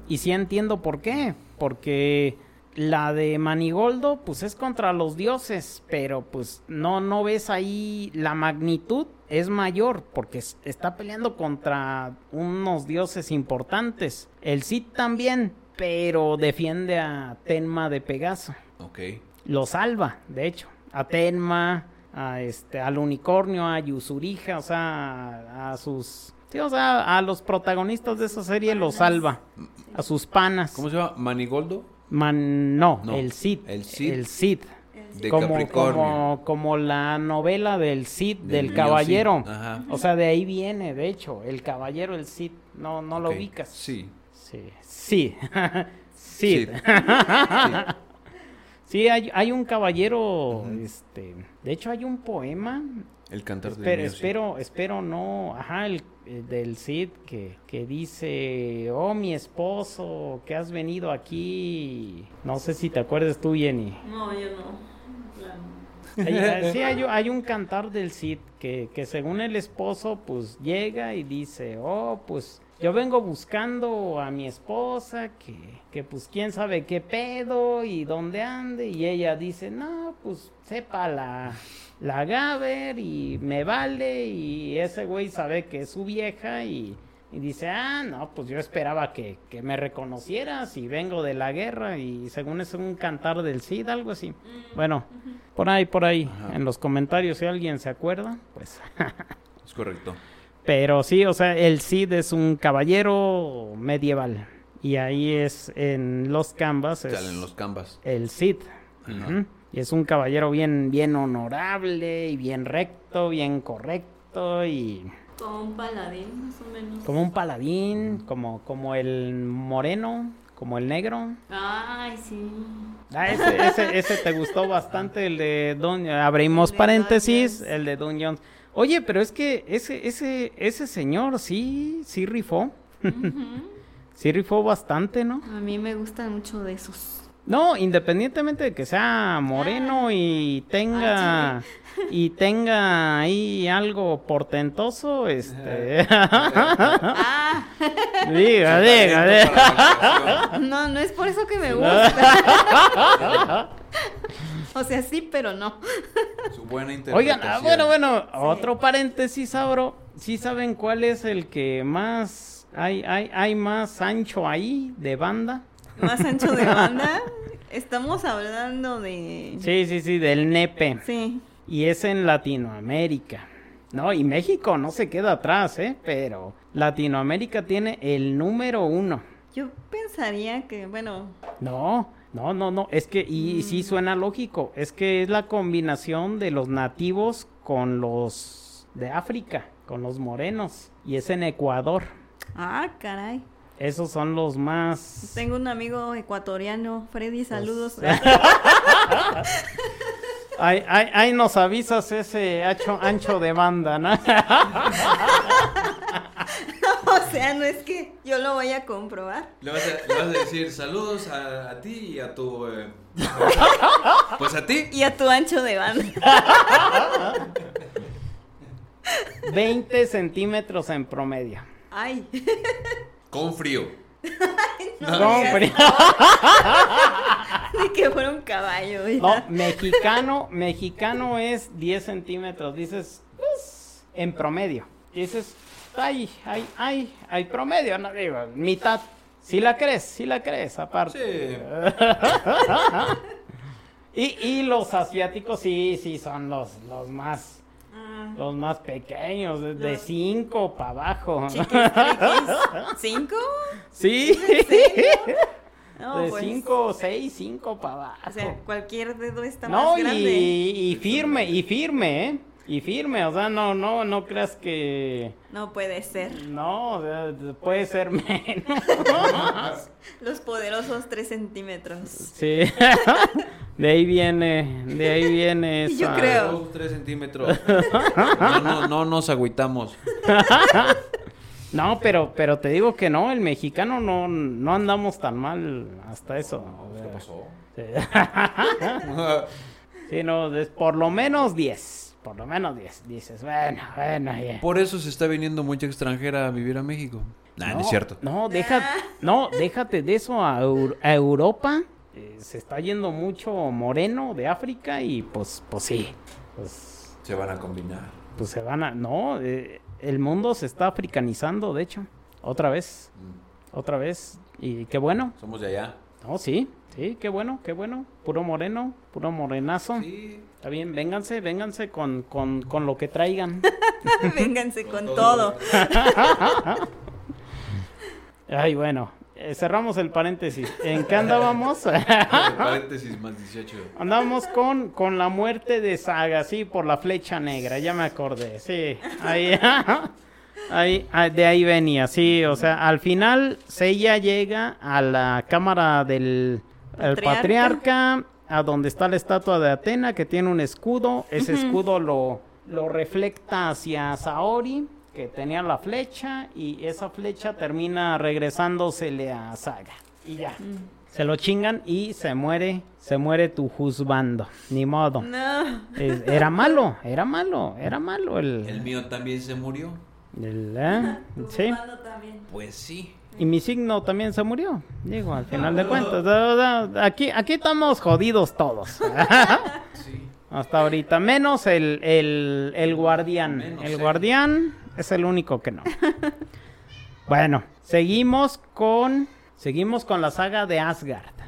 Y sí entiendo por qué, porque la de Manigoldo, pues es contra los dioses, pero pues no, no ves ahí la magnitud es mayor, porque es- está peleando contra unos dioses importantes. El Cid también, pero defiende a Tenma de Pegaso Ok. lo salva, de hecho, a Tenma, a este, al unicornio, a Yusurija, o sea, a, a sus, sí, o sea, a los protagonistas de esa serie los salva, a sus panas. ¿Cómo se llama? ¿Manigoldo? Man, no, No, el Cid, el Cid. el Cid, De como, Capricornio. como, como la novela del Cid, Del caballero. Cid, ajá. O sea, de ahí viene, de hecho, el caballero, el Cid. No, no lo ubicas. Sí. Sí. Sí. Cid. Cid. Sí, hay, hay un caballero, este, de hecho hay un poema, El cantar del espero, espero, espero no, ajá, el del Cid que, que dice, oh mi esposo, que has venido aquí, no sé si te acuerdas tú, Jenny. No, yo no. Hay- sí, hay, hay un cantar del Cid que, que según el esposo, pues llega y dice, oh, pues yo vengo buscando a mi esposa, que, que pues quién sabe qué pedo y dónde ande, y ella dice, no, pues sepa la, Gaber y me vale, y ese güey sabe que es su vieja y... Y dice, ah, no, pues yo esperaba que, que me reconocieras y vengo de la guerra y según es un cantar del Cid, algo así. Bueno, por ahí, por ahí, Ajá. en los comentarios si alguien se acuerda, pues... Es correcto. Pero sí, o sea, el Cid es un caballero medieval y ahí es en los canvas es Salen los canvas. el Cid. Ajá. Y es un caballero bien, bien honorable y bien recto, bien correcto y Como un paladín, más o menos. como un paladín, como, como el moreno, como el negro. Ay, sí. Ah, ese, ese, ese te gustó bastante, el de Don... Abrimos El de paréntesis, Don el de Don Jones. Oye, pero es que ese, ese, ese señor sí, sí rifó. Sí rifó bastante, ¿no? A mí me gustan mucho de esos. No, independientemente de que sea moreno y tenga... Ah, Y tenga ahí algo portentoso, este... Ah, diga, diga, diga. no, no es por eso que me gusta. o sea, sí, pero no. Su buena. Oigan, ah, bueno, bueno, otro paréntesis, Abro. ¿Sí saben cuál es el que más hay, hay, hay más ancho ahí de banda? Más ancho de banda. Estamos hablando de. Sí, sí, sí, del nepe. Sí. Y es en Latinoamérica. No, y México no se queda atrás, ¿eh? Pero Latinoamérica tiene el número uno. Yo pensaría que, bueno, No, no, no, no. Es que, y, y sí suena lógico. Es que es la combinación de los nativos con los de África, con los morenos. Y es en Ecuador. ah, caray. Esos son los más. Tengo un amigo ecuatoriano, Freddy, saludos. Ahí, ahí- ahí nos avisas ese ancho, ancho de banda, ¿no? o sea, no es que yo lo voy a comprobar. Le vas, a, le vas a decir saludos a, a ti y a tu. eh, pues a ti. Y a tu ancho de banda. 20 centímetros en promedio. Ay. Con frío. No, Con frío. Ni que fuera un caballo. ya. No, mexicano, mexicano es 10 centímetros. Dices, pues, en promedio. Dices, ay, ay, ay, hay promedio, no digo, mitad. Si la crees, si la crees, aparte. Sí. Y, y los asiáticos sí, sí son los, los más, Ah, los más pequeños, de- de Los- 5 para abajo. ¿Cinco? Sí, No, de pues, 5, 6, 5 para abajo. O sea, cualquier dedo está No, más y, grande. y firme, y firme, ¿eh? Y firme, o sea, no, no, no creas que... No puede ser. No, o sea, puede ser menos. Los poderosos tres centímetros. Sí, de ahí viene, de ahí viene Yo creo. Dos, tres centímetros. No, no, no nos agüitamos. No, pero, pero te digo que no, el mexicano no, no andamos tan mal hasta eso. sea, ¿Qué pasó? Sí. Sí, no, es por lo menos 10, por lo menos 10. Dices, bueno, bueno, ya. Por eso se está viniendo mucha extranjera a vivir a México. Nah, no, es cierto. No, deja, no, déjate de eso a Europa. Eh, se está yendo mucho moreno de África y pues, pues sí, pues, Se van a combinar. pues se van a, no, eh, el mundo se está africanizando, de hecho, otra vez, Mm. otra vez y qué bueno, Somos de allá. no, sí, sí, qué bueno, qué bueno, puro moreno, puro morenazo, Sí. está bien, vénganse, vénganse con, con, con lo que traigan. Vénganse con, Con todo. todo. Ay, bueno. Eh, cerramos el paréntesis. ¿En qué andábamos? paréntesis más 18. Andábamos con, con la muerte de Saga, sí, por la flecha negra, ya me acordé, sí. Ahí, ahí, ah, de ahí venía, sí, o sea, al final Seiya llega a la cámara del el Patriarca. patriarca, a donde está la estatua de Atena, que tiene un escudo, ese escudo lo, lo reflecta hacia Saori, que tenía la flecha, y esa flecha termina regresándosele a Saga. Y ya. Se lo chingan y se muere, se muere tu juzgando. Ni modo. No. Es- era malo, era malo, era malo el... El mío también se murió. el, ¿eh? Sí. también. Pues sí. Y mi signo también se murió. Digo, al final de cuentas. Aquí, aquí estamos jodidos todos. Sí. Hasta ahorita. Menos el, el, el guardián. Menos el guardián es el único que no. bueno, seguimos con. Seguimos con la saga de Asgard.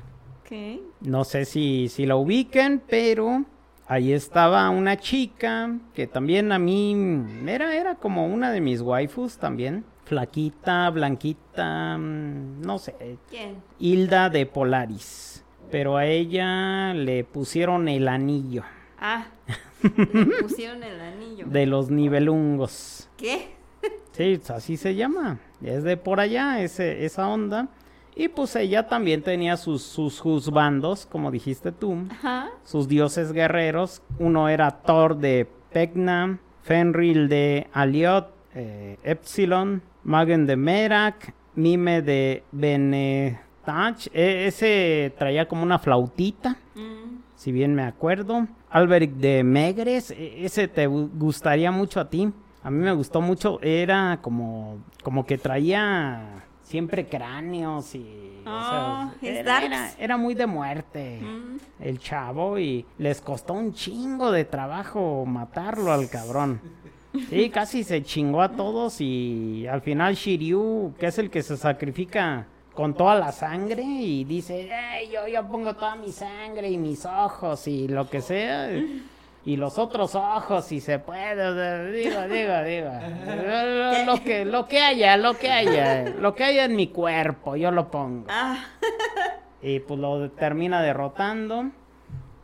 No sé si, si la ubiquen, pero ahí estaba una chica que también a mí era, era como una de mis waifus también. Flaquita, blanquita, mm, no sé, ¿Quién? Hilda de Polaris. Pero a ella le pusieron el anillo Ah. Le pusieron el anillo. de los nivelungos. ¿Qué? Sí, así se llama. Es de por allá, ese, esa onda. Y pues ella también tenía sus, sus juzbandos, como dijiste tú. Ajá. sus dioses guerreros. Uno era Thor de Pegna, Fenrir de Aliot, eh, Epsilon, Magen de Merak, Mime de Benetach. E- ese traía como una flautita, Mm. si bien me acuerdo. Alberic de Megres, e- ese te gu- gustaría mucho a ti. A mí me gustó mucho, era como, como que traía siempre cráneos y... o sea, Oh, era- era muy de muerte Mm. el chavo y les costó un chingo de trabajo matarlo al cabrón. Sí, casi se chingó a todos y al final Shiryu, que es el que se sacrifica con toda la sangre y dice, "Ey, yo, yo pongo toda mi sangre y mis ojos y lo que sea. Y los otros ojos, si se puede, digo, digo, digo. Lo, lo que, lo que haya, lo que haya, lo que haya en mi cuerpo, yo lo pongo. Ah. Y pues lo termina derrotando.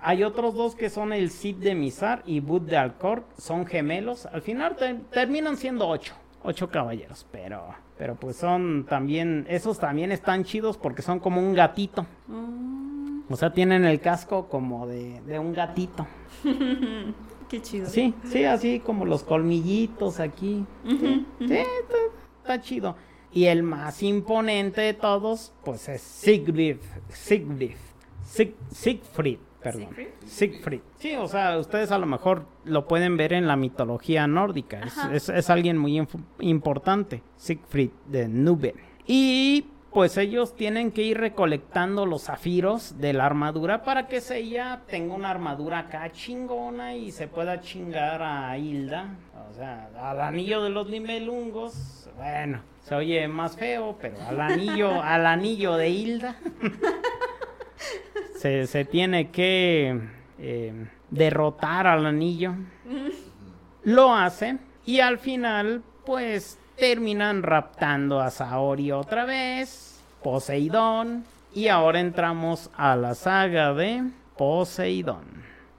Hay otros dos que son el Cid de Mizar y Bud de Alcor, son gemelos. Al final te- terminan siendo ocho, ocho caballeros, pero, pero pues son también, esos también están chidos porque son como un gatito. Mm. O sea, tienen el casco como de, de un gatito. Qué chido. Sí, sí, así como los colmillitos aquí. Sí, sí, está, está chido. Y el más imponente de todos, pues es Siegfried. Siegfried. Sig- Siegfried, perdón. ¿Siegfried? Siegfried. Sí, o sea, ustedes a lo mejor lo pueden ver en la mitología nórdica. Es, Ajá. es- es alguien muy importante. Siegfried de Nube. Y pues ellos tienen que ir recolectando los zafiros de la armadura para que Seiya tenga una armadura acá chingona y se pueda chingar a Hilda. O sea, al anillo de los limelungos. Bueno, se oye más feo, pero al anillo, al anillo de Hilda. se, se tiene que eh, derrotar al anillo. Lo hace y al final pues terminan raptando a Saori otra vez, Poseidón y ahora entramos a la saga de Poseidón.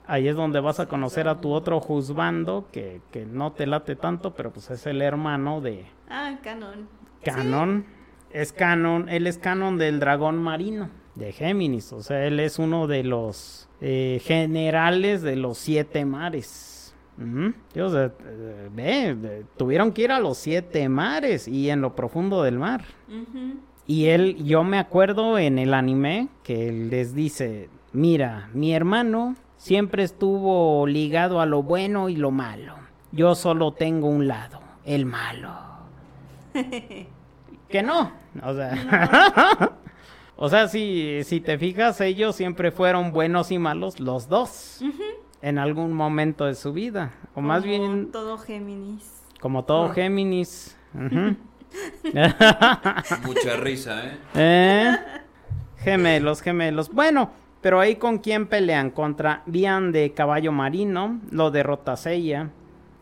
Ahí es donde vas a conocer a tu otro juzgando que, que no te late tanto, pero pues es el hermano de Ah, canon. Canon. Es Canon, él es Canon del dragón marino de Géminis, o sea, él es uno de los eh, generales de los siete mares. O sea, eh, ve, de- tuvieron que ir a los siete mares y en lo profundo del mar. Y él, yo me acuerdo en el anime que él les dice, mira, mi hermano siempre estuvo ligado a lo bueno y lo malo. Yo solo tengo un lado, el malo. que no, o sea, o sea, si, si te fijas, ellos siempre fueron buenos y malos los dos en algún momento de su vida, o más Como bien Todo Géminis. como todo Géminis. Ujú. Mucha risa, ¿eh? ¿Eh? Gemelos, gemelos. Bueno, pero ahí con quién pelean? Contra Bian de Caballo Marino, lo derrota Seiya.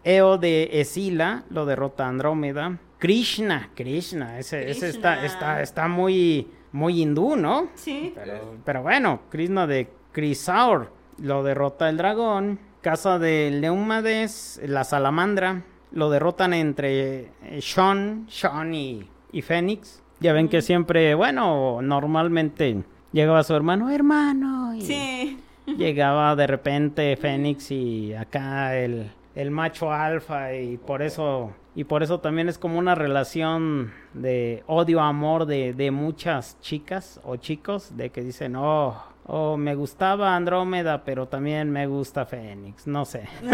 Eo de Esila, lo derrota Andrómeda. Krishna, Krishna, ese, ese está, está, está muy, muy hindú, ¿no? Sí. Pero, pero bueno, Krishna de Krisaur lo derrota el dragón. Casa de Leumades, la salamandra, lo derrotan entre eh, Sean, Sean y, y Fénix. Ya ven que siempre, bueno, normalmente llegaba su hermano, hermano. Y Sí. Llegaba de repente Fénix y acá el, el macho alfa y por eso y por eso también es como una relación de odio amor de, de muchas chicas o chicos de que dicen oh oh me gustaba Andrómeda pero también me gusta Fénix no sé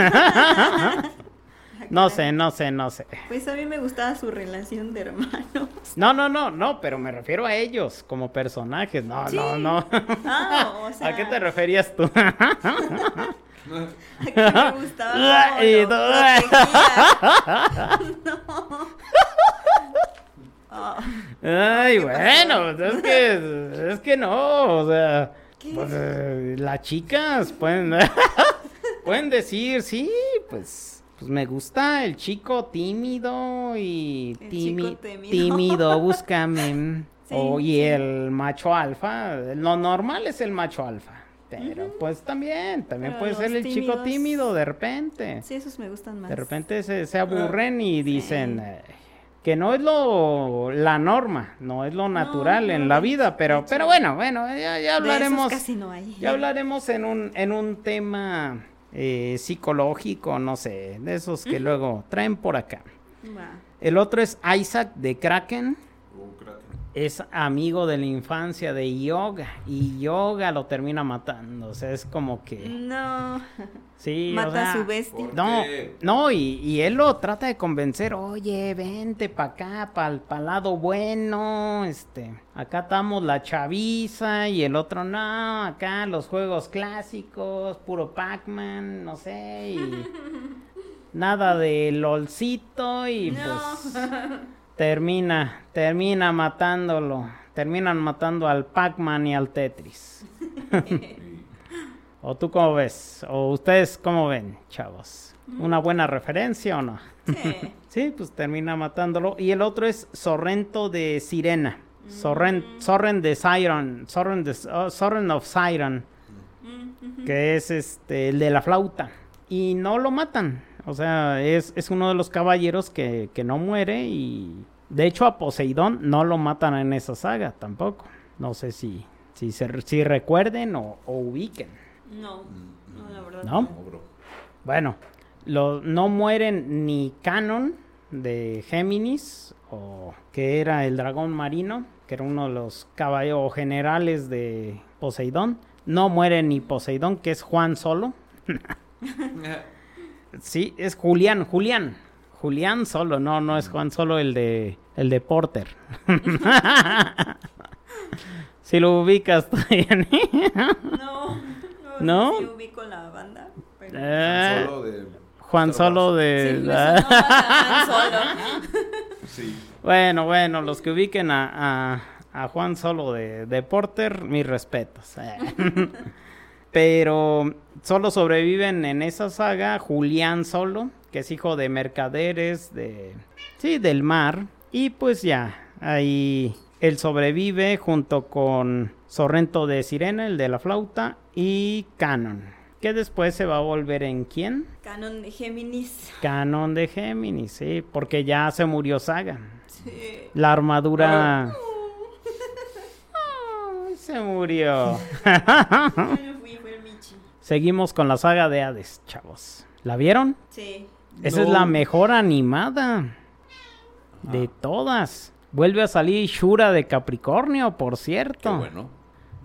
no sé no sé no sé Pues a mí me gustaba su relación de hermanos. no no no no pero me refiero a ellos como personajes no Sí. no no Ah, o sea. ¿A qué te referías tú? me gustaba. Y todo. no. Ay, bueno, pues es que, es que no, o sea, pues, eh, las chicas pueden, pueden decir, sí, pues, pues me gusta el chico tímido y tímido. tímido, búscame. Sí, o, y sí. el macho alfa, lo normal es el macho alfa. Pero pues también, también Pero puede ser el chico tímido de repente. sí, esos me gustan más. De repente se, se aburren y dicen eh, que no es lo la norma, no es lo natural no, en la vida, pero hecho. pero bueno, bueno, ya, ya hablaremos casi no hay. ya hablaremos en un en un tema eh, psicológico, no sé, de esos que luego traen por acá. El otro es Isaac de Kraken. Es amigo de la infancia de Yoga y Yoga lo termina matando, o sea, es como que No. sí, o Mata sea, a su bestia. ¿Por no, no, y, y él lo trata de convencer, oye, vente para acá, para el lado bueno, este, acá estamos la chaviza, y el otro, no, acá los juegos clásicos, puro Pac-Man, no sé, y nada de LOLcito, y No. pues termina, termina matándolo, terminan matando al Pac-Man y al Tetris. ¿O tú cómo ves? ¿O ustedes cómo ven, chavos? ¿Una buena referencia o no? Sí. Sí, pues termina matándolo. Y el otro es Sorrento de Sirena. Sorren, Sorren de Siren. Sorren, de, oh, Sorren of Siren. Que es este, el de la flauta. Y no lo matan. O sea, es, es uno de los caballeros que, que no muere. Y de hecho, a Poseidón no lo matan en esa saga tampoco. No sé si, si, se, si recuerden o, o ubiquen. No. No, la verdad. ¿No? No, bro. Bueno, lo- no mueren ni Canon de Géminis, o que era el dragón marino, que era uno de los caballeros generales de Poseidón. No muere ni Poseidón, que es Juan solo. Sí, es Julián, Julián. Julián solo, no, no es Juan solo el de el de Porter. si lo ubicas Yanni. No. ¿No? Sí ubico la banda. Pero... Eh, Solo de... Juan solo de... Sí, Han Solo. Sí. Bueno, bueno, los que ubiquen a, a- a Juan Solo de, de Porter, mis respetos. Pero solo sobreviven en esa saga Julián Solo, que es hijo de mercaderes de... Sí, del mar. Y pues ya, ahí él sobrevive junto con Sorrento de Sirena, el de la flauta, y Canon. Que después se va a volver en quién? Canon de Géminis. Canon de Géminis, sí, porque ya se murió Saga. Sí. La armadura. Ay, se murió. Yo no fui, fue el Michi. Seguimos con la saga de Hades, chavos. ¿La vieron? Sí. Esa es la mejor animada de todas. Vuelve a salir Shura de Capricornio, por Qué cierto. bueno.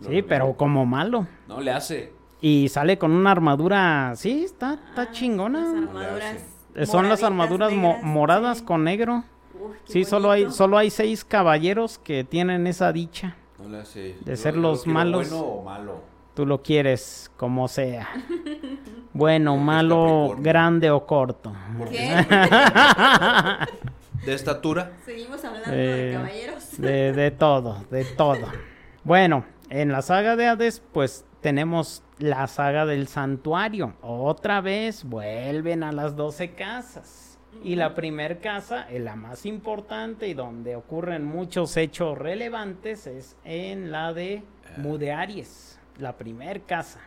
Lo Sí, pero como malo. No le hace. Y sale con una armadura. Sí, está, está Ah, Las chingona. armaduras. Eh, Son las armaduras mo- moradas sí. con negro. Uf, qué Sí, solo hay, solo hay seis caballeros que tienen esa dicha. No le hace. De Yo- ser yo los malos. Bueno o malo. Tú lo quieres como sea. Bueno, malo, grande o corto. ¿Qué? de estatura. Seguimos hablando Eh, de caballeros. De, de todo, de todo. Bueno, en la saga de Hades, pues tenemos la saga del santuario. Otra vez vuelven a las 12 casas. Y la primer casa, eh, la más importante y donde ocurren muchos hechos relevantes, es en la de Mu de Aries, la primer casa.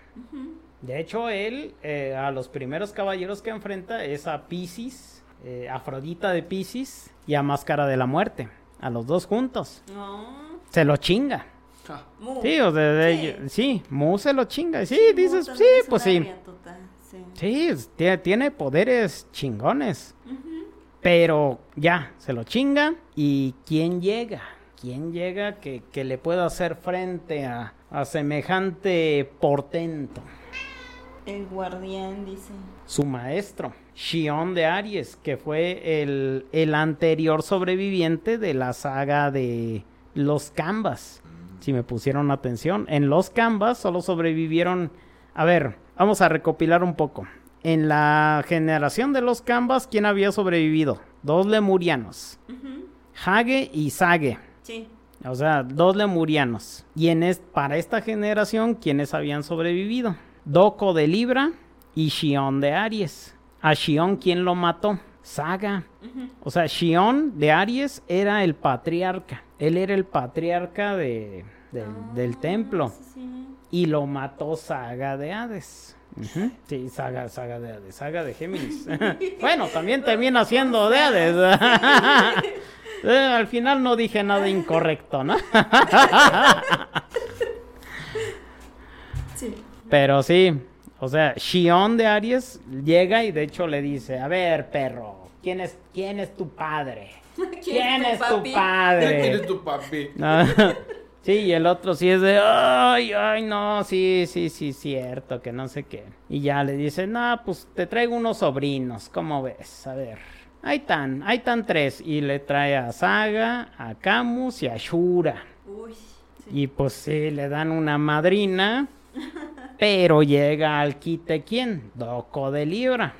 De hecho, él eh, a los primeros caballeros que enfrenta es a Pisces, eh, Afrodita de Pisces y a Máscara de la Muerte, a los dos juntos. No. Se lo chinga. Mu. Sí, o sea, de- Sí. sí, Mu se lo chinga. Sí, Mu dices, sí, es pues sí. sí. Sí, tiene poderes chingones. Pero ya, se lo chinga. ¿Y quién llega? ¿Quién llega que, que le pueda hacer frente a, a semejante portento? El guardián dice. Su maestro, Shion de Aries, que fue el, el anterior sobreviviente de la saga de los Canvas. Si me pusieron atención, en los Canvas solo sobrevivieron. A ver, vamos a recopilar un poco. En la generación de los Canvas, ¿quién había sobrevivido? Dos lemurianos, Ujú. Hage y Sage. Sí. O sea, dos lemurianos. Y en es- para esta generación, ¿quiénes habían sobrevivido? Doko de Libra y Shion de Aries. A Shion, ¿quién lo mató? Saga. O sea, Shion de Aries era el patriarca. Él era el patriarca de, del- del Ah, templo. sí. Y lo mató Saga de Hades. Sí, Saga, Saga de Hades, Saga de Géminis. bueno, también termina siendo de Hades. Eh, al final no dije nada incorrecto, ¿no? Sí. Pero sí, o sea, Shion de Aries llega y de hecho le dice, a ver, perro, ¿quién es, quién es tu padre? ¿Quién es tu papi? padre? ¿Quién es tu papi? Sí, y el otro sí es de, ay, ay, no, sí, sí, sí, cierto, que no sé qué. Y ya le dice, no, pues te traigo unos sobrinos, ¿cómo ves? A ver, ahí están, ahí están tres. Y le trae a Saga, a Camus y a Shura. Uy. sí. Y pues sí, le dan una madrina, pero llega al quite, ¿quién? Doco de Libra.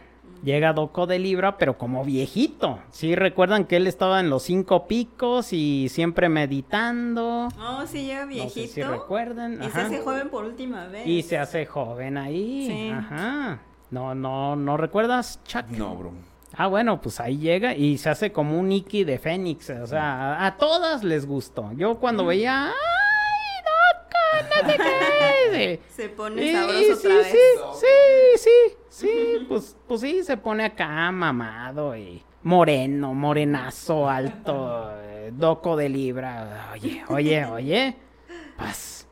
Llega Doco de Libra, pero como viejito. Sí, recuerdan que él estaba en los cinco picos y siempre meditando. Oh, sí, llega No sé viejito. si recuerdan. y se hace joven por última vez. Y se hace joven ahí. Sí. Ajá. No, no, ¿no recuerdas, Chuck? No, bro. Ah, bueno, pues ahí llega y se hace como un Iki de Fénix. O sea, a, a todas les gustó. Yo cuando veía, ¡ay, Doco! No sé qué. Se pone sabroso sí, otra vez. sí, sí, sí, sí, pues, pues sí, se pone acá mamado y moreno, morenazo, alto, eh, doco de libra. Oye, oye, oye, pues,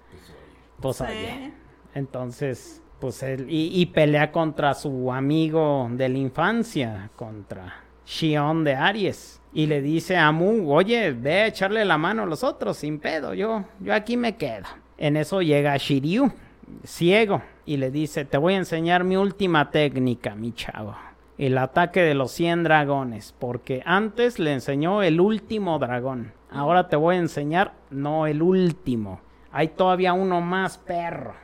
pues oye. Entonces, pues él, y, y pelea contra su amigo de la infancia, contra Shion de Aries. Y le dice a Mu, oye, ve a echarle la mano a los otros, sin pedo, yo, yo aquí me quedo. En eso llega Shiryu, ciego, y le dice, te voy a enseñar mi última técnica, mi chavo. El ataque de los 100 dragones, porque antes le enseñó el último dragón. Ahora te voy a enseñar, no el último. Hay todavía uno más perro.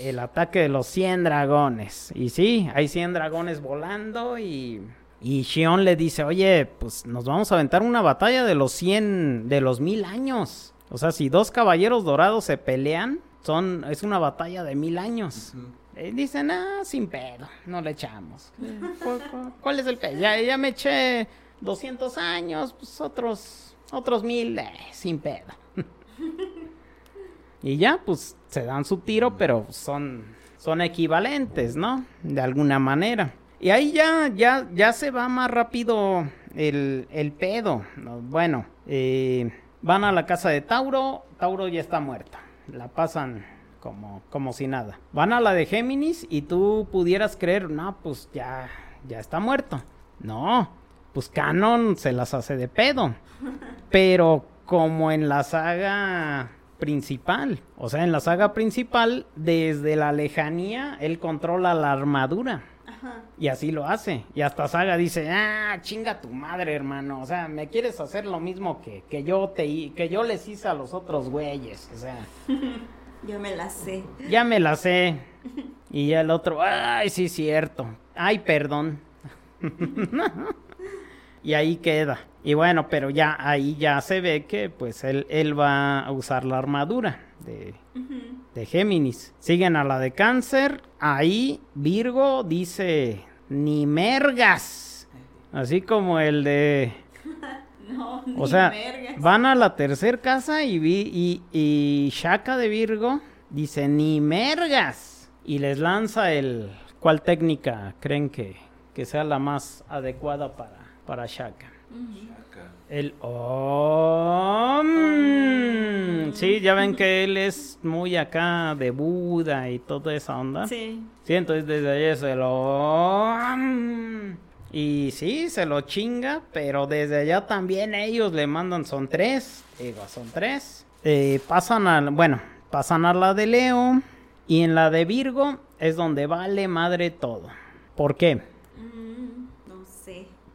El ataque de los 100 dragones. Y sí, hay 100 dragones volando y... Y Shion le dice, oye, pues nos vamos a aventar una batalla de los 100, de los mil años. O sea, si dos caballeros dorados se pelean, son, es una batalla de mil años. Y dicen, ah, sin pedo, no le echamos. Eh, ¿cu- cu- ¿Cuál es el pedo? Ya, ya me eché 200 años, pues otros, otros mil, eh, sin pedo. Y ya, pues se dan su tiro, pero son, son equivalentes, ¿no? De alguna manera. Y ahí ya, ya, ya se va más rápido el, el pedo. ¿no? Bueno, eh, van a la casa de Tauro, Tauro ya está muerta. La pasan como, como si nada. Van a la de Géminis y tú pudieras creer, no, pues ya, ya está muerto. No, pues Canon se las hace de pedo. Pero como en la saga principal, o sea, en la saga principal, desde la lejanía, él controla la armadura. Y así lo hace. Y hasta Saga dice, ah, chinga tu madre, hermano. O sea, me quieres hacer lo mismo que, que yo te que yo les hice a los otros güeyes. O sea, Yo me la sé. ya me la sé. Y ya el otro, ay, sí, cierto. Ay, perdón. y ahí queda. Y bueno, pero ya ahí ya se ve que pues él, él va a usar la armadura de, de Géminis. Siguen a la de cáncer. Ahí Virgo dice, ni mergas. Así como el de... No, ni O sea, van a la tercer casa y, vi, y, y Shaka de Virgo dice, ni mergas. Y les lanza el... ¿Cuál técnica creen que, que sea la más adecuada para, para Shaka? El Om. Sí, ya ven que él es muy acá de Buda y toda esa onda. Sí. Sí, entonces desde ahí es el Om. Y sí, se lo chinga, pero desde allá también ellos le mandan, son tres, digo, son tres. Eh, pasan a, bueno, pasan a la de Leo y en la de Virgo es donde vale madre todo. ¿Por qué?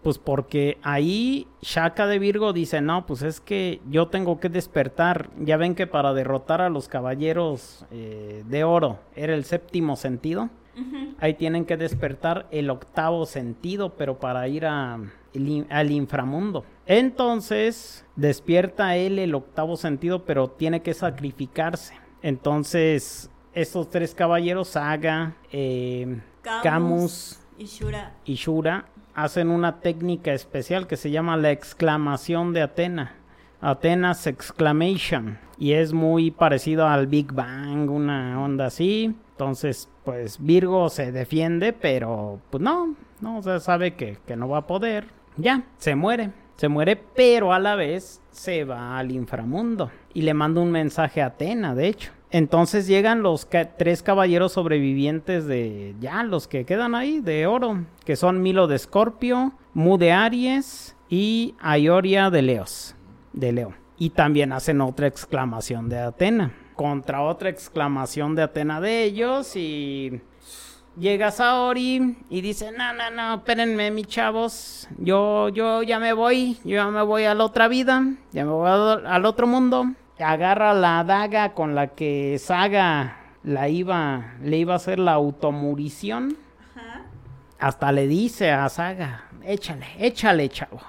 Pues porque ahí Shaka de Virgo dice, no, pues es que yo tengo que despertar. Ya ven que para derrotar a los caballeros eh, de oro era el séptimo sentido. Ahí tienen que despertar el octavo sentido, pero para ir a, el in- al inframundo. Entonces, despierta él el octavo sentido, pero tiene que sacrificarse. Entonces, estos tres caballeros, Saga, eh, Camus. Camus Y Shura. y Shura hacen una técnica especial que se llama la exclamación de Atena. Atenas Exclamation. Y es muy parecido al Big Bang, una onda así. Entonces, pues Virgo se defiende, pero pues no, no, o sea, sabe que, que no va a poder. Ya, se muere. Se muere, pero a la vez se va al inframundo. Y le manda un mensaje a Atena, de hecho. Entonces llegan los tres caballeros sobrevivientes de ya, los que quedan ahí de oro, que son Milo de Escorpio, Mu de Aries y Aioria de Leos, de Leo. Y también hacen otra exclamación de Atena, contra otra exclamación de Atena de ellos y llega Saori y dice, no, no, no, espérenme, mis chavos, yo, yo ya me voy, yo ya me voy a la otra vida, ya me voy al otro mundo. Agarra la daga con la que Saga la iba, le iba a hacer la automurición. Ajá. Hasta le dice a Saga, échale, échale, chavo.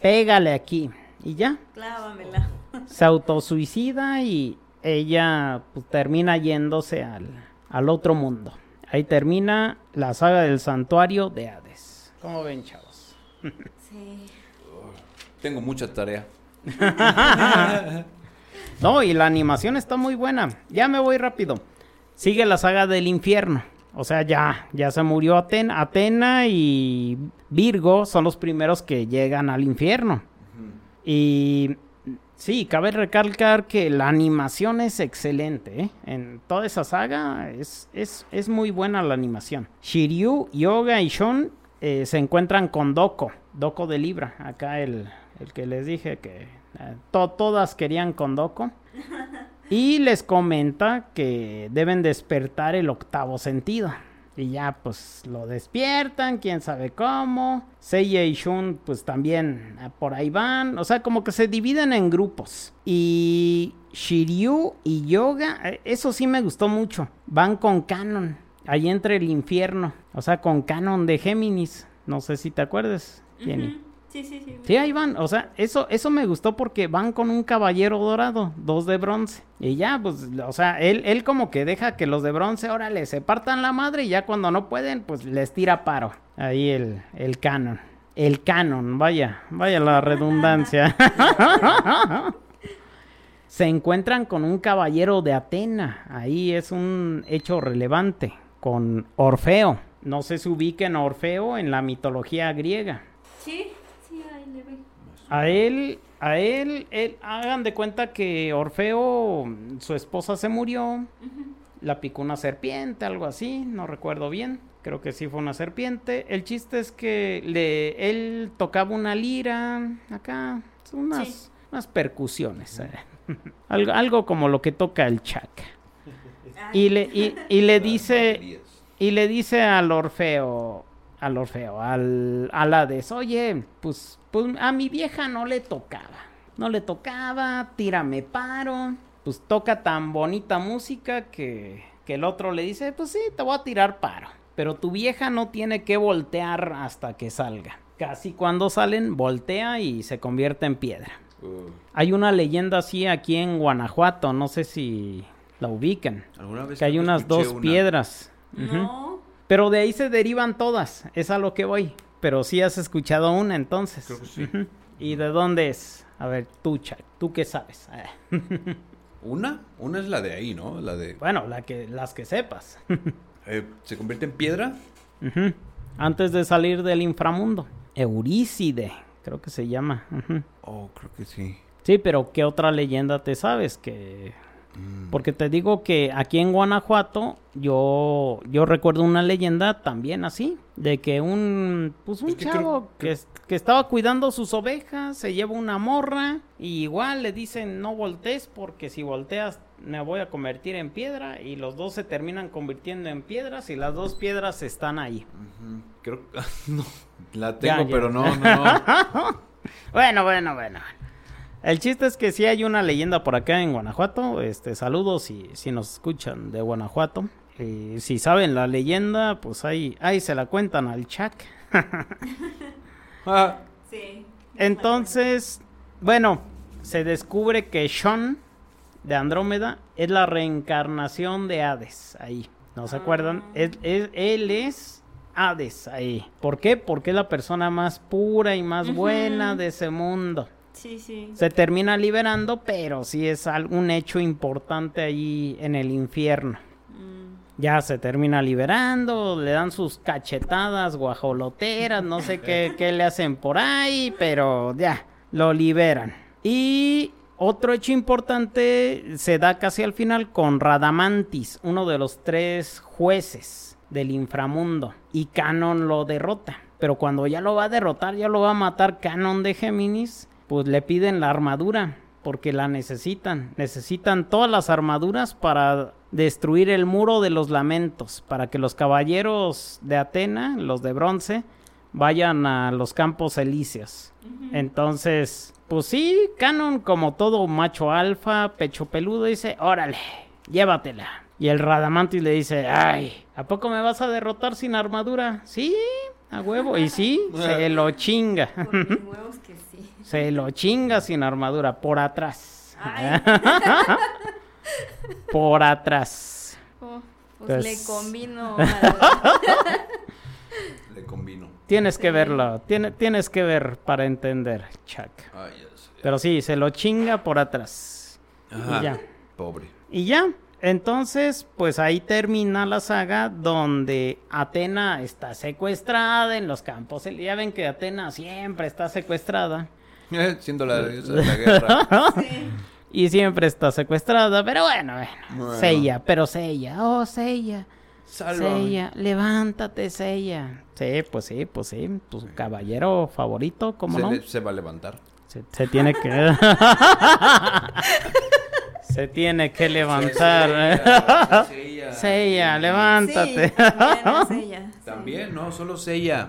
Pégale aquí. Y ya, Clávamela. se autosuicida y ella pues, termina yéndose al, al otro mundo. Ahí termina la saga del santuario de Hades. ¿Cómo ven, chavos? Sí. Tengo mucha tarea. No, y la animación está muy buena. Ya me voy rápido. Sigue la saga del infierno. O sea, ya, ya se murió Atena. Atena y Virgo son los primeros que llegan al infierno. Y sí, cabe recalcar que la animación es excelente. ¿eh? En toda esa saga es, es, es muy buena la animación. Shiryu, Yoga y Shon eh, se encuentran con Doko. Doko de Libra. Acá el, el que les dije que eh, to- todas querían con Doko. Y les comenta que deben despertar el octavo sentido. Y ya pues lo despiertan, quién sabe cómo. Seiya y Shun pues también ah, por ahí van. O sea, como que se dividen en grupos. Y Shiryu y Yoga, eh, eso sí me gustó mucho. Van con Canon, ahí entre el infierno. O sea, con Canon de Géminis. No sé si te acuerdas, Jenny. Sí, sí, sí. Sí, ahí van, o sea, eso, eso me gustó porque van con un caballero dorado, dos de bronce. Y ya, pues, o sea, él, él como que deja que los de bronce, órale, se partan la madre y ya cuando no pueden, pues les tira paro. Ahí el, el canon. El canon, vaya, vaya la redundancia. se encuentran con un caballero de Atena. Ahí es un hecho relevante. Con Orfeo. No sé si ubiquen a Orfeo en la mitología griega. Sí, sí, ahí le ve. A él, a él, él, hagan de cuenta que Orfeo, su esposa se murió, la picó una serpiente, algo así, no recuerdo bien, creo que sí fue una serpiente. El chiste es que le, él tocaba una lira, acá, unas, Sí. unas percusiones, eh. algo, algo como lo que toca el Chaka. Ay, Y le, y, y le dice, y le dice al Orfeo, al Orfeo, al, al Hades, oye, pues, pues a mi vieja no le tocaba, no le tocaba, tírame paro, pues toca tan bonita música que, que el otro le dice, pues sí, te voy a tirar paro, pero tu vieja no tiene que voltear hasta que salga. Casi cuando salen, voltea y se convierte en piedra. Uh, Hay una leyenda así aquí en Guanajuato, no sé si la ubican. ¿Alguna vez Que hay unas dos una? piedras. No. Pero de ahí se derivan todas. Es a lo que voy. pero sí has escuchado una entonces. Creo que sí. ¿Y de dónde es? A ver, tú, Chuck, ¿tú qué sabes? ¿Una? Una es la de ahí, ¿no? La de... bueno, la que, las que sepas. eh, ¿Se convierte en piedra? Antes de salir del inframundo. Eurícide, creo que se llama. Oh, creo que sí. Sí, pero ¿qué otra leyenda te sabes? Que Mm. porque te digo que aquí en Guanajuato yo yo recuerdo una leyenda también así de que un pues un Es que creo- chavo que, es- que estaba cuidando sus ovejas se lleva una morra y igual le dicen no voltees porque si volteas me voy a convertir en piedra y los dos se terminan convirtiendo en piedras y las dos piedras están ahí. Creo que... no, la tengo, ya. pero no, no. Bueno, bueno, bueno. El chiste es que sí hay una leyenda por acá en Guanajuato. Este, saludos si, si nos escuchan de Guanajuato. Y si saben la leyenda, pues ahí, ahí se la cuentan al Chuck. Ah, Sí. Entonces, bueno, se descubre que Sean de Andrómeda es la reencarnación de Hades. Ahí, ¿no se acuerdan? Es- es- él es Hades ahí. ¿Por qué? Porque es la persona más pura y más buena de ese mundo. Sí, sí. se termina liberando, pero sí es algún hecho importante ahí en el infierno. Mm. Ya se termina liberando, le dan sus cachetadas guajoloteras, no sé qué, qué le hacen por ahí, pero ya, lo liberan. Y otro hecho importante se da casi al final con Radamantis, uno de los tres jueces del inframundo, y Canon lo derrota. Pero cuando ya lo va a derrotar, ya lo va a matar Canon de Géminis, pues le piden la armadura, porque la necesitan. Necesitan todas las armaduras para destruir el muro de los lamentos, para que los caballeros de Atena, los de bronce, vayan a los campos elíseos. Entonces, pues sí, Canon, como todo macho alfa, pecho peludo, dice, órale, llévatela. Y el Radamantis le dice, ay, ¿a poco me vas a derrotar sin armadura? Sí, a huevo. Y sí, se lo chinga. Por mis huevos que sí. Se lo chinga sin armadura, por atrás. Por atrás. Oh, pues, le combino al- le combino. Tienes que verlo, tiene- tienes que ver para entender, Chuck. Ay, ya sé. Pero sí, se lo chinga por atrás. Ajá. Y ya. Pobre. Y ya. Entonces, pues ahí termina la saga donde Atena está secuestrada en los campos. Ya ven que Atena siempre está secuestrada. Siendo la diosa de la guerra. Sí. Y siempre está secuestrada, pero bueno, bueno. Bueno. Sella, pero Sella, oh Sella. Sálvame. Sella, levántate, Sella. Sí, pues sí, pues sí. Tu caballero favorito, ¿cómo se, no? le- se va a levantar. Se, se tiene que. se tiene que levantar. Sella. Levántate. Sí, sí. También, no, solo Sella.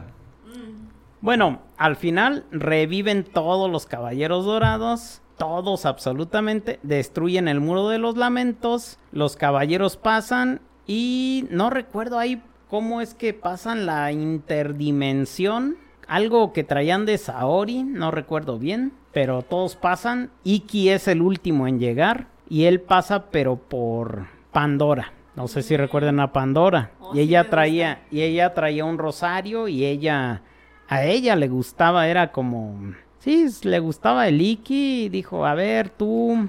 Bueno, al final reviven todos los caballeros dorados. Todos absolutamente. Destruyen el muro de los lamentos. Los caballeros pasan. Y no recuerdo ahí cómo es que pasan la interdimensión. Algo que traían de Saori. No recuerdo bien. Pero todos pasan. Iki es el último en llegar. Y él pasa pero por Pandora. No sé si recuerdan a Pandora. Oh, y ella traía, y ella traía un rosario y ella, a ella le gustaba, era como, sí, le gustaba el Iki y dijo, a ver, tú,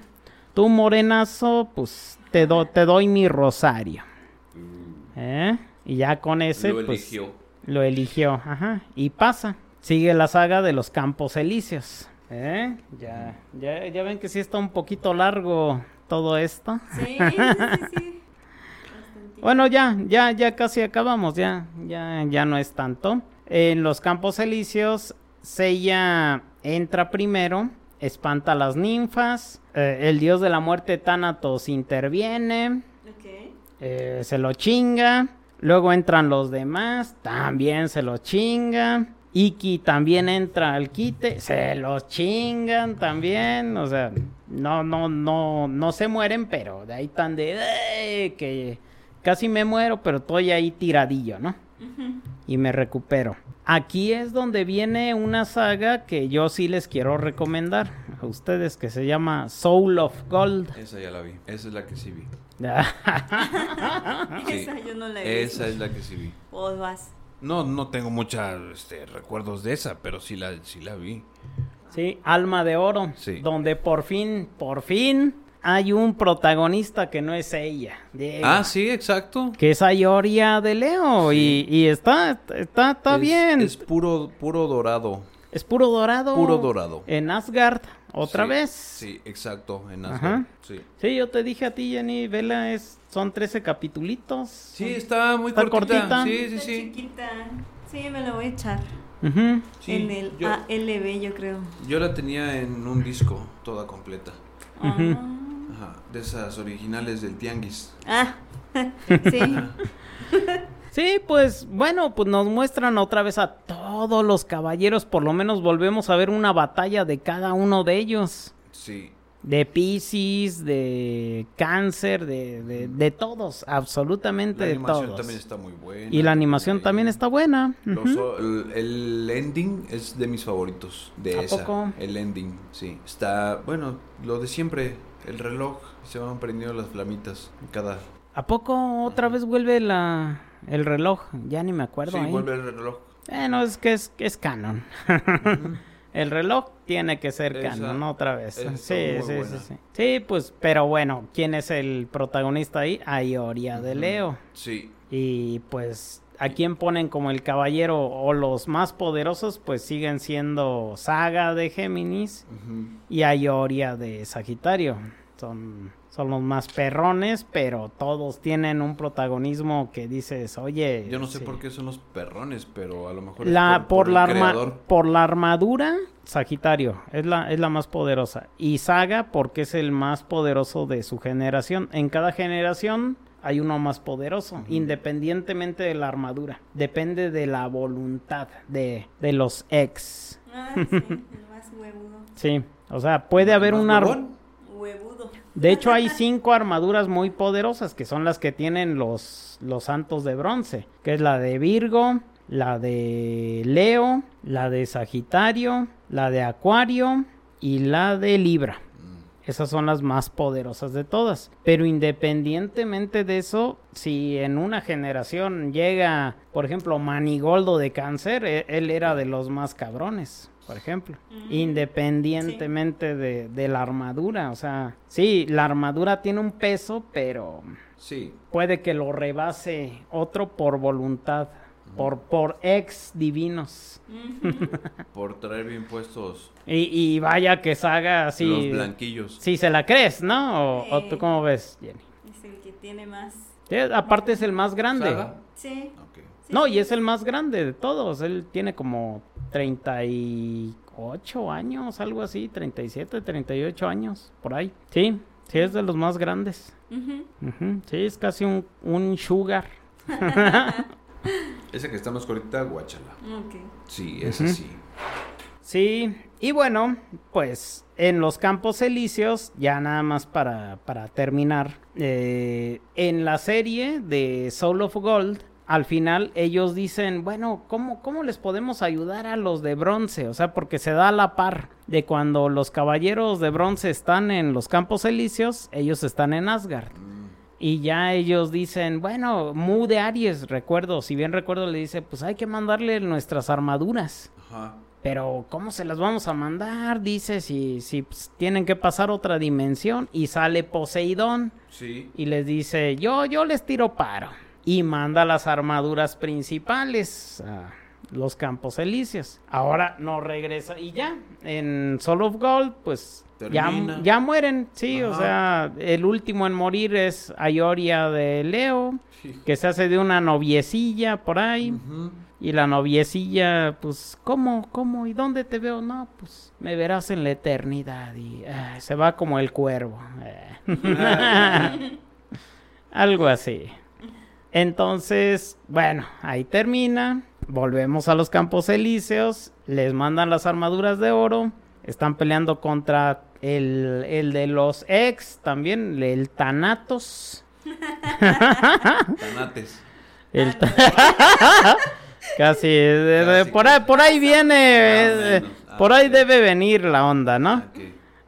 tú morenazo, pues te, do- te doy mi rosario. ¿Eh? Y ya con ese, Lo pues, eligió. lo eligió, ajá, y pasa. Sigue la saga de los Campos Elíseos. ¿Eh? Ya, ya, ya ven que sí está un poquito largo todo esto. Sí, sí, sí. Bueno, ya, ya, ya casi acabamos, ya, ya, ya no es tanto. En los Campos Elíseos, Seiya entra primero, espanta a las ninfas, eh, el dios de la muerte Thanatos interviene, eh, se lo chinga. Luego entran los demás, también se lo chinga. Iki también entra al quite, se los chingan también. O sea, no, no, no, no se mueren, pero de ahí tan de que casi me muero, pero estoy ahí tiradillo, ¿no? Y me recupero. Aquí es donde viene una saga que yo sí les quiero recomendar a ustedes, que se llama Soul of Gold. Esa ya la vi. Esa es la que sí vi. Sí. Esa yo no la he visto. Esa es la que sí vi. Vos vas. No, no tengo muchos este, recuerdos de esa, pero sí la, sí la vi. Sí, Alma de Oro. Sí. Donde por fin, por fin, hay un protagonista que no es ella. Diego, Ah, sí, exacto. Que es Ayoria de Leo. Sí. Y, y está, está, está Es- bien. Es puro, puro dorado. Es puro dorado. Puro dorado. En Asgard, otra Sí, vez. Sí, exacto, en Ajá. Asgard. Sí. Sí, yo te dije a ti, Jenny, vela, es, son 13 capitulitos. Sí, está muy Está cortita. cortita. Sí, sí, Está sí. chiquita. Sí, me la voy a echar. Sí, en el yo, ALB, yo creo. yo la tenía en un disco, toda completa. Ajá, de esas originales del Tianguis. Ah, sí. Sí, pues bueno, pues nos muestran otra vez a todos los caballeros, por lo menos volvemos a ver una batalla de cada uno de ellos. Sí. De Pisces, de Cáncer, de, de, de todos, absolutamente La de animación todos. también está muy buena. Y la animación también está buena. Los el, el ending es de mis favoritos de ¿A esa. poco? El ending, sí. Está, bueno, lo de siempre, el reloj, se van prendiendo las flamitas en cada... ¿A poco otra vez vuelve la, el reloj? Ya ni me acuerdo. sí, ahí. vuelve el reloj. Bueno, es que es, es canon. el reloj tiene que ser Esa- canon otra vez. Sí, sí, sí, sí. Sí, pues, pero bueno, ¿quién es el protagonista ahí? Ayoria de. Leo. Sí, Y pues, ¿a quién ponen como el caballero o los más poderosos? Pues siguen siendo Saga de Géminis y Ayoria de Sagitario. Son, son los más perrones, pero todos tienen un protagonismo que dices, oye... Yo no sé sí. por qué son los perrones, pero a lo mejor es La, por, el la arma- por la armadura, Sagitario es la, es la más poderosa. Y Saga porque es el más poderoso de su generación. En cada generación hay uno más poderoso, independientemente de la armadura. Depende de la voluntad de, de los ex. Ah, sí, el más huevudo. Sí, o sea, puede haber ¿Más un? Huevudo. De hecho, hay cinco armaduras muy poderosas que son las que tienen los, los santos de bronce, que es la de Virgo, la de Leo, la de Sagitario, la de Acuario y la de Libra. Esas son las más poderosas de todas. Pero independientemente de eso, si en una generación llega, por ejemplo, Manigoldo de cáncer, e- él era de los más cabrones, por ejemplo. Mm. Independientemente de, de la armadura. O sea, sí, la armadura tiene un peso, pero Sí, puede que lo rebase otro por voluntad. Por, por ex divinos. Por traer bien puestos Y, y vaya que Saga así. los blanquillos. Si se la crees, ¿no? O, o tú cómo ves, Jenny. Es el que tiene más. Sí, aparte es el más grande. ¿Saga? Sí. Sí, No, sí. y es el más grande de todos. Él tiene como 38 años, algo así, 37, 38 años, por ahí. Sí, sí, es de los más grandes. Ujú, Sí, es casi un, un sugar. Ese que estamos ahorita, guáchala. Ok. Sí, es Ujú. así. Sí, y bueno, pues en los campos elíseos, ya nada más para, para terminar, eh, en la serie de Soul of Gold, al final ellos dicen, bueno, ¿cómo, ¿cómo les podemos ayudar a los de bronce? O sea, porque se da a la par de cuando los caballeros de bronce están en los campos elíseos, ellos están en Asgard. Y ya ellos dicen, bueno, Mu de Aries, recuerdo, si bien recuerdo, le dice, pues hay que mandarle nuestras armaduras. Ajá. Pero ¿cómo se las vamos a mandar? Dice si, si pues, tienen que pasar otra dimensión. Y sale Poseidón Sí. y les dice, yo, yo les tiro paro. Y manda las armaduras principales a los campos elíseos. Ahora no regresa y ya. En Soul of Gold, pues Termina. ya mueren. Sí, o sea, el último en morir es Ayoria de Leo, que se hace de una noviecilla por ahí. Y la noviecilla, pues, ¿cómo? ¿Cómo? ¿Y dónde te veo? No, pues, me verás en la eternidad. Y se va como el cuervo. Eh. Algo así. Entonces, bueno, ahí termina. Volvemos a los campos elíseos. Les mandan las armaduras de oro. Están peleando contra el, el de los ex, también, el Thanatos. Tanates. El ta- Casi, de- de- Casi, por, ahí, por ahí viene, o eh, menos. Ah, por ahí debe venir la onda, ¿no?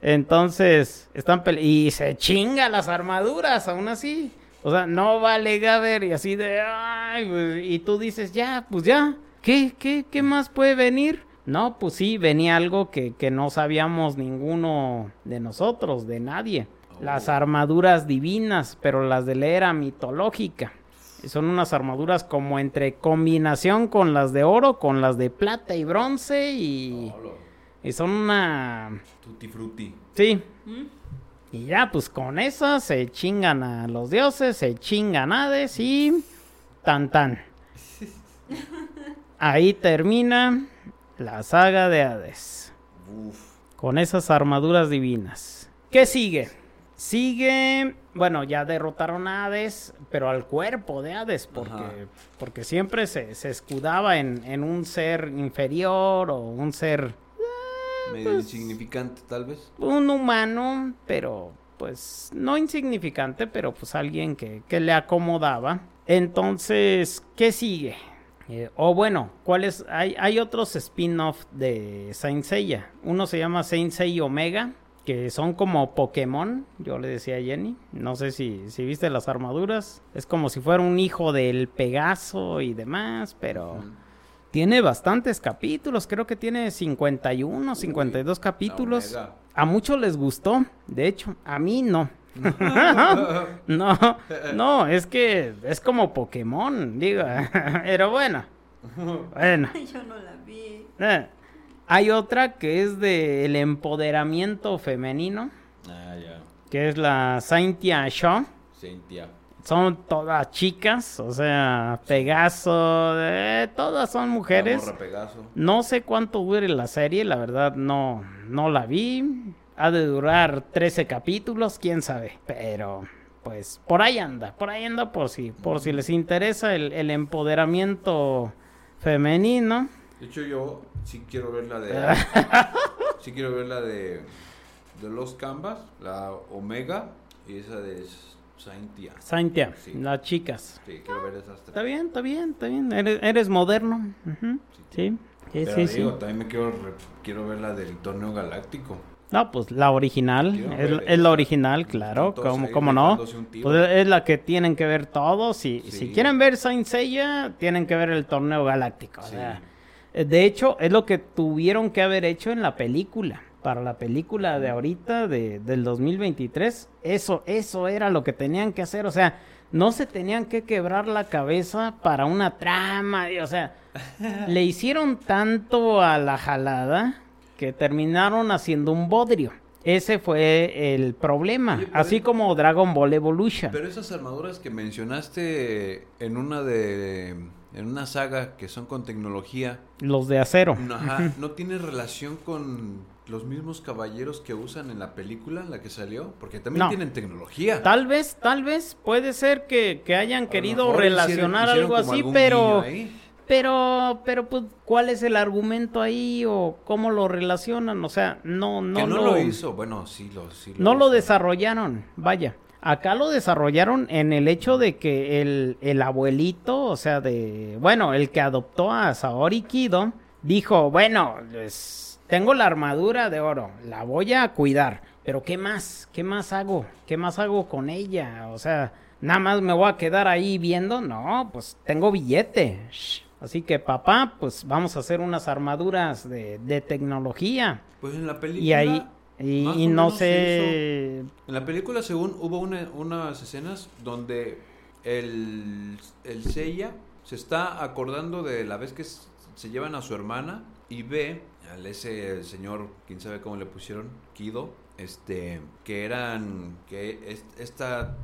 Entonces, están pele- y se chinga las armaduras, aún así. O sea, no vale Gaber y así de, ay, pues", y tú dices, ya, pues ya, ¿qué, qué, qué más puede venir? No, pues sí, venía algo que, que no sabíamos ninguno de nosotros, de nadie. Las armaduras divinas, pero las de la era mitológica. Son unas armaduras como entre combinación con las de oro, con las de plata y bronce y, y son una... Tutti frutti. Sí. Y ya, pues con eso se chingan a los dioses, se chingan a Hades y... Tan tan. Ahí termina la saga de Hades. Uf. Con esas armaduras divinas. ¿Qué sigue? Sigue, bueno, ya derrotaron a Hades, pero al cuerpo de Hades, porque, Ajá. porque siempre se, se escudaba en, en un ser inferior o un ser, Medio insignificante, tal vez. un humano, pero pues no insignificante, pero pues alguien que, que le acomodaba. Entonces, ¿qué sigue? Eh, o bueno, ¿cuáles? Hay, hay otros spin-off de Saint Seiya. Uno se llama Saint Seiya Omega, que son como Pokémon, yo le decía a Jenny. No sé si, si viste las armaduras. Es como si fuera un hijo del Pegaso y demás, pero tiene bastantes capítulos. Creo que tiene 51, 52 capítulos. Omega. A muchos les gustó, de hecho, a mí no. no, no, es que es como Pokémon, digo. Pero bueno, bueno. Yo no la vi. Eh, Hay otra que es del empoderamiento femenino, Ah, ya. que es la Saintia Shaw. Cynthia. Son todas chicas, o sea, Pegaso, eh, todas son mujeres. La morra Pegaso. No sé cuánto dure la serie, la verdad no, no la vi. Ha de durar 13 capítulos, quién sabe. Pero, pues, por ahí anda, por ahí anda por si, por si les interesa el, el empoderamiento femenino. De hecho, yo sí quiero ver la de. sí quiero ver la de. De los Canvas, la Omega y esa de Cynthia. Saintia, Sí. las chicas. Sí, quiero ver esas tres. Está bien, está bien, está bien. Eres, eres moderno. Ujú, Sí, sí, Pero sí, sí. digo, también me quiero, quiero ver la del torneo galáctico. No, pues la original, es, ver es esa. la original, claro, como, como no. Pues es la que tienen que ver todos. Y Sí. si quieren ver Saint Seiya, tienen que ver el torneo galáctico. o Sí. sea, eh, de hecho, es lo que tuvieron que haber hecho en la película. Para la película de ahorita, de, del 2023, eso, eso era lo que tenían que hacer. O sea, no se tenían que quebrar la cabeza para una trama. O sea, le hicieron tanto a la jalada que terminaron haciendo un bodrio. Ese fue el problema. Pero- Así como Dragon Ball Evolution. Pero esas armaduras que mencionaste en una de. En una saga que son con tecnología, Los de acero. no, ajá, ¿no tiene relación con los mismos caballeros que usan en la película, en la que salió? Porque también No. tienen tecnología. Tal vez, tal vez puede ser que, que hayan A querido mejor hicieron- relacionar hicieron algo así, pero. Pero, pero, pues, ¿cuál es el argumento ahí o cómo lo relacionan? O sea, no, no, que no lo, lo hizo, bueno, sí lo, sí no lo desarrollaron, vaya. Acá lo desarrollaron en el hecho de que el, el abuelito, o sea, de, bueno, el que adoptó a Saori Kido, dijo, bueno, pues, tengo la armadura de oro, la voy a cuidar, pero ¿qué más? ¿Qué más hago? ¿Qué más hago con ella? O sea, nada más me voy a quedar ahí viendo, no, pues tengo billete. Shh. Así que papá, pues vamos a hacer unas armaduras de, de tecnología. Pues en la película. Y ahí, y, no sé, En la película, según hubo una- unas escenas donde el, el Seiya se está acordando de la vez que se llevan a su hermana y ve al ese señor, quién sabe cómo le pusieron, Kido, este, que eran, que es- esta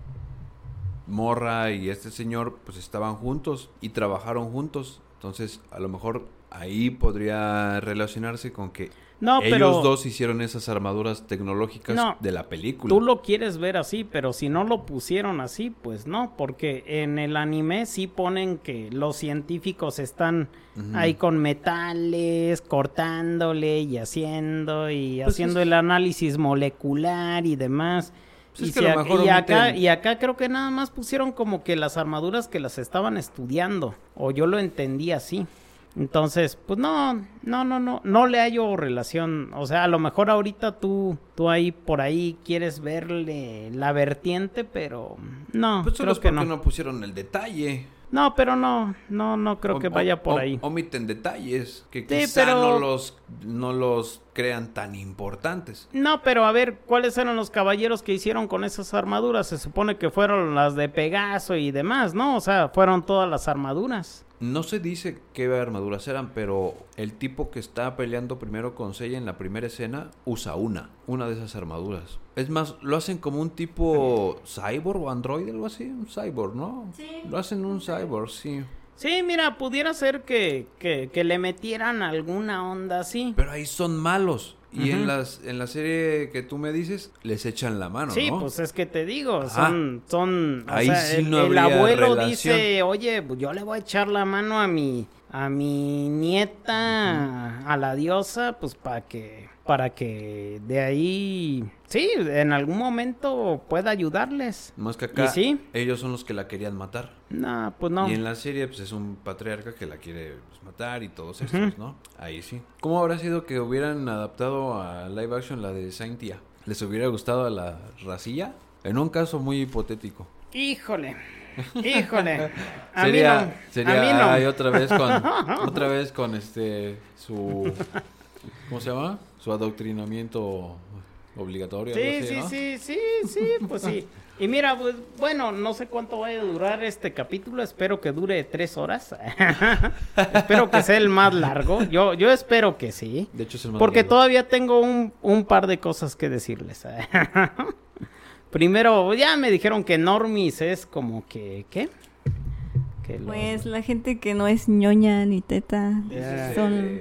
morra y este señor pues estaban juntos y trabajaron juntos. Entonces, a lo mejor ahí podría relacionarse con que no, ellos pero dos hicieron esas armaduras tecnológicas No, de la película. tú lo quieres ver así, pero si no lo pusieron así, pues no, porque en el anime sí ponen que los científicos están ahí con metales, cortándole y haciendo y Pues haciendo es- el análisis molecular y demás. Pues y, es que si a lo ac- mejor y acá, y acá creo que nada más pusieron como que las armaduras que las estaban estudiando, o yo lo entendí así. Entonces, pues no, no, no, no, no le hallo relación. O sea, a lo mejor ahorita tú, tú ahí por ahí quieres verle la vertiente, pero no, Pues solo creo es que porque no. no pusieron el detalle. No, pero no, no, no creo que vaya por o- ahí. Omiten detalles que Sí, quizá pero- no los no los crean tan importantes. No, pero a ver, ¿cuáles eran los caballeros que hicieron con esas armaduras? Se supone que fueron las de Pegaso y demás, ¿no? O sea, fueron todas las armaduras. No se dice qué armaduras eran, pero el tipo que está peleando primero con Seiya en la primera escena usa una, una de esas armaduras. Es más, lo hacen como un tipo cyborg o android, algo así, un cyborg, ¿no? Sí. Lo hacen un cyborg, sí. Sí, mira, pudiera ser que, que, que le metieran alguna onda así. Pero ahí son malos. Y en las en la serie que tú me dices, les echan la mano, Sí, ¿no? pues es que te digo, son, son, o Ahí sea, sí el, no el habría abuelo relación. dice, oye, pues yo le voy a echar la mano a mi, a mi nieta, a la diosa, pues para que, para que de ahí, sí, en algún momento pueda ayudarles. Más que acá, ¿Y sí? ellos son los que la querían matar. No, pues no. Y en la serie, pues es un patriarca que la quiere pues, matar y todos estos, ¿no? Ahí sí. ¿Cómo habrá sido que hubieran adaptado a live action la de Saintia? ¿Les hubiera gustado a la racilla? En un caso muy hipotético. Híjole, híjole. A sería, mí no, sería a mí no. ay, otra vez con otra vez con este su ¿cómo se llama? Su adoctrinamiento obligatorio. Sí, así, sí, ¿no? sí, sí, sí, pues sí. Y mira, pues bueno, no sé cuánto vaya a durar este capítulo, espero que dure tres horas. espero que sea el más largo, yo, yo espero que sí. De hecho es el más Porque largo. todavía tengo un, un par de cosas que decirles. Primero, ya me dijeron que Normis es como que, ¿qué? Que lo- Pues la gente que no es ñoña ni teta Ya. son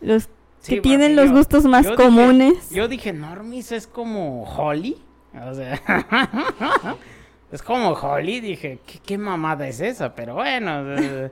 los Sí, que tienen los yo- gustos más yo dije- comunes. yo dije, Normis es como Holly. O sea, es como Holly. Dije, ¿qué, qué mamada es esa? Pero bueno,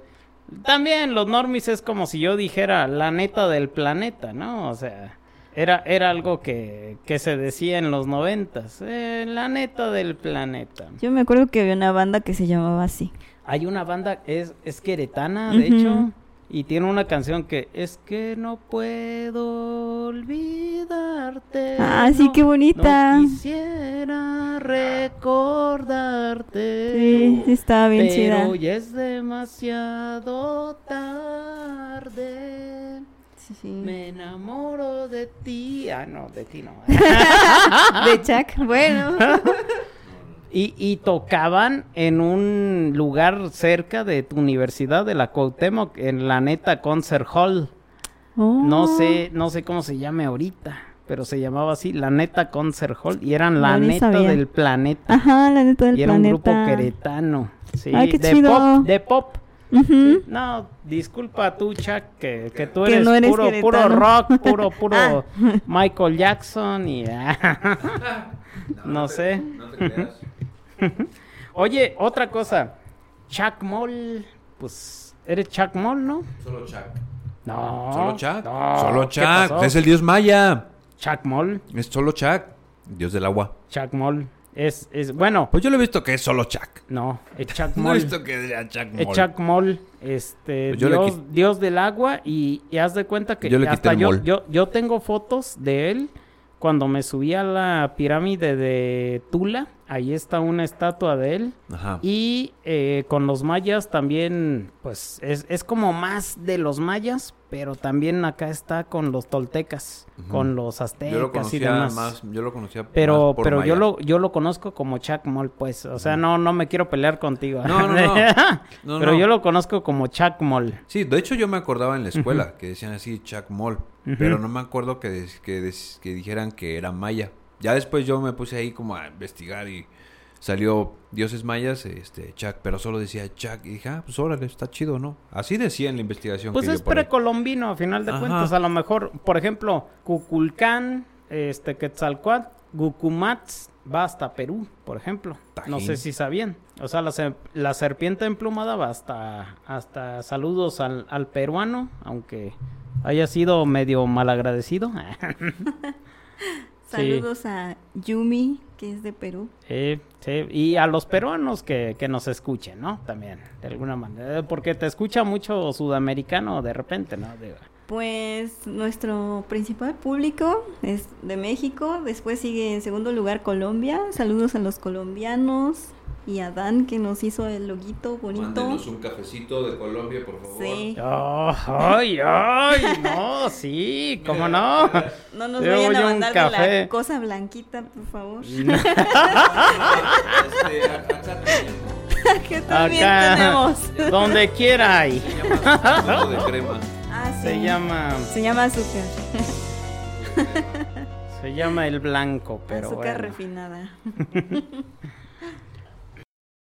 también los Normis es como si yo dijera la neta del planeta, ¿no? O sea, era, era algo que, que se decía en los noventas. eh, la neta del planeta. Yo me acuerdo que había una banda que se llamaba así. Hay una banda, es, es queretana, de Ujú. hecho, y tiene una canción que es que no puedo olvidarte. Ah, sí, no, qué bonita. No quisiera recordarte. Sí, sí estaba bien pero chida. ya es demasiado tarde. Sí, sí. Me enamoro de ti. Ah, no, de ti no. De Chuck, bueno. Y, y tocaban en un lugar cerca de tu universidad de la Cuauhtémoc, en la neta Concert Hall. No Oh. sé, no sé cómo se llame ahorita, pero se llamaba así, la neta Concert Hall, y eran la No, neta sabía. del planeta. Ajá, la neta del y era un planeta. grupo queretano. Sí, Ay, qué de chido. pop, de pop. No, disculpa tú, Chuck, que, que tú Que eres, no eres puro, puro rock, puro, puro Ah. Michael Jackson y... no sé. No te creas. Oye, otra cosa. Chuck Moll, pues, ¿eres Chuck Moll, no? Solo Chuck. No. Solo Chuck. no, solo. Chuck. Es el dios maya. Chuck Moll, Es solo Chuck. Dios del agua. Chuck Moll. Es, es, bueno, Pues yo lo he visto que es solo Chuck. no, es Chuck No he Moll. visto que era Chuck Es Moll. Chuck Moll, este, Pues dios, dios del agua y, y haz de cuenta que Yo le quité hasta yo, yo, yo tengo fotos de él cuando me subí a la pirámide de Tula, ahí está una estatua de él Ajá. y eh, con los mayas también, pues es, es como más de los mayas, pero también acá está con los toltecas, con los Yo lo aztecas y conocía demás. más, yo lo conocía Pero, más por pero yo lo, yo lo conozco como Chuck Moll, pues. O sea, no, no me quiero pelear contigo. No, no, no. No, pero no. yo lo conozco como Chuck Moll. Sí, de hecho yo me acordaba en la escuela que decían así Ujú. pero no me acuerdo que, des- que, des- que dijeran que era maya. Ya después yo me puse ahí como a investigar y salió Dioses Mayas, este Chuck, pero solo decía Chuck y dije, ah, pues órale, está chido, ¿no? Así decía en la investigación Pues que es precolombino, a final de Ajá. cuentas. A lo mejor, por ejemplo, Cuculcán, este, Quetzalcoatl, Gucumatz, va hasta Perú, por ejemplo. No sé si sabían. O sea, la, la serpiente emplumada va hasta, hasta saludos al, al peruano, aunque haya sido medio malagradecido. Saludos a Yumi, que es de Perú. Sí, sí. Y a los peruanos que, que nos escuchen, ¿no? También, de alguna manera. Porque te escucha mucho sudamericano de repente, ¿no? Digo, Pues nuestro principal público es de México, después sigue en segundo lugar Colombia. Saludos a los colombianos y a Dan que nos hizo el loguito bonito. Mándenos un cafecito de Colombia, por favor. Sí. Oh, ay, ay, no, sí, ¿cómo no? No nos Yo vayan a voy a un mandar la cosa blanquita, por favor. Este, acá que también Acá, tenemos. donde quiera hay. Se llama de crema. Ah, sí. Se llama, Se llama azúcar. se llama el blanco, pero azúcar bueno. refinada.